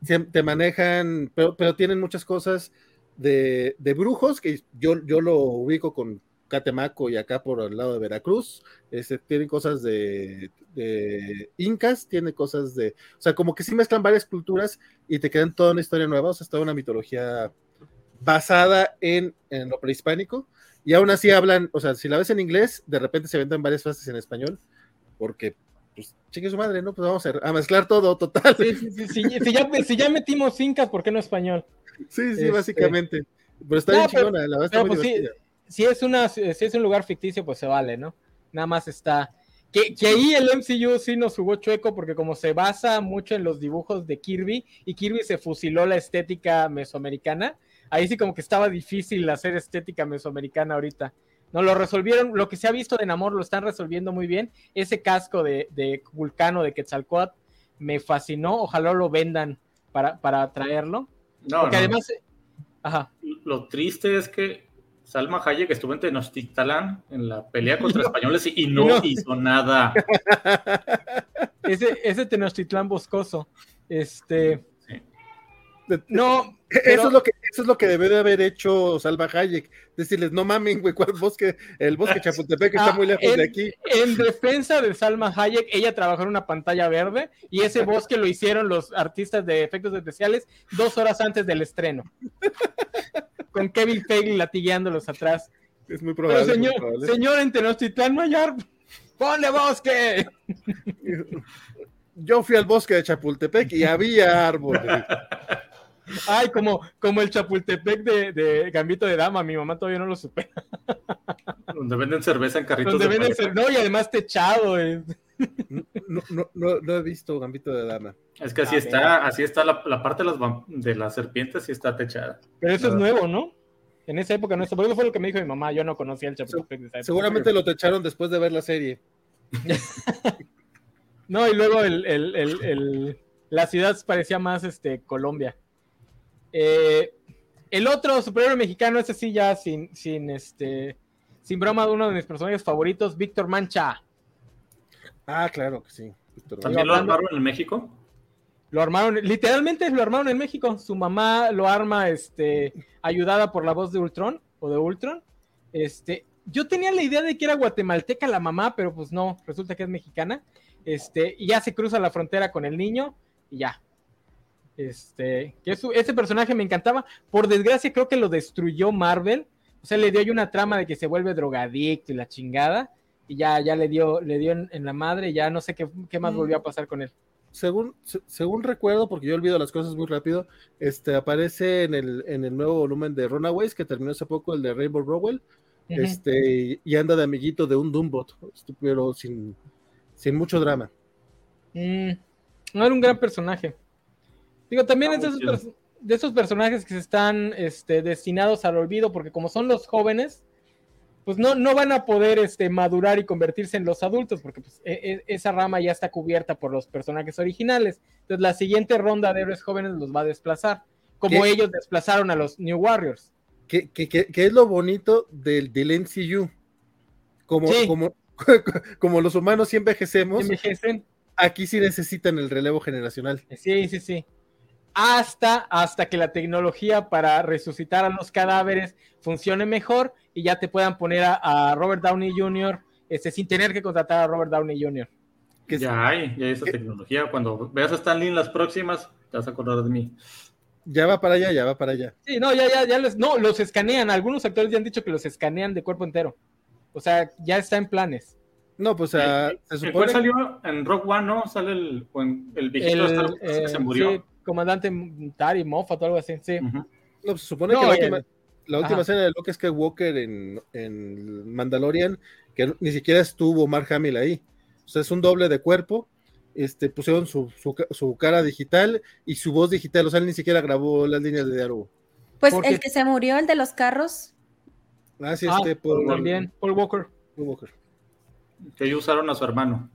Se- te manejan, pero, pero tienen muchas cosas de, de brujos, que yo, yo lo ubico con Catemaco y acá por el lado de Veracruz. Este, tienen cosas de, de incas, tiene cosas de. O sea, como que sí mezclan varias culturas y te quedan toda una historia nueva, o sea, es toda una mitología basada en, en lo prehispánico. Y aún así hablan, o sea, si la ves en inglés, de repente se vendan varias frases en español, porque, pues, chingue su madre, ¿no? Pues vamos a, a mezclar todo, total. Sí, sí, sí, si, ya, si ya metimos incas, ¿por qué no español? Sí, sí, Este- básicamente. Pero está No, bien pero- chingona, la verdad está muy pues sí. Si es una si es un lugar ficticio, pues se vale, ¿no? Nada más está. Que, que ahí el MCU sí nos jugó chueco, porque como se basa mucho en los dibujos de Kirby, y Kirby se fusiló la estética mesoamericana, ahí sí como que estaba difícil hacer estética mesoamericana ahorita. No lo resolvieron, lo que se ha visto de Namor lo están resolviendo muy bien. Ese casco de, de Vulcano de Quetzalcoatl me fascinó, ojalá lo vendan para, para traerlo. No, Porque no. además, ajá. Lo triste es que Salma Hayek estuvo en Tenochtitlán en la pelea contra españoles y, y no, no. hizo nada. ese, ese Tenochtitlán boscoso. Este. Sí. No, Eso, pero- es lo que, eso es lo que debe de haber hecho Salva Hayek. Decirles, no mamen, güey, ¿cuál bosque? El bosque Chapultepec está Ah, muy lejos en- de aquí. en defensa de Salma Hayek, ella trabajó en una pantalla verde y ese bosque lo hicieron los artistas de efectos especiales dos horas antes del estreno. Con Kevin Feige latigueándolos atrás. Es muy Pero probable. muy señor, probable. señor en Tenochtitlán ar- ¡Ponle bosque! Yo fui al bosque de Chapultepec y había árboles. Ay, como, como el Chapultepec de, de Gambito de Dama, mi mamá todavía no lo supera. Donde venden cerveza en carritos Donde de venden paja. cer- no, y además techado. eh. No, no, no, no he visto Gambito de Dama. Es que así A está, así está la, la parte de las, de las serpientes, sí está techada. Pero eso es Ah. nuevo, ¿no? En esa época no. Porque eso fue lo que me dijo mi mamá. Yo no conocía el Chapultepec de esa época. Seguramente lo techaron después de ver la serie. No, y luego el, el- el- el- la ciudad parecía más este, Colombia. Eh, el otro superhéroe mexicano, ese sí ya sin, sin este, sin broma, uno de mis personajes favoritos, Víctor Mancha. Ah, claro que sí. ¿También lo armaron en México? Lo armaron, literalmente lo armaron en México. Su mamá lo arma, este, ayudada por la voz de Ultron o de Ultron. Este, yo tenía la idea de que era guatemalteca la mamá, pero pues no, resulta que es mexicana. Este, y ya se cruza la frontera con el niño y ya. Este, que eso- ese personaje me encantaba. Por desgracia, creo que lo destruyó Marvel. O sea, le dio ahí una trama de que se vuelve drogadicto y la chingada. Y ya, ya le dio, le dio en, en la madre. y Ya no sé qué, qué más Mm. volvió a pasar con él. según, se- según recuerdo, porque yo olvido las cosas muy rápido, este aparece en el, en el nuevo volumen de Runaways, que terminó hace poco, el de Rainbow Rowell, este, y anda de amiguito de un Doombot, este, pero sin, sin mucho drama. Mm, no era un gran personaje. Digo, también es de esos, de esos personajes que se están este, destinados al olvido, porque como son los jóvenes, pues no, no van a poder este, madurar y convertirse en los adultos, porque pues, e- e- esa rama ya está cubierta por los personajes originales. Entonces la siguiente ronda de héroes jóvenes los va a desplazar, como ¿Qué? ellos desplazaron a los New Warriors. que, que, que- que es lo bonito del, del MCU. Como, Sí. como, como los humanos sí envejecemos, Envejecen. aquí sí necesitan el relevo generacional. Sí, sí, sí. Hasta, hasta que la tecnología para resucitar a los cadáveres funcione mejor y ya te puedan poner a, a Robert Downey Jr. Este, sin tener que contratar a Robert Downey Jr. Que Ya hay, ya hay esa tecnología. Cuando veas a Stan Lee en las próximas, te vas a acordar de mí. ya va para allá, ya va para allá. Sí, no, ya, ya, ya les, no, los escanean. Algunos actores ya han dicho que los escanean de cuerpo entero. O sea, ya está en planes. No, pues ah, se ¿El supone salió en Rock One, no? Sale el, el viejito El, Star Wars que eh, se murió. sí, comandante Tari Moffat o algo así, sí. No, pues, se supone No, que y última, el- la última Ajá. escena de Luke Skywalker en, en Mandalorian, que ni siquiera estuvo Mark Hamill ahí. O sea, es un doble de cuerpo. Este, pusieron su, su, ca- su cara digital y su voz digital. O sea, él ni siquiera grabó las líneas de diálogo. Pues Porque- el que se murió, el de los carros. Ah, sí, Ah, este, También, Paul Walker. Paul Walker. Que ellos usaron a su hermano.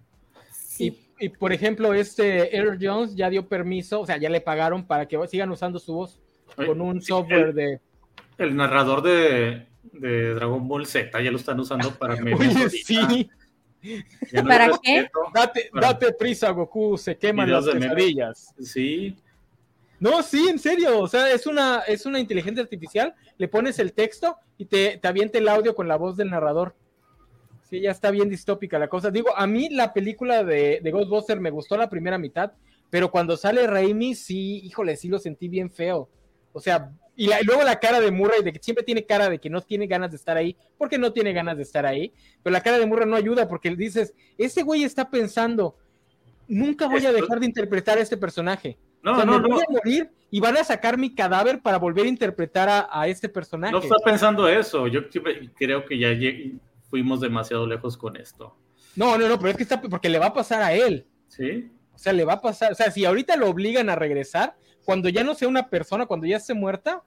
Sí. Y, y, por ejemplo, este Air Jones ya dio permiso, o sea, ya le pagaron para que sigan usando su voz con un sí, software el, de. El narrador de, de Dragon Ball Z ya lo están usando para memes Oye, sí, no ¿Para qué? respeto. date, Para- date prisa, Goku, se queman Videos las memes. Sí, No, sí, en serio, o sea, es una, es una inteligencia artificial, le pones el texto y te, te avienta el audio con la voz del narrador. Sí, ya está bien distópica la cosa. Digo, a mí la película de, de Ghostbuster me gustó la primera mitad, pero cuando sale Raimi, sí, híjole, sí lo sentí bien feo. O sea, y, la- y luego la cara de Murray, de que siempre tiene cara de que no tiene ganas de estar ahí, porque no tiene ganas de estar ahí, pero la cara de Murray no ayuda porque dices, ese güey está pensando, nunca voy a dejar de interpretar a este personaje. no, O sea, no, me no. voy a morir y van a sacar mi cadáver para volver a interpretar a, a este personaje. No está pensando eso. Yo creo que ya fuimos demasiado lejos con esto. No, no, no, pero es que está porque le va a pasar a él. ¿Sí? O sea, le va a pasar. O sea, si ahorita lo obligan a regresar, cuando ya no sea una persona, cuando ya esté muerta,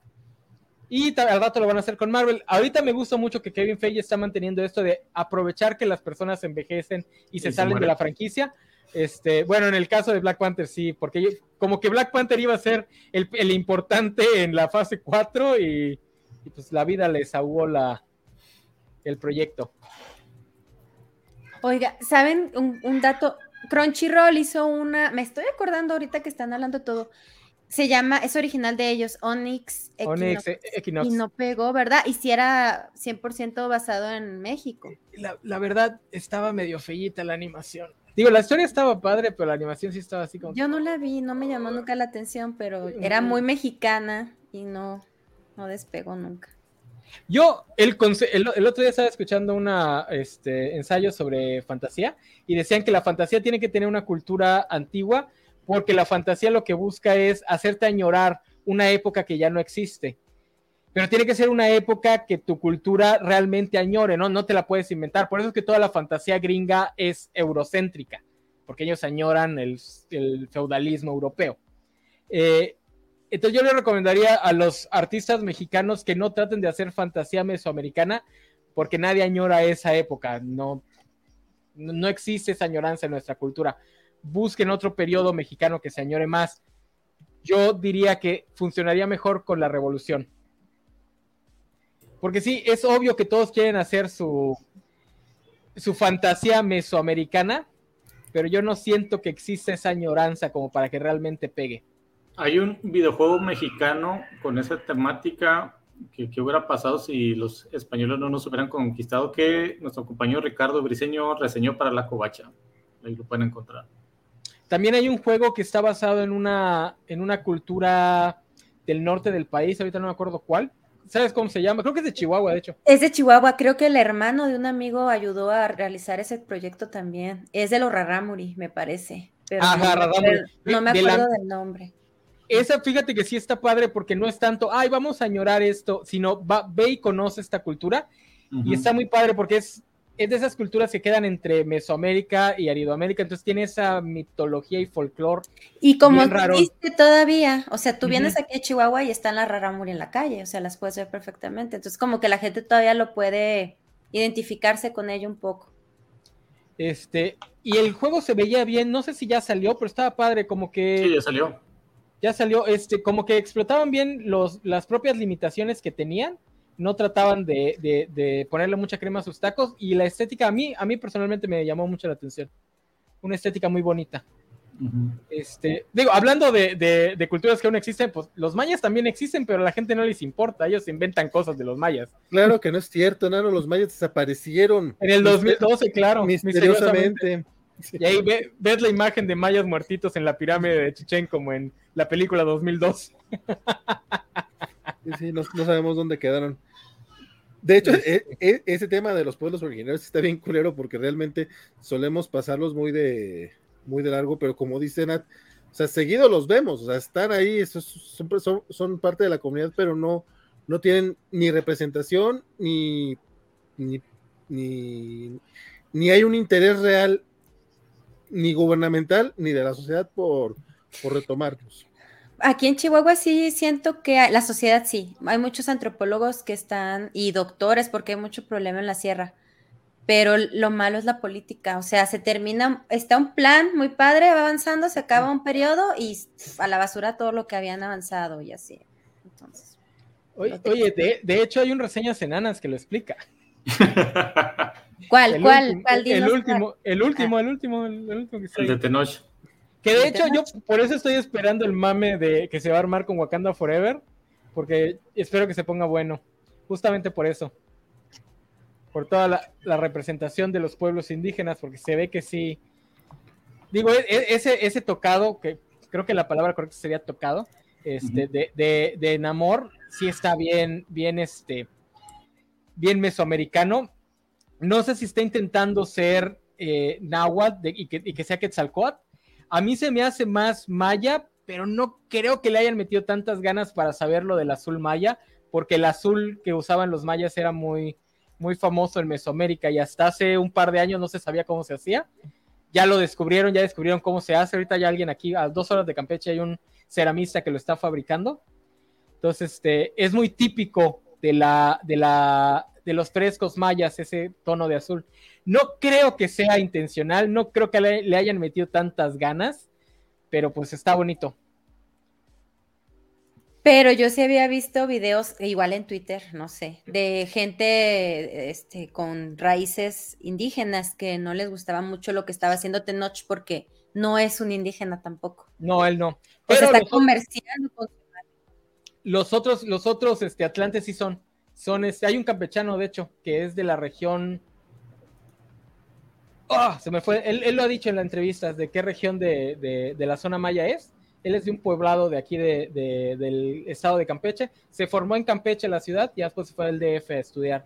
y al rato lo van a hacer con Marvel. Ahorita me gusta mucho que Kevin Feige está manteniendo esto de aprovechar que las personas envejecen y se Y se salen de la franquicia. Este, bueno, en el caso de Black Panther sí, porque yo- como que Black Panther iba a ser el, el importante en la fase 4 y, y pues la vida les ahogó la, el proyecto. Oiga, ¿saben un, un dato? Crunchyroll hizo una, me estoy acordando ahorita que están hablando todo. Se llama, es original de ellos, Onyx Equinox, eh, Equinox. Y no pegó, ¿verdad? Y si era 100% basado en México. la, la verdad estaba medio feíta la animación. Digo, la historia estaba padre, pero la animación sí estaba así como... Yo no la vi, no me llamó nunca la atención, pero era muy mexicana y no, no despegó nunca. Yo, el, conce- el, el otro día estaba escuchando una este, ensayo sobre fantasía y decían que la fantasía tiene que tener una cultura antigua porque la fantasía lo que busca es hacerte añorar una época que ya no existe. Pero tiene que ser una época que tu cultura realmente añore, ¿no? No te la puedes inventar. Por eso es que toda la fantasía gringa es eurocéntrica, porque ellos añoran el, feudalismo europeo. Eh, entonces yo le recomendaría a los artistas mexicanos que no traten de hacer fantasía mesoamericana porque nadie añora esa época, no, no existe esa añoranza en nuestra cultura. Busquen otro periodo mexicano que se añore más. Yo diría que funcionaría mejor con la revolución. Porque sí, es obvio que todos quieren hacer su, su fantasía mesoamericana, pero yo no siento que exista esa añoranza como para que realmente pegue. Hay un videojuego mexicano con esa temática que, que hubiera pasado si los españoles no nos hubieran conquistado, que nuestro compañero Ricardo Briseño reseñó para la covacha. Ahí lo pueden encontrar. También hay un juego que está basado en una, en una cultura del norte del país, ahorita no me acuerdo cuál. ¿Sabes cómo se llama? Creo que es de Chihuahua, de hecho. Es de Chihuahua, creo que el hermano de un amigo ayudó a realizar ese proyecto también. Es de los Rarámuri, me parece. Pero Ajá, no, acuerdo- no me De la- acuerdo del nombre. Esa, fíjate que sí está padre porque no es tanto, ay, vamos a añorar esto, sino va, ve y conoce esta cultura. Y está muy padre porque es, es de esas culturas que quedan entre Mesoamérica y Aridoamérica, entonces tiene esa mitología y folclore. Y como existe todavía, o sea, tú vienes aquí a Chihuahua y están las rarámuri en la calle, o sea, las puedes ver perfectamente. Entonces, como que la gente todavía lo puede identificarse con ello un poco. Este, y el juego se veía bien, no sé si ya salió, pero estaba padre, como que Sí, ya salió. ya salió, este, como que explotaban bien los, las propias limitaciones que tenían, no trataban de, de- de ponerle mucha crema a sus tacos, y la estética a mí, a mí personalmente me llamó mucho la atención. Una estética muy bonita. Este, digo, hablando de, culturas que aún existen, pues los mayas también existen, pero a la gente no les importa, ellos inventan cosas de los mayas. Claro que no es cierto, Nano, los mayas desaparecieron. En el Mister- 2012, claro, Misteriosamente. Y ahí ve- ves la imagen de mayas muertitos en la pirámide de Chichén como en la película 2002. Sí, no, no sabemos dónde quedaron. De hecho, e- e- ese tema de los pueblos originarios está bien culero porque realmente solemos pasarlos muy de, muy de largo, pero como dice Nat, o sea, seguido los vemos, o sea, están ahí, son, son parte de la comunidad, pero no, no tienen ni representación ni, ni, ni, ni hay un interés real, ni gubernamental, ni de la sociedad por, por retomarlos. Aquí en Chihuahua sí siento que hay- la sociedad sí. Hay muchos antropólogos que están y doctores porque hay mucho problema en la sierra. Pero lo malo es la política. O sea, se termina, está un plan muy padre, va avanzando, se acaba un periodo y a la basura todo lo que habían avanzado y así. Entonces, Oye, oye, de, de hecho hay un reseñas enanas que lo explica. ¿cuál, El cuál, último, cuál? el Dinos cuál. último, el último, el último, el, el último que está El de. Tenoch. Que de ¿El hecho yo por eso estoy esperando el mame de que se va a armar con Wakanda Forever, porque espero que se ponga bueno, justamente por eso. Por toda la, la representación de los pueblos indígenas, porque se ve que sí. Digo, e- e- ese, ese tocado, que creo que la palabra correcta sería tocado, este, de, de, de Namor, sí está bien, bien, este, bien mesoamericano. No sé si está intentando ser eh, náhuatl de- y, que, y que sea Quetzalcóatl. A mí se me hace más maya, pero no creo que le hayan metido tantas ganas para saber lo del azul maya, porque el azul que usaban los mayas era muy, muy famoso en Mesoamérica y hasta hace un par de años no se sabía cómo se hacía. Ya lo descubrieron, ya descubrieron cómo se hace. Ahorita ya alguien aquí, a dos horas de Campeche, hay un ceramista que lo está fabricando. Entonces, este, es muy típico de la, de la, de los frescos mayas, ese tono de azul. No creo que sea intencional, no creo que le, le hayan metido tantas ganas, pero pues está bonito. Pero yo sí había visto videos, e igual en Twitter, no sé, de gente este, con raíces indígenas que no les gustaba mucho lo que estaba haciendo Tenoch porque no es un indígena tampoco. No, él no. Pero está los, comerciando con los otros, los otros este, atlantes sí son. son este, hay un campechano, de hecho, que es de la región. Ah, se me fue. Él, él lo ha dicho en la entrevista, de qué región de, de- de la zona maya es. Él es de un poblado de aquí de- de- del estado de Campeche. Se formó en Campeche, la ciudad, y después se fue al DF a estudiar.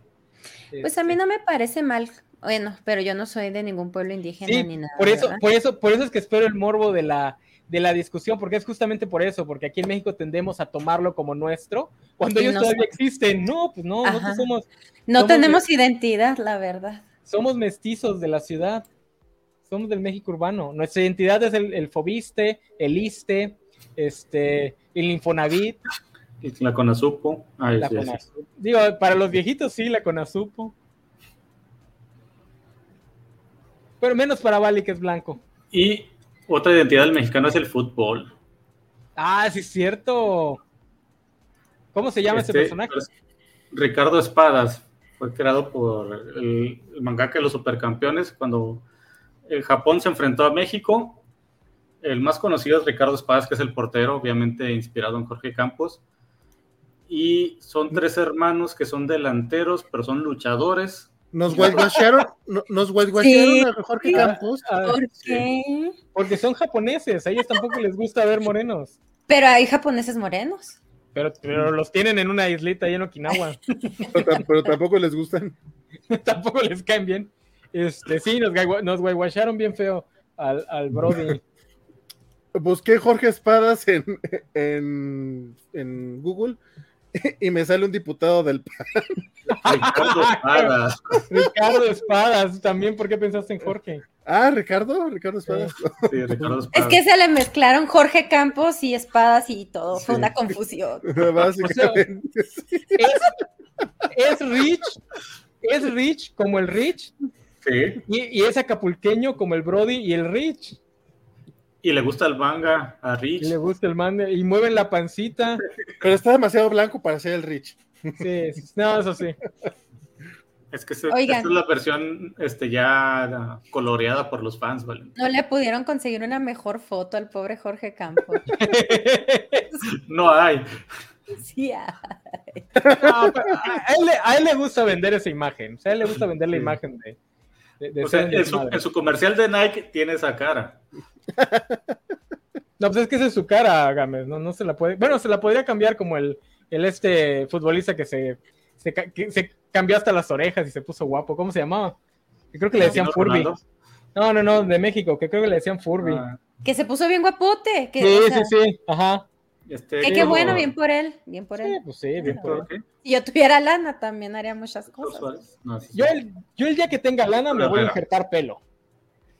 Pues a mí Este, no me parece mal. Bueno, pero yo no soy de ningún pueblo indígena Sí, ni nada. por eso, ¿verdad? por eso, por eso es que espero el morbo de la, de la discusión, porque es justamente por eso, porque aquí en México tendemos a tomarlo como nuestro, cuando ellos no todavía son. existen. No, pues no, Ajá. nosotros somos, No somos de- tenemos identidad, la verdad. Somos mestizos de la ciudad, somos del México urbano. Nuestra identidad es el, el Fobiste, el ISTE, este, el Infonavit, La Conasupo. Ay, la sí, sí. Conasupo. Digo, para los viejitos sí, la Conasupo. Pero menos para Vali, que es blanco. Y otra identidad del mexicano es el fútbol. Ah, sí es cierto. ¿Cómo se llama Este, ese personaje? Ricardo Espadas. Fue creado por el, el mangaka de los supercampeones cuando el Japón se enfrentó a México. El más conocido es Ricardo Espadas, que es el portero, obviamente inspirado en Jorge Campos. Y son tres hermanos que son delanteros, pero son luchadores. Nos whitewasharon, no- nos Sí. a Jorge Sí. Campos. Ah, ¿Por sí. qué? porque son japoneses, a ellos tampoco les gusta ver morenos. Pero hay japoneses morenos. Pero, pero los tienen en una islita ahí en Okinawa. Pero, tam- pero tampoco les gustan. tampoco les caen bien. Este, sí, nos, nos guayguacharon bien feo al, al Brody. Busqué Jorge Espadas en, en, en Google y me sale un diputado del PAN. Ricardo Espadas. Ricardo Espadas, también, ¿por qué pensaste en Jorge? Ah, Ricardo, Ricardo Espadas. Sí, Ricardo Es que se le mezclaron Jorge Campos y espadas y todo. Fue una confusión. Básicamente. Es, es Rich, es Rich como el Rich, Sí, y, y es acapulqueño como el Brody y el Rich. Y le gusta el manga a Rich. Y le gusta el mande, y mueven la pancita. Pero está demasiado blanco para ser el Rich. Sí, sí, no, eso sí. Es que se- esta es la versión este, ya coloreada por los fans, ¿vale? No le pudieron conseguir una mejor foto al pobre Jorge Campos. No hay. Sí. No, pero a, él, le- a él le gusta vender esa imagen. O sea, a él le gusta vender la imagen de, de, de O sea, su, en su comercial de Nike tiene esa cara. No, pues es que esa es su cara, Gámez. No, no se la puede. Bueno, se la podría cambiar como el, el este futbolista que se, se, ca- que se cambió hasta las orejas y se puso guapo. ¿Cómo se llamaba? Que creo que le decían Furby. Ronaldo. No, no, no, de México, que creo que le decían Furby. Ah, Que se puso bien guapote. Que, sí, o sea, sí, sí. Ajá. este, que qué bueno, bien por él. Bien por Sí, él. pues sí, bien por él. Yo tuviera lana, también haría muchas cosas. Suárez. No, sí, Yo el, yo el día que tenga lana me voy a injertar pelo.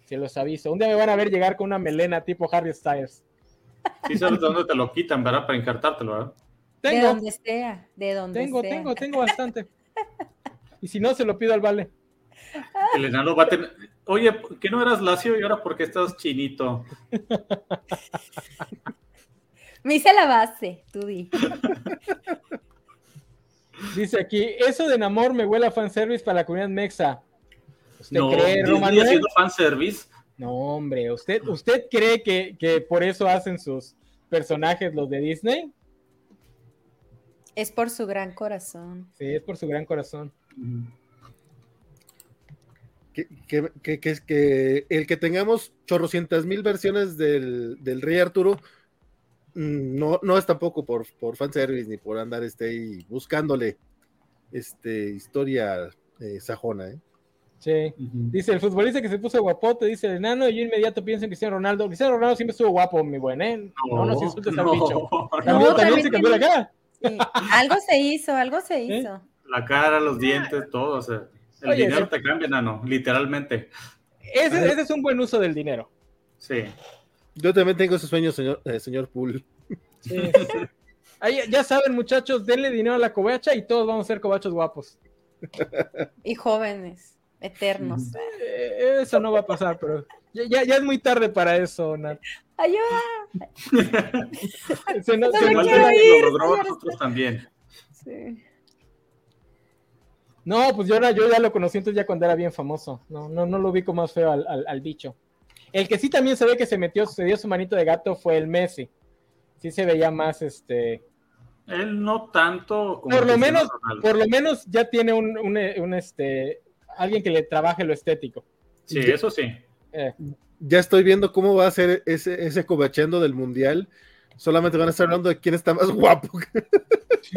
Se los aviso. Un día me van a ver llegar con una melena tipo Harry Styles. Sí sabes dónde te lo quitan, ¿verdad? Para injertártelo, ¿verdad? De Tengo, donde sea, de donde tengo, sea. tengo, tengo bastante. Y si no, se lo pido al vale. El enano va a tener... Oye, ¿qué no eras lacio y ahora por qué estás chinito? Me hice la base, tú di. Dice aquí, eso de Namor me huele a fanservice para la comunidad mexa. ¿Usted No, cree, Disney Romanuel? haciendo fanservice. No, hombre, ¿usted, ¿usted cree que, que por eso hacen sus personajes los de Disney? Es por su gran corazón. Sí, es por su gran corazón. Que, que, que, que, que el que tengamos chorrocientas mil versiones del, del Rey Arturo mm, no, no es tampoco por, por fanservice ni por andar este, ahí buscándole este, historia eh, sajona. ¿eh? Sí. Dice el futbolista que se puso guapote, dice el enano, y yo inmediato pienso en Cristiano Ronaldo. Cristiano Ronaldo siempre estuvo guapo, mi buen, ¿eh? No, no, se insultes al bicho. no. También, No, también también se cambió la tiene- cara. Sí. Algo se hizo, algo se ¿Eh? hizo. La cara, los dientes, todo. O sea, el Oye, dinero sí. te cambia, nano, literalmente. Ese, ese es un buen uso del dinero. Sí. Yo también tengo ese sueño, señor, eh, señor Poole. Sí. Ahí, ya saben, muchachos, denle dinero a la covacha y todos vamos a ser covachos guapos. Y jóvenes, eternos. Eh, eso no va a pasar, pero ya, ya, ya es muy tarde para eso, Nat. Ayuda. Se nos- No se nos- ir, lo logró nosotros también. Sí. No, pues yo, era- yo ya lo conocí entonces ya cuando era bien famoso. No, no, no lo ubico más feo al, al- al bicho. El que sí también se ve que se metió, se dio su manito de gato fue el Messi. Sí se veía más, este, Él no tanto como por lo menos, por lo menos ya tiene un, un, un, este, alguien que le trabaje lo estético. Sí, eso sí. Eh, Ya estoy viendo cómo va a ser ese, ese covacheando del mundial. Solamente van a estar hablando de quién está más guapo.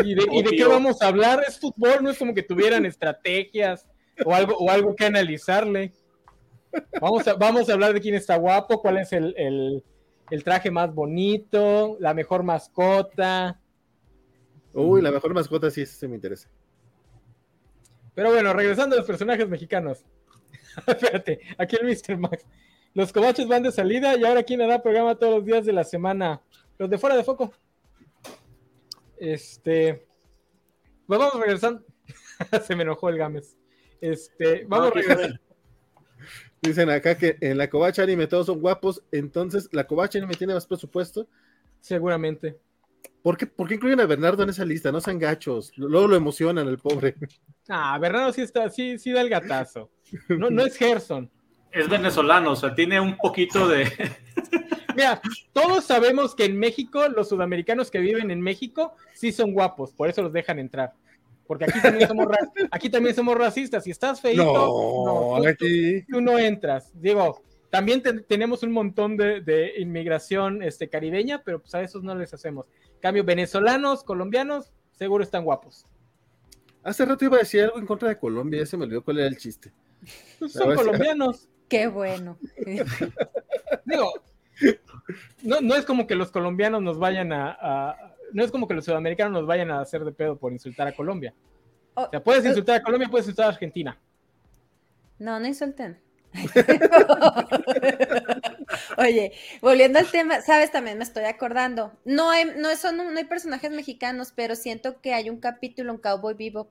¿Y de, y de qué vamos a hablar? Es fútbol, no es como que tuvieran estrategias o algo, o algo que analizarle. Vamos a, vamos a hablar de quién está guapo, cuál es el, el- el traje más bonito, la mejor mascota. Uy, la mejor mascota sí, ese me interesa. Pero bueno, regresando a los personajes mexicanos. Espérate, aquí el Mr. Max. Los covaches van de salida y ahora quién hará programa todos los días de la semana. Los de fuera de foco. Este. Pues vamos regresando. Se me enojó el Gámez. Este, vamos No, regresando. Dicen acá que en la covacha anime todos son guapos, entonces la covacha anime tiene más presupuesto. Seguramente. ¿Por qué, por qué incluyen a Bernardo en esa lista? No sean gachos. Luego lo emocionan el pobre. Ah, Bernardo sí está, sí, sí da el gatazo. No, no es Gerson. Es venezolano, o sea, tiene un poquito de. Mira, todos sabemos que en México, los sudamericanos que viven en México sí son guapos, por eso los dejan entrar. Porque aquí también somos, ra- aquí también somos racistas. Si estás feito, No, tú- tú- aquí. tú no entras. Digo, también te- tenemos un montón de, de inmigración este, caribeña, pero pues a esos no les hacemos. En cambio, venezolanos, colombianos, seguro están guapos. Hace rato iba a decir algo en contra de Colombia, ya se me olvidó cuál era el chiste. Pues son colombianos. Qué bueno. Digo, no, no es como que los colombianos nos vayan a, a- No es como que los sudamericanos nos vayan a hacer de pedo por insultar a Colombia. Oh, O sea, puedes insultar a Colombia, puedes insultar a Argentina. No, no insulten. Oye, volviendo al tema, sabes, también me estoy acordando. No hay, no son, no hay personajes mexicanos, pero siento que hay un capítulo en Cowboy Vivo.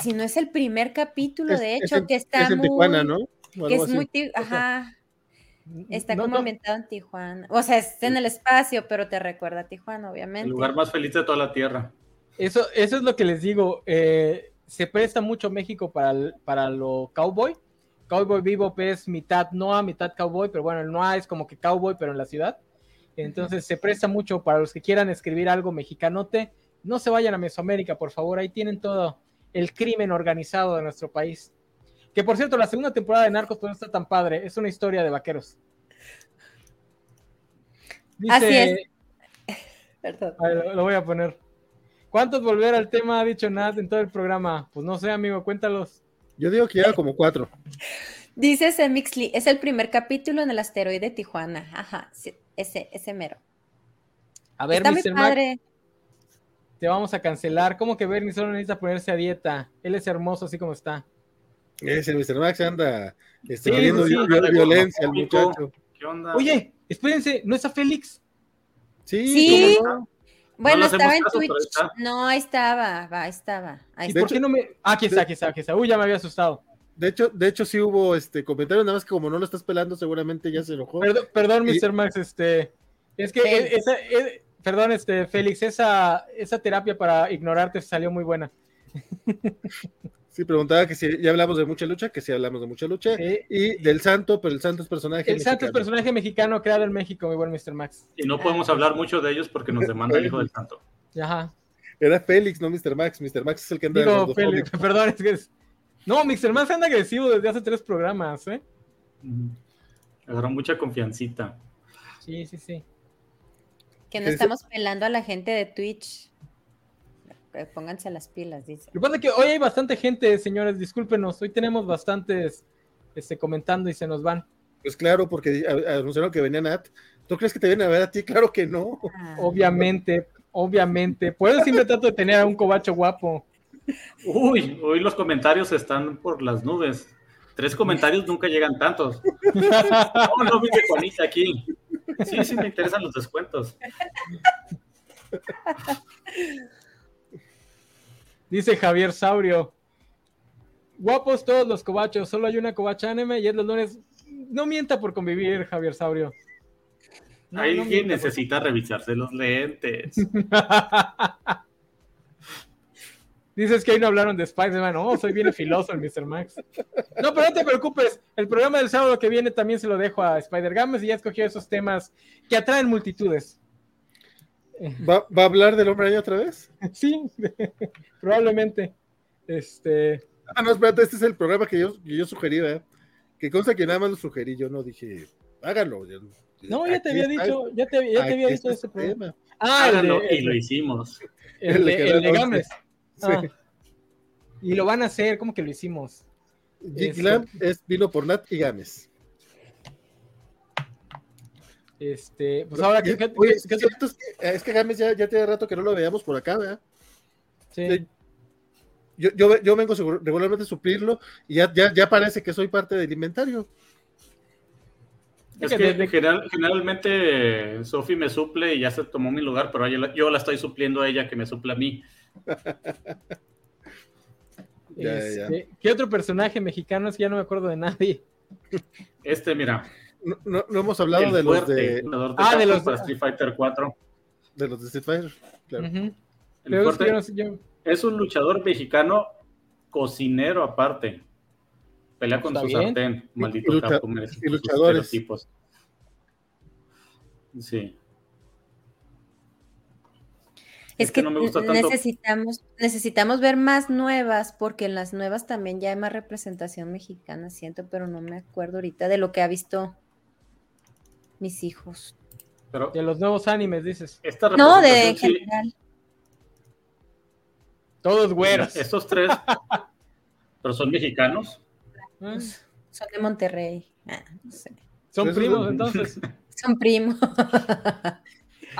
Si no es el primer capítulo, Es- de es hecho, en- que está es en muy, Tijuana, que es así. muy, ajá, está No, como no, ambientado en Tijuana. O sea, es en el espacio, pero te recuerda a Tijuana, El obviamente. lugar más feliz de toda la tierra. Eso, eso es lo que les digo. eh, se presta mucho México para, el- para lo cowboy. Cowboy Bebop es mitad Noah, mitad cowboy, pero bueno, el Noah es como que cowboy, pero en la ciudad. Entonces se presta mucho para los que quieran escribir algo mexicanote. No se vayan a Mesoamérica, por favor. Ahí tienen todo el crimen organizado de nuestro país. Que por cierto, la segunda temporada de Narcos pues, no está tan padre. Es una historia de vaqueros. Dice- Así es. Perdón. ver, lo, lo voy a poner. ¿Cuántos volver al tema ha dicho Nat en todo el programa? Pues no sé, amigo, cuéntalos. Yo digo que lleva como cuatro. Dice Semixly, es el primer capítulo en el asteroide Tijuana. Ajá, sí, ese, ese mero. A ver, Está Mr. Mac, padre. te vamos a cancelar. ¿Cómo que Bernie solo necesita ponerse a dieta? Él es hermoso así como está. Ese Mr. Max anda este, Sí, violencia al muchacho. ¿Qué onda? Oye, espérense, ¿no está Félix? Sí, Sí. ¿cómo no? Bueno, estaba en caso, Twitch. está. No, ahí estaba, va, estaba. Ahí ¿Y De por qué no me.? Ah, aquí está, aquí está, aquí está. Uy, ya me había asustado. De hecho, de hecho, sí hubo este comentario, nada más que como no lo estás pelando, seguramente ya se enojó. Perdón, perdón Y- Mr. Max, este. Es que esa, perdón, este, Félix, esa, esa terapia para ignorarte salió muy buena. Sí, preguntaba que si ya hablamos de mucha lucha, que sí hablamos de mucha lucha. Sí. Y del santo, pero el santo es personaje. El santo es personaje mexicano creado en México, mi buen Mr. Max. Y no podemos hablar mucho de ellos porque nos demanda el hijo del santo. Ajá. Era Félix, no Mr. Max. Mr. Max es el que anda Digo. Félix, perdón, es que es. No, Mr. Max anda agresivo desde hace tres programas, ¿eh? Agarró mucha confiancita. Sí, sí, sí. Que no estamos pelando a la gente de Twitch. Eh, Pónganse las pilas, dice. Lo que pasa es que hoy hay bastante gente, señores, discúlpenos. Hoy tenemos bastantes este, comentando y se nos van. Pues claro, porque anunciaron que venía Nat. ¿Tú crees que te vienen a ver a ti? Claro que no. Ah, Obviamente, obviamente. Por eso siempre trato de tener a un cobacho guapo. Uy, hoy los comentarios están por las nubes. Tres comentarios nunca llegan tantos. No, no vi de Juanita aquí. Sí, sí me interesan los descuentos. Dice Javier Saurio. Guapos todos los cobachos, solo hay una covacha anime y es los lunes. No mienta por convivir, Javier Saurio. No, no por- necesita revisarse los lentes. Dices que hoy no hablaron de Spider-Man. Oh, soy bien filoso el Mr. Max. No, pero no te preocupes. El programa del sábado que viene también se lo dejo a Spider Games y ya escogió esos temas que atraen multitudes. ¿Va, va a hablar del hombre año otra vez? Sí, probablemente. Este. Ah, no, espérate, este es el programa que yo, que yo sugerí, ¿verdad? Que consta que nada más lo sugerí, yo no dije, háganlo. Yo- No, ya te había está- dicho, ya te, ya te aquí había dicho este ese programa. tema. Ah, el Háganlo, de, y lo hicimos. el el de, el Games. Sí. Ah, y lo van a hacer, ¿cómo que lo hicimos? Jig Lamb es vino por Nat y Games. Este, pues ahora que. que- Oye, que- que- cierto es, que, es que Games ya, ya tiene rato que no lo veíamos por acá, ¿verdad? sí. Yo, yo, yo vengo regularmente a suplirlo y ya, ya, ya parece que soy parte del inventario. Es que general- generalmente Sofi me suple y ya se tomó mi lugar, pero yo la, yo la estoy supliendo a ella que me suple a mí. Ya, ya. Este, ¿Qué otro personaje mexicano? Es que ya no me acuerdo de nadie. Este, mira, No, no, no hemos hablado el de los de. Ah, de los- para Street Fighter 4. de los de Street Fighter. Claro. El Pero es fuerte que yo no sé, yo- es un luchador mexicano cocinero aparte. Pelea con Está su bien. sartén, maldito Y lucha- y luchadores. estereotipos. Sí. Es que no me gusta tanto. necesitamos, necesitamos ver más nuevas, porque en las nuevas también ya hay más representación mexicana, siento, pero no me acuerdo ahorita de lo que ha visto mis hijos. Pero de los nuevos animes, dices. esta No, de en representación sí, general. Todos güeros. estos tres, pero son mexicanos. Ah, Son de Monterrey. Ah, no sé. Son primos, entonces. Son primos.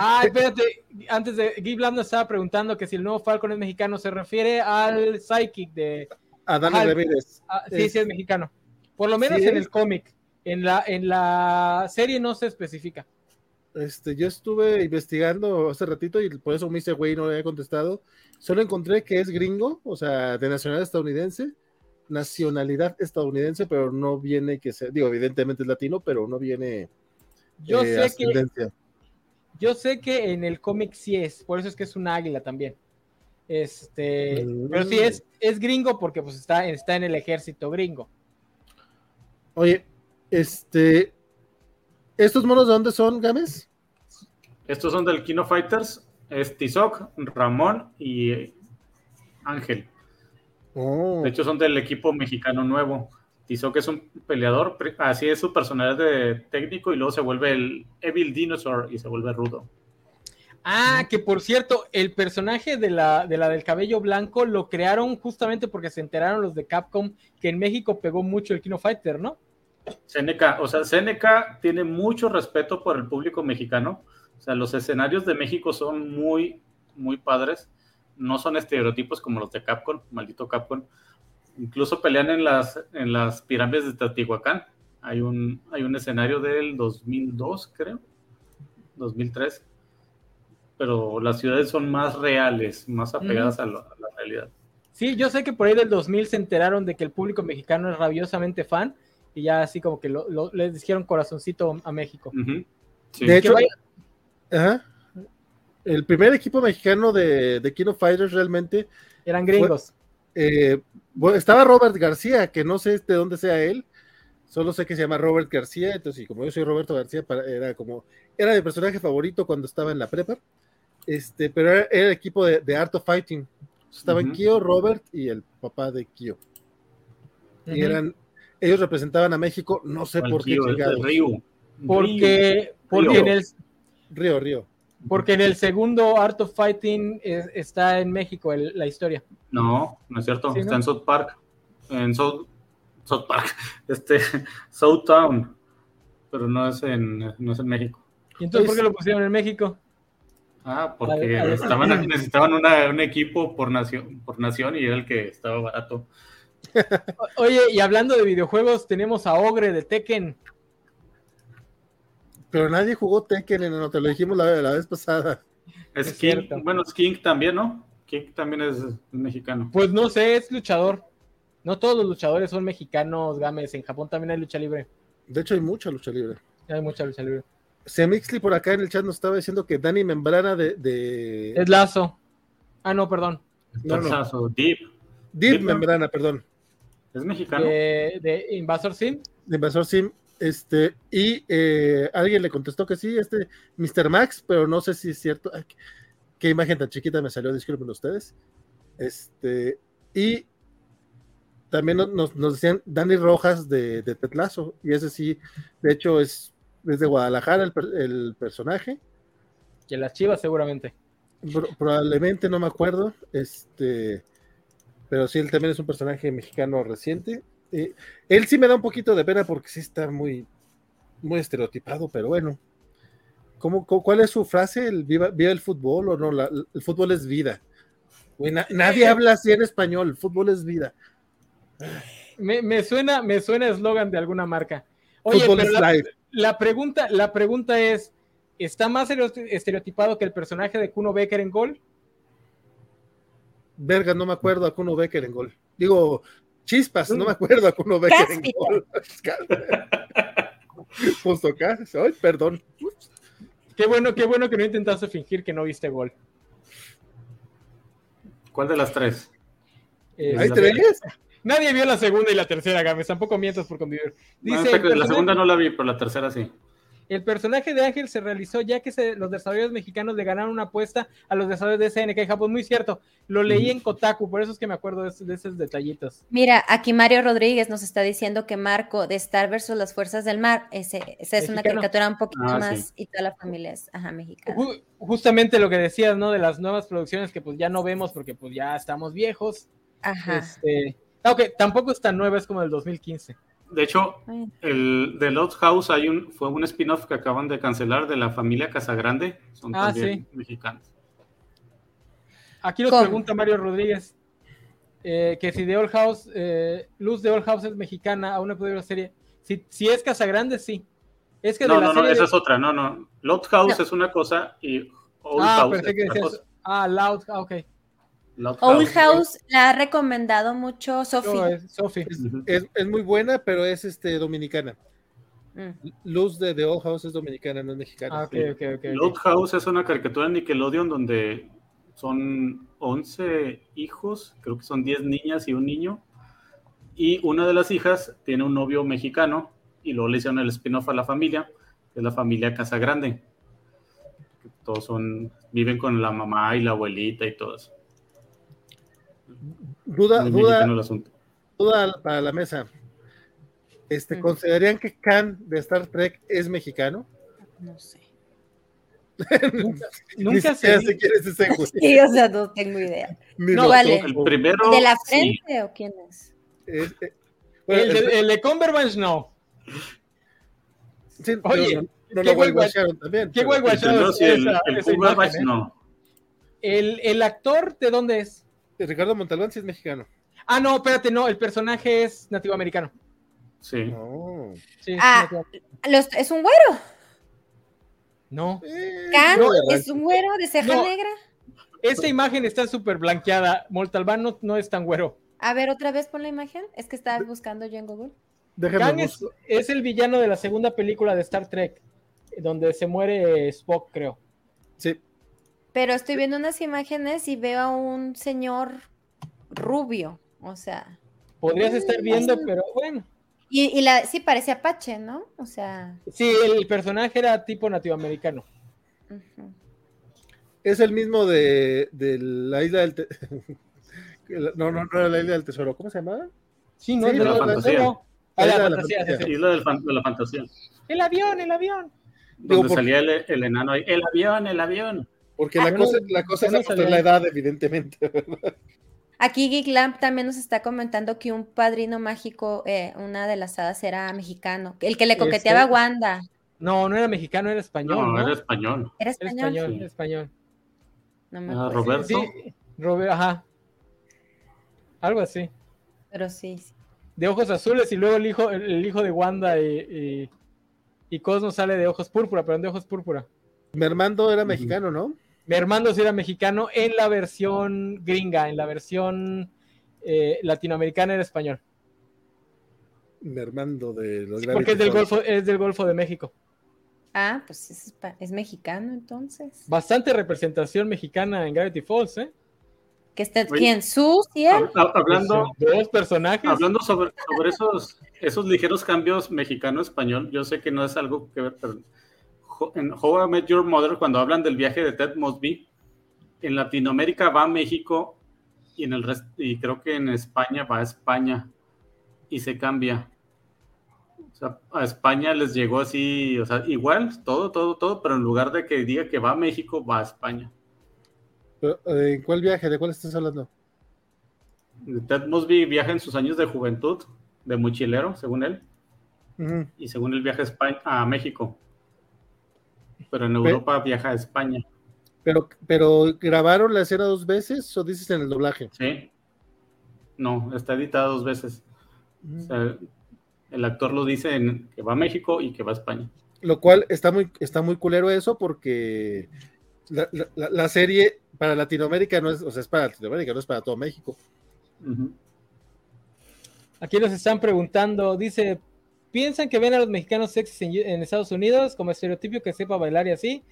Ah, espérate, antes de Giblan nos estaba preguntando que si el nuevo Falcon es mexicano, se refiere al Psychic de... A Dani Ajá. Ramírez. ah, sí, Es- sí es mexicano. Por lo menos ¿Sí en el cómic. En la, en la serie no se especifica. Este, yo estuve investigando hace ratito y por eso me hice güey, no le había contestado. Solo encontré que es gringo, o sea, de nacionalidad estadounidense, nacionalidad estadounidense, pero no viene que sea, digo, evidentemente es latino, pero no viene Yo eh, sé que yo sé que en el cómic sí es, por eso es que es un águila también. Este, Mm. pero sí es, es gringo porque pues está, está en el ejército gringo. Oye, este, ¿estos monos de dónde son, Gámez? Estos son del Kino Fighters, es Tizoc, Ramón y Ángel. Oh, De hecho, son del equipo mexicano nuevo. Tizoc es un peleador, así es su personalidad de técnico y luego se vuelve el Evil Dinosaur y se vuelve rudo. Ah, que por cierto, el personaje de la, de la del cabello blanco lo crearon justamente porque se enteraron los de Capcom que en México pegó mucho el Kino Fighter, ¿no? Seneca, o sea, Seneca tiene mucho respeto por el público mexicano. O sea, los escenarios de México son muy, muy padres. No son estereotipos como los de Capcom, maldito Capcom. Incluso pelean en las, en las pirámides de Teotihuacán. Hay un, hay un escenario del 2002, creo. 2003. Pero las ciudades son más reales, más apegadas a, lo- a la realidad. Sí, yo sé que por ahí del 2000 se enteraron de que el público mexicano es rabiosamente fan y ya así como que lo- lo- les dijeron corazoncito a México. Ujú. Sí. de hecho, vaya- ajá. el primer equipo mexicano de, de Kino Fighters realmente Eran gringos. eh, bueno, estaba Robert García, que no sé de dónde sea él, solo sé que se llama Robert García, entonces y como yo soy Roberto García, para- era como, era mi personaje favorito cuando estaba en la prepa, este, pero era, era el equipo de, de Art of Fighting, estaban Ujú. Kyo, Robert y el papá de Kyo, y Ujú. eran, ellos representaban a México, no sé por qué. Ryu. Porque, porque, Río. en el, Río, Río. porque en el segundo Art of Fighting es- está en México el- la historia. No, no es cierto. Sí, Está ¿no? en South Park. En South, South Park. Este, South Town. Pero no es en, no es en México. ¿Y entonces por Es- qué lo pusieron en México? Ah, porque estaban- necesitaban una- un equipo por nación, por nación y era el que estaba barato. Oye, y hablando de videojuegos, tenemos a Ogre de Tekken. Pero nadie jugó Tekken, no, te lo dijimos la, la vez pasada. Es, Es King, cierto. bueno, es King también, ¿no? King también es mexicano. Pues no sé, es luchador. No todos los luchadores son mexicanos, Games. En Japón también hay lucha libre. De hecho, hay mucha lucha libre. Hay mucha lucha libre. Semixli por acá en el chat nos estaba diciendo que Dani Membrana de, de... Es Lazo. Ah, no, perdón. No, no. Deep. Deep Deep. Membrana, perdón, Es mexicano. De, de Invasor Sim. de Invasor Sim, este, y eh, alguien le contestó que sí, este, Mr. Max, pero no sé si es cierto, Ay, qué, imagen tan chiquita me salió, disculpen ustedes, este, y también nos- decían Dani Rojas de, de Tetlazo, y ese sí, de hecho es, es de Guadalajara el, el personaje, Que las chivas seguramente. Pro- probablemente no me acuerdo, este, pero sí, él también es un personaje mexicano reciente. Eh, él sí me da un poquito de pena porque sí está muy, muy estereotipado, pero bueno. ¿Cómo, cu- ¿Cuál es su frase? ¿El viva, viva el fútbol o no? La- el fútbol es vida. Güey, na- nadie habla así en español, el fútbol es vida. Me, me suena, me suena eslogan de alguna marca. Oye, fútbol pero es la, life. la pregunta, la pregunta es: ¿está más estereo- estereotipado que el personaje de Kuno Becker en gol? Verga, no me acuerdo a Kuno Becker en gol. Digo, chispas, no me acuerdo a Kuno Becker en gol. Justo acá, ay, perdón. Ups. Qué bueno, qué bueno que no intentaste fingir que no viste gol. ¿Cuál de las tres? Eh, ¿Hay la- tres? Nadie vio la segunda y la tercera, Games. Tampoco mientas por convivir. Dice, la segunda no la vi, pero la tercera sí. El personaje de Ángel se realizó ya que se- los desarrolladores mexicanos le ganaron una apuesta a los desarrolladores de SNK en Japón. Muy cierto. Lo leí en Kotaku, por eso es que me acuerdo de, esos- de esos detallitos. Mira, aquí Mario Rodríguez nos está diciendo que Marco de Star versus las Fuerzas del Mar, ese, esa es una caricatura un poquito Ah, más sí. y toda la familia es ajá, mexicana. Ju- justamente lo que decías, ¿no? De las nuevas producciones que pues ya no vemos porque pues ya estamos viejos. Ajá. Este, aunque tampoco es tan nueva, es como del 2015. De hecho, el de Lost House hay un, fue un spin-off que acaban de cancelar de la familia Casagrande. Son Ah, también mexicanos. Aquí nos ¿Cómo? pregunta Mario Rodríguez eh, que si The Old House, eh, Luz de Old House es mexicana, aún no he podido ver la serie. Si, si es Casagrande, sí. Es que de No, la no, no, esa de- es otra. No, no. Lost House No. es una cosa y Old Ah, House es otra cosa. Ah, Loud, ah, ok. Old House. House la ha recomendado mucho No, Sophie. es Sophie. Es, es muy buena, pero es este dominicana. Mm. Luz de The Old House es dominicana, no es mexicana. Ah, ok, ok, ok. ok. Lost House es una caricatura de Nickelodeon donde son 11 hijos, creo que son 10 niñas y un niño, y una de las hijas tiene un novio mexicano y luego le hicieron el spin-off a la familia, que es la familia Casagrande. Que todos son, viven con la mamá y la abuelita y todo eso. Duda, duda, mexicano el asunto. duda para la mesa. Este, Mm. ¿Considerarían que Khan de Star Trek es mexicano? No sé. Nunca sé quién es ese. Sí, o sea, no tengo idea. Ni No, vale. El primero. ¿De la sí, frente o quién es? Es- eh, bueno, El el- de, el de no. sí, Oye, no, no qué lo también. qué el el, el ¿eh? no. El, el actor, ¿de dónde es? Ricardo Montalbán sí es mexicano. Ah, no, espérate, no, el personaje es nativo americano. Sí. No. Sí, Ah. Los- ¿Es un güero? no. Eh, ¿Can? no, ¿Es un güero de ceja No. negra? Esa imagen está súper blanqueada. Montalbán no, no es tan güero. A ver, otra vez pon la imagen. Es que estaba buscando yo en Google. Déjame Kang es, busco. es el villano de la segunda película de Star Trek, donde se muere Spock, creo. Sí, Pero estoy viendo unas imágenes y veo a un señor rubio. O sea. Podrías estar viendo, pero bueno. Y, y la, sí parece Apache, ¿no? O sea. Sí, el personaje era tipo nativoamericano. ujú. es el mismo de, de la isla del... te- no, no, no era la isla del tesoro. ¿Cómo se llamaba? Sí, no, Sí, no, la no, fantasía. no. Ah, la Isla de la fantasía, sí, fantasía. sí. Isla del fan- de la fantasía. El avión, el avión. Digo, Donde por- salía el, el enano ahí. El avión, el avión. Porque Ah, la no- cosa, la cosa yo no es la edad, evidentemente. ¿verdad? Aquí Geek Lamp también nos está comentando que un padrino mágico, eh, una de las hadas era mexicano. El que le coqueteaba a Este- Wanda. No, no era mexicano, era español. No, No, era español. Era Era español. Sí. era español. No me Ah. Roberto. Sí, Robert, ajá. Algo así. Pero sí. sí. De ojos azules y luego el hijo, el, el hijo de Wanda y, y, y Cosmo sale de ojos púrpura, pero de ojos púrpura. Mermando era mexicano, ¿no? Mi hermano sí era mexicano en la versión gringa, en la versión eh, latinoamericana era español. Mermando de los Porque es del. Golfo, es del Golfo de México. Ah, pues es, mexicano entonces. Bastante representación mexicana en Gravity Falls, ¿eh? ¿Que está, Oye. ¿Quién? ¿Su? ¿Sí él? Hab- hab- Hablando, Dos personajes. hablando sobre, sobre esos, esos ligeros cambios mexicano-español, yo sé que no es algo que ver, pero en How I Met Your Mother, cuando hablan del viaje de Ted Mosby, en Latinoamérica va a México y, en el rest- y creo que en España va a España y se cambia. O sea, a España les llegó así, o sea, igual, todo, todo, todo, pero en lugar de que diga que va a México, va a España. Pero, eh, ¿En cuál viaje? ¿De cuál estás hablando? Ted Mosby viaja en sus años de juventud, de mochilero, según él, y según él viaja a, España, a México. Pero en Europa viaja a España, Pero, pero ¿grabaron la escena dos veces o dices en el doblaje? ¿sí? No, está editada dos veces. O sea, el actor lo dice en que va a México y que va a España. Lo cual está muy, está muy culero eso porque la, la- la- la serie para Latinoamérica no es, o sea, es para Latinoamérica, no es para todo México. Aquí nos están preguntando, dice ¿Piensan que ven a los mexicanos sexys en, en Estados Unidos como estereotipo que sepa bailar y así?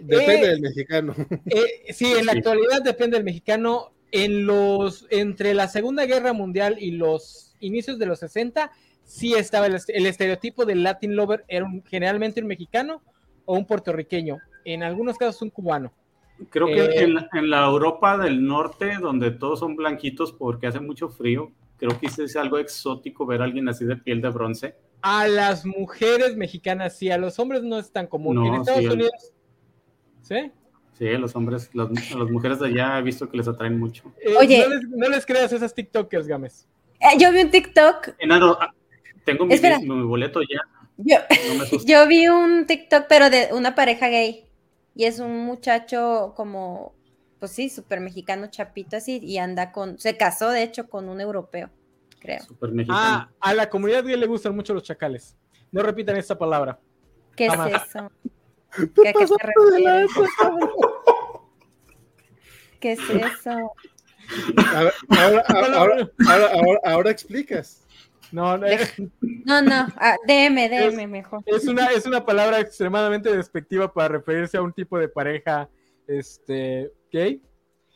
Depende Eh, del mexicano. Eh, sí, en la Sí. actualidad depende del mexicano. En los, entre la Segunda Guerra Mundial y los inicios de los 60, sí estaba el, el estereotipo del Latin Lover, era un- generalmente un mexicano o un puertorriqueño, en algunos casos un cubano. Creo que Eh, en, en la Europa del Norte, donde todos son blanquitos porque hace mucho frío, creo que es algo exótico ver a alguien así de piel de bronce. A las mujeres mexicanas sí, a los hombres no es tan común. No, en Estados sí, Unidos, ¿sí? Sí, los hombres, las, a las mujeres de allá he visto que les atraen mucho. Eh, Oye. No les, no les creas esas TikTokers, Games. Eh, yo vi un TikTok. Enano, ah, tengo mi, boleto ya. No yo vi un TikTok, pero de una pareja gay. Y es un muchacho como, pues sí, súper mexicano, chapito así. Y anda con, se casó de hecho con un europeo, creo. Súper mexicano. Ah, a la comunidad gay le gustan mucho los chacales. No repitan esta palabra. ¿Qué es eso? ¿Qué, a qué se refiere? ¿Qué es eso? Ahora, ahora, ahora, ahora- ahora explicas. No, no, eh, No, no, ah, DM, DM mejor. es una, es una palabra extremadamente despectiva para referirse a un tipo de pareja este, gay,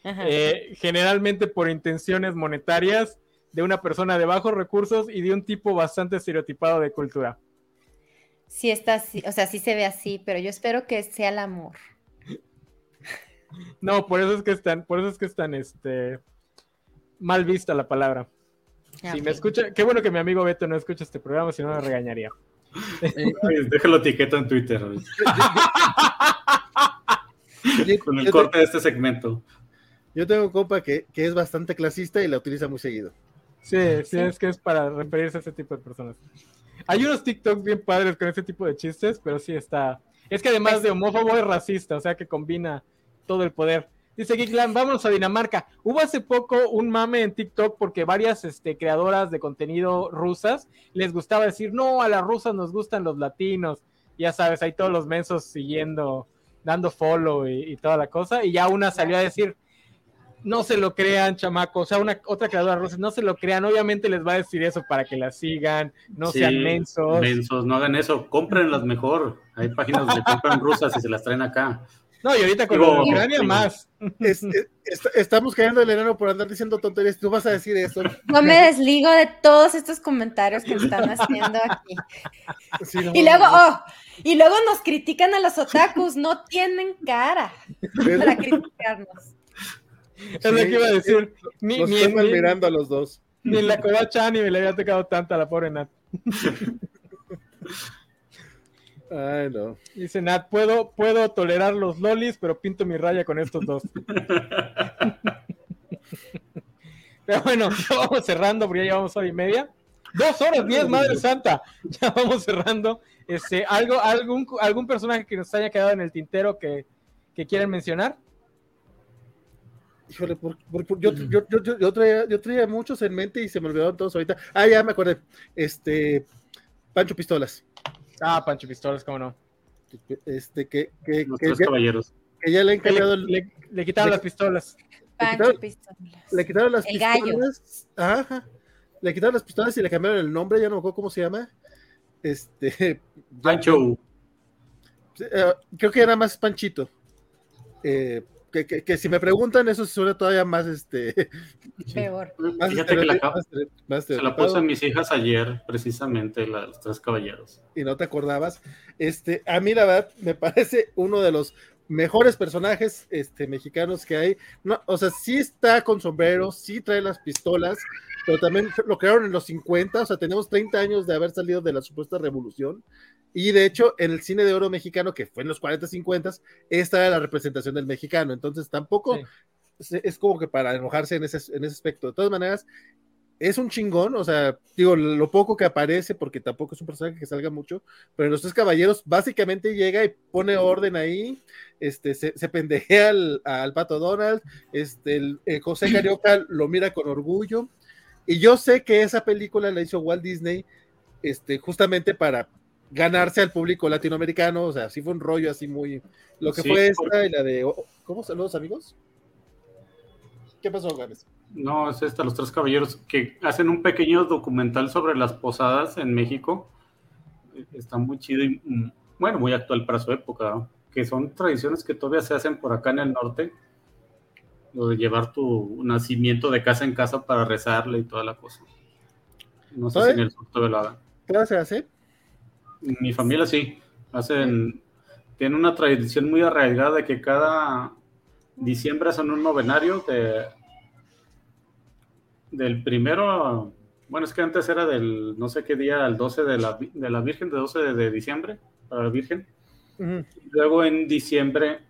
eh, generalmente por intenciones monetarias de una persona de bajos recursos y de un tipo bastante estereotipado de cultura. Sí está así, o sea, sí se ve así, pero yo espero que sea el amor. No, por eso es que están, por eso es que están este, mal vista la palabra. Si Ok. me escucha, qué bueno que mi amigo Beto no escucha este programa, si no me regañaría. Ay, Déjalo etiqueta en Twitter con el corte de este segmento. yo tengo un compa que, que es bastante clasista y la utiliza muy seguido. Sí, sí, es que es para referirse a ese tipo de personas. Hay unos TikToks bien padres con ese tipo de chistes, pero sí está. Es que además de homófobo es racista, o sea que combina todo el poder. Dice Geekland, vámonos a Dinamarca. Hubo hace poco un mame en TikTok porque varias este, creadoras de contenido rusas les gustaba decir, no, a las rusas nos gustan los latinos. Ya sabes, hay todos los mensos siguiendo, dando follow y, y toda la cosa. Y ya una salió a decir, no se lo crean, chamaco. O sea, una otra creadora rusa, no se lo crean. Obviamente les va a decir eso para que la sigan, no Sí, sean mensos. Mensos, no hagan eso. Cómprenlas mejor. Hay páginas donde compran rusas y se las traen acá. No, y ahorita con Digo, Ucrania sí. más. Es- es- est- estamos cayendo el enano por andar diciendo tonterías. Tú vas a decir eso. No me desligo de todos estos comentarios que están haciendo aquí. Sí, no, Y luego, oh, y luego nos critican a los otakus, no tienen cara para criticarnos. Es lo que iba a decir. Ni, Nos ni, están mal ni- mirando a los dos. ni en la covacha ni me le había tocado tanta a la pobre Nat. Ay, no. Dice Nat, puedo, puedo tolerar los lolis, pero pinto mi raya con estos dos. pero bueno, ya vamos cerrando, porque ya llevamos hora y media. Dos horas, diez, madre santa. Ya vamos cerrando. Este, algo, algún, algún personaje que nos haya quedado en el tintero que, que quieran mencionar. Híjole, por- por- por- yo, yo, yo, yo- yo traía, yo traía muchos en mente y se me olvidaron todos ahorita. Ah, ya me acordé. Este, Pancho Pistolas. Ah, Pancho Pistolas, cómo no. Este, que, que, Los que tres ya, caballeros. que ya le han Que le, cambiado el- le- le quitaron le- las pistolas. Pancho Pistolas. Le quitaron las El gallo. pistolas. Ajá. Le quitaron las pistolas y le cambiaron el nombre, ya no me acuerdo cómo se llama. Este. ya- Pancho. eh, creo que era más Panchito. Eh, que, que- que si me preguntan, eso suena todavía más este. Peor. Más Fíjate que la más Se la puse a mis hijas ayer, precisamente, la- los tres caballeros. y no te acordabas. Este, a mí la verdad me parece uno de los mejores personajes este, mexicanos que hay. No, o sea, sí está con sombrero, sí trae las pistolas, pero también lo crearon en los 50, o sea, tenemos 30 años de haber salido de la supuesta revolución. Y de hecho, en el cine de oro mexicano, que fue en los 40, 50, esta era la representación del mexicano. Entonces, tampoco Sí. es, como que para enojarse en ese, en ese aspecto. De todas maneras, es un chingón, o sea, digo, lo poco que aparece, porque tampoco es un personaje que salga mucho, pero en los tres caballeros básicamente llega y pone orden ahí, este, se, se pendejea al, al pato Donald, este, el, el José Carioca lo mira con orgullo, y yo sé que esa película la hizo Walt Disney, este, justamente para ganarse al público latinoamericano, o sea, sí fue un rollo así muy, lo que Sí, fue esta porque- y la de, oh, ¿cómo saludos amigos? ¿Qué pasó, Ganes? No, es esta, Los Tres Caballeros, que hacen un pequeño documental sobre las posadas en México. Está muy chido y, mm, bueno, muy actual para su época, ¿no? que son tradiciones que todavía se hacen por acá en el norte. Lo de llevar tu nacimiento de casa en casa para rezarle y toda la cosa. No sé si en el sur todavía lo hagan. ¿Qué se hace? Mi familia sí. Hacen, tiene una tradición muy arraigada de que cada diciembre hacen un novenario de, del primero, bueno, es que antes era del no sé qué día, el 12 de la, de la Virgen, de 12 de, de diciembre, para la Virgen. Luego en diciembre,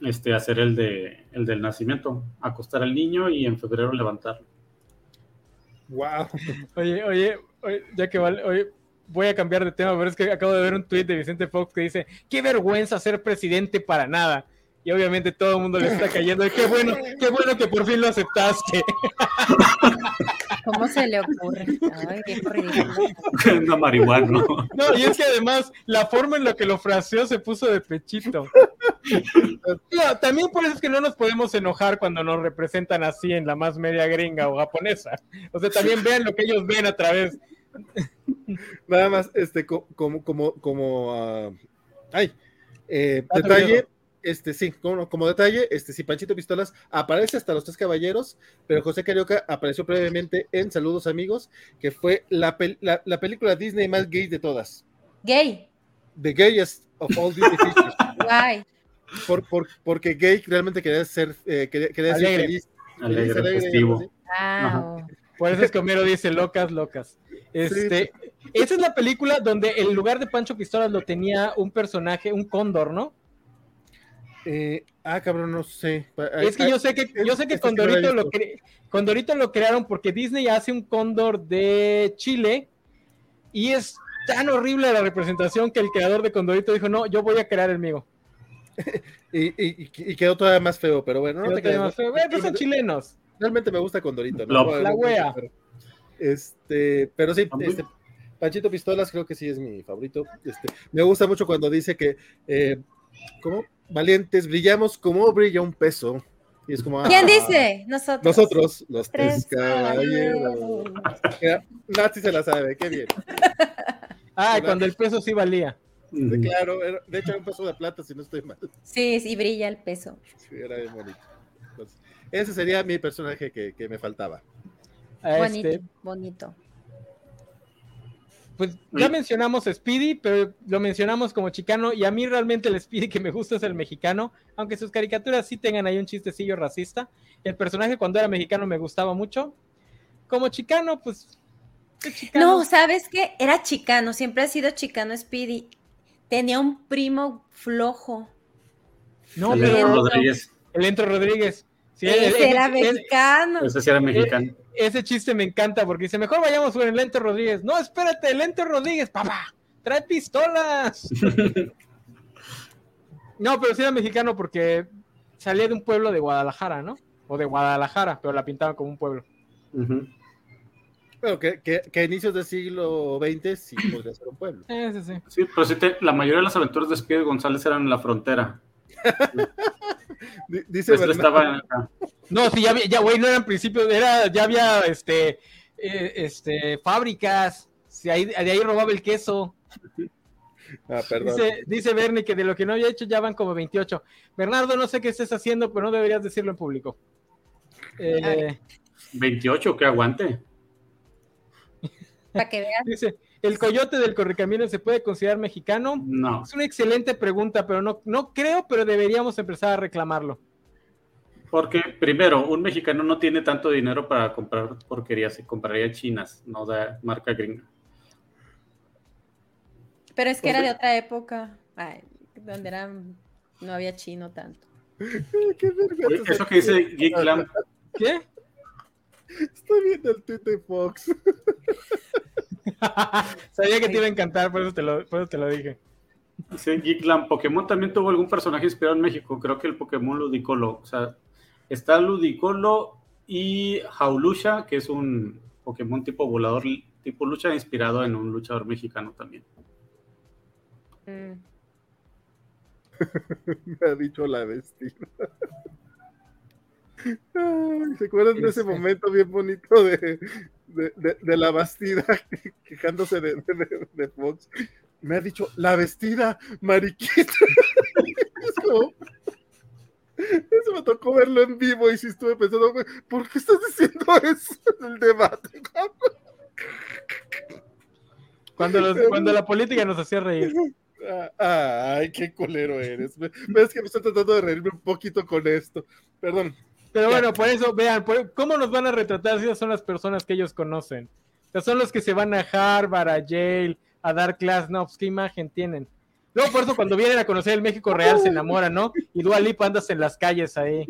este, hacer el, de, el del nacimiento, acostar al niño y en febrero levantarlo. Wow. Oye, oye, oye, ya que vale, oye, voy a cambiar de tema, pero es que acabo de ver un tuit de Vicente Fox que dice, qué vergüenza ser presidente para nada. Y obviamente todo el mundo le está cayendo. Qué bueno, qué bueno que por fin lo aceptaste. ¿Cómo se le ocurre? Ay, qué. Una marihuana, ¿no? No, y es que además la forma en la que lo fraseó se puso de pechito. No, también por eso es que no nos podemos enojar cuando nos representan así en la más media gringa o japonesa. O sea, también vean lo que ellos ven a través. Nada más, este, co- como, como, como, ah, ay, eh, Ah, detalle, terminado. este, sí, como, como detalle, este, sí, Panchito Pistolas aparece hasta los tres caballeros, pero José Carioca apareció previamente en Saludos Amigos, que fue la, pel- la, la película Disney más gay de todas, Gay. The Gayest of All Disney Pictures, Guay. por, por- porque gay realmente quería ser, eh, quería, quería decir Alegre. feliz, Alegre, alegre, festivo. Por eso es que Homero dice locas, locas. Este, esa es la película donde en lugar de Pancho Pistolas lo tenía un personaje, un cóndor, ¿no? Eh, ah, cabrón, no sé. Es que yo sé que yo sé que he Condorito lo cre- Condorito lo crearon porque Disney hace un cóndor de Chile y es tan horrible la representación que el creador de Condorito dijo, "No, yo voy a crear el mío." Y, y- y quedó todavía más feo, pero bueno, no te creas, más feo. Güey, pues son chilenos. Realmente me gusta Condorito, ¿no? La- wea. Pero, este, pero sí, este, Panchito Pistolas creo que sí es mi favorito. Este, me gusta mucho cuando dice que, eh, ¿cómo? Valientes, brillamos como brilla un peso. Y es como, ¿Quién ah, dice? Nosotros. Nosotros, los Tres tres caballeros. Nati se la sabe, qué bien. Ah, cuando el peso sí valía. De, claro, de hecho era un peso de plata, si no estoy mal. Sí, sí, brilla el peso. Sí, era bien bonito. Entonces, ese sería mi personaje que, que me faltaba. Bonito, Este, bonito. pues ya mencionamos a Speedy, pero lo mencionamos como chicano y a mí realmente el Speedy que me gusta es el mexicano, aunque sus caricaturas sí tengan ahí un chistecillo racista. El personaje cuando era mexicano me gustaba mucho. Como chicano, pues. No, ¿sabes qué? Era chicano, siempre ha sido chicano Speedy. Tenía un primo flojo. No, pero Alejandro. Rodríguez, el Entro Rodríguez. Sí, Ese era mexicano. ese sí era mexicano. ese chiste me encanta porque dice, mejor vayamos con el Lente Rodríguez. No, espérate, el Lente Rodríguez, papá, trae pistolas. no, pero sí era mexicano porque salía de un pueblo de Guadalajara, ¿no? O de Guadalajara, pero la pintaban como un pueblo. Bueno, que, que, que a inicios del siglo XX sí podría ser un pueblo. Ese sí. Sí, pero sí te- la mayoría de las aventuras de Speedy González eran en la frontera. Di- Dice Pues estaba. No, sí, ya, había- ya, güey, no eran principios, era, ya había, este, eh, este, fábricas. Sí, ahí, de ahí robaba el queso. ah, perdón. Dice, dice Bernie que de lo que no había hecho ya van como 28. Bernardo, no sé qué estés haciendo, pero no deberías decirlo en público. Eh, 28, que aguante. Para que veas. dice, ¿el coyote del correcaminos se puede considerar mexicano? No, Es una excelente pregunta, pero no, no creo, pero deberíamos empezar a reclamarlo. porque primero, un mexicano no tiene tanto dinero para comprar porquerías, se compraría chinas, no de marca gringa. Pero es que era de otra época. Ay, donde era, no había chino tanto. Qué Eso que dice Geek ¿Qué? Estoy viendo el tweet de Fox. Sabía que te iba a encantar, por eso te lo, por eso te lo dije. dice Geek Lamp, Pokémon también tuvo algún personaje inspirado en México, creo que el Pokémon Ludicolo, o sea, está Ludicolo y Jaulusha, que es un Pokémon tipo volador, tipo lucha inspirado en un luchador mexicano también. Mm. Me ha dicho la bestia. Ay, ¿Se acuerdan de ese momento bien bonito de, de, de- de la Bastida quejándose de, Fox? Me ha dicho, la vestida, mariquita. Eso me tocó verlo en vivo y sí estuve pensando, ¿por qué estás diciendo eso en el debate? Cuando, los- cuando la política nos hacía reír. Ah, Ay, qué culero eres. Ves que me estoy tratando de reírme un poquito con esto. Perdón. Pero bueno, por eso, vean, por- ¿cómo nos van a retratar si esas son las personas que ellos conocen? O sea, son los que se van a Harvard, a Yale, a dar clases, no, pues qué imagen tienen. Luego, por eso, cuando vienen a conocer el México real, se enamoran, ¿no? Y Dua Lipa andas en las calles ahí,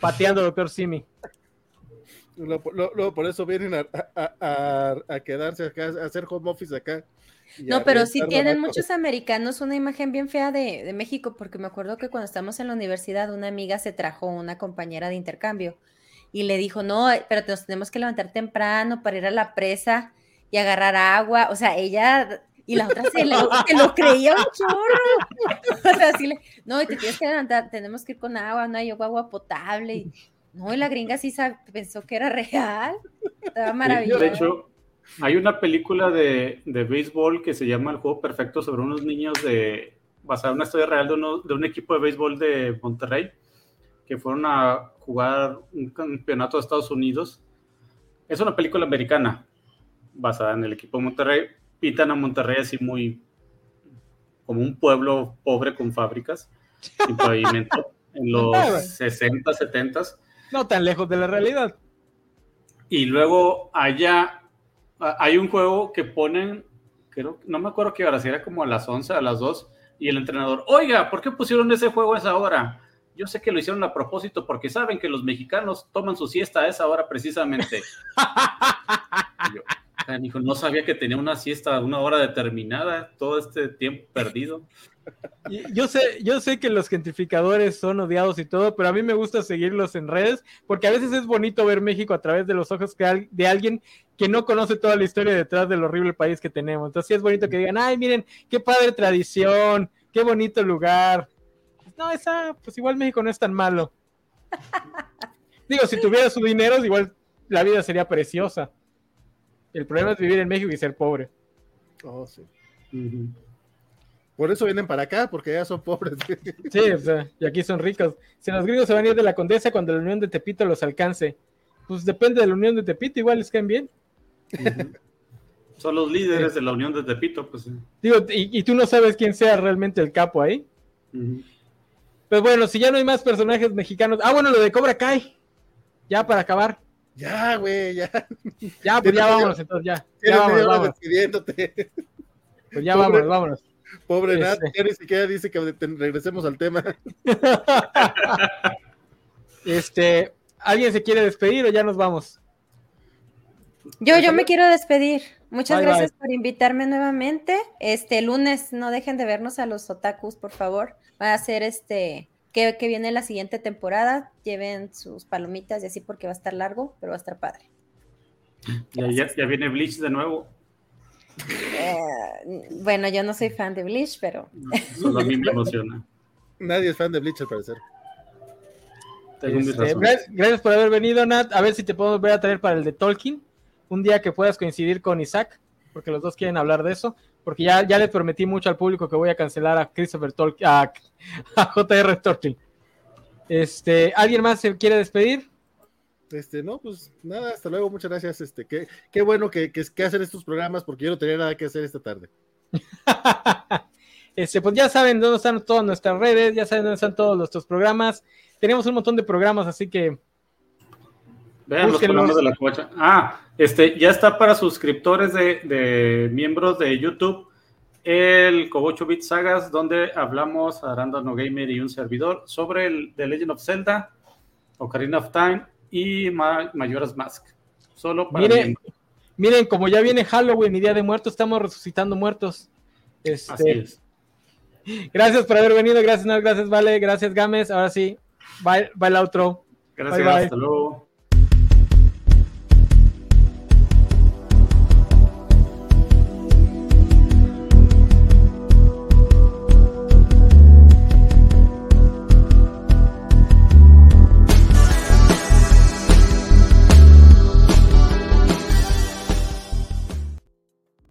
pateando al doctor Simi. Luego, por eso vienen a, a- a- a quedarse acá, a hacer home office acá. No, pero sí tienen muchos americanos una imagen bien fea de, de México, porque me acuerdo que cuando estábamos en la universidad, una amiga se trajo una compañera de intercambio y le dijo, no, eh, pero nos tenemos que levantar temprano para ir a la presa y agarrar agua. O sea, ella y la otra se, lo- se lo creía un chorro. O sea, así le, no, y te tienes que levantar, tenemos que ir con agua, no hay agua potable. Y, no, y la gringa sí pensó que era real. Estaba maravilloso. De hecho, hay una película de, de béisbol que se llama El Juego Perfecto sobre unos niños de, basada en una historia real de, uno- de un equipo de béisbol de Monterrey que fueron a jugar un campeonato de Estados Unidos. Es una película americana basada en el equipo de Monterrey. Pintan a Monterrey así muy como un pueblo pobre con fábricas sin pavimento en los 60, 70 No tan lejos de la realidad. y luego allá hay un juego que ponen, creo, no me acuerdo qué hora, si era como a las 11, a las 2, y el entrenador, oiga, ¿por qué pusieron ese juego a esa hora? Yo sé que lo hicieron a propósito porque saben que los mexicanos toman su siesta a esa hora precisamente. Yo, "Ah, dijo, no sabía que tenía una siesta a una hora determinada, todo este tiempo perdido. Yo sé, yo sé que los gentrificadores son odiados y todo, pero a mí me gusta seguirlos en redes porque a veces es bonito ver México a través de los ojos de alguien que no conoce toda la historia detrás del horrible país que tenemos. Entonces sí es bonito que digan, ay, miren, qué padre tradición, qué bonito lugar. No, esa, pues igual México no es tan malo. Digo, si tuviera su dinero, igual la vida sería preciosa. El problema es vivir en México y ser pobre. Oh, sí. Por eso vienen para acá, porque ya son pobres. Sí, o sea, y aquí son ricos. Si los gringos se van a ir de la condesa cuando la Unión de Tepito los alcance, pues depende de la Unión de Tepito, igual les caen bien. Son los líderes de la Unión de Tepito, pues. sí. Digo, y, y tú no sabes quién sea realmente el capo ahí. Pues bueno, si ya no hay más personajes mexicanos. Ah, bueno, lo de Cobra Kai. Ya para acabar. Ya, güey, ya. Ya, pues ya vámonos entonces, ya. Ya vámonos, vámonos. despidiéndote. Pues ya Pobre- vámonos, vámonos. Pobre Nat, Este. ya ni siquiera dice que regresemos al tema. Este, ¿alguien se quiere despedir o ya nos vamos? Yo, yo me quiero despedir. Muchas Bye, gracias por invitarme nuevamente. Este lunes no dejen de vernos a los otakus, por favor. Va a ser este que, que viene la siguiente temporada. Lleven sus palomitas y así porque va a estar largo, pero va a estar padre. Ya, ya, ya viene Bleach de nuevo. Eh, bueno, yo no soy fan de Bleach, pero Solo a mí me emociona. Nadie es fan de Bleach, al parecer. Este, razones. gra- gracias por haber venido, Nat. A ver si te podemos ver a traer para el de Tolkien. Un día que puedas coincidir con Isaac, porque los dos quieren hablar de eso. Porque ya, ya le prometí mucho al público que voy a cancelar a Christopher Tolkien, a, a J.R. Tolkien. Este, ¿Alguien más se quiere despedir? Este, no, pues nada, hasta luego, muchas gracias. Este, qué, qué bueno que, que, que hacen estos programas, porque yo no tenía nada que hacer esta tarde. Este, pues ya saben dónde están todas nuestras redes, ya saben dónde están todos nuestros programas. Tenemos un montón de programas, así que Vean los búsquenlos. programas de la covacha. Ah, este, ya está para suscriptores de, de miembros de YouTube el Cobocho Bit Sagas, donde hablamos a Random Gamer y un servidor sobre el The Legend of Zelda, Ocarina of Time y Ma- Majora's Mask. Solo para Mire, miembros. miren, como ya viene Halloween y Día de Muertos, estamos resucitando muertos. Este, Así es. Gracias por haber venido, gracias, gracias, Vale, gracias, Gámez. Ahora sí, bye, bye el outro. Gracias, bye, bye. hasta luego.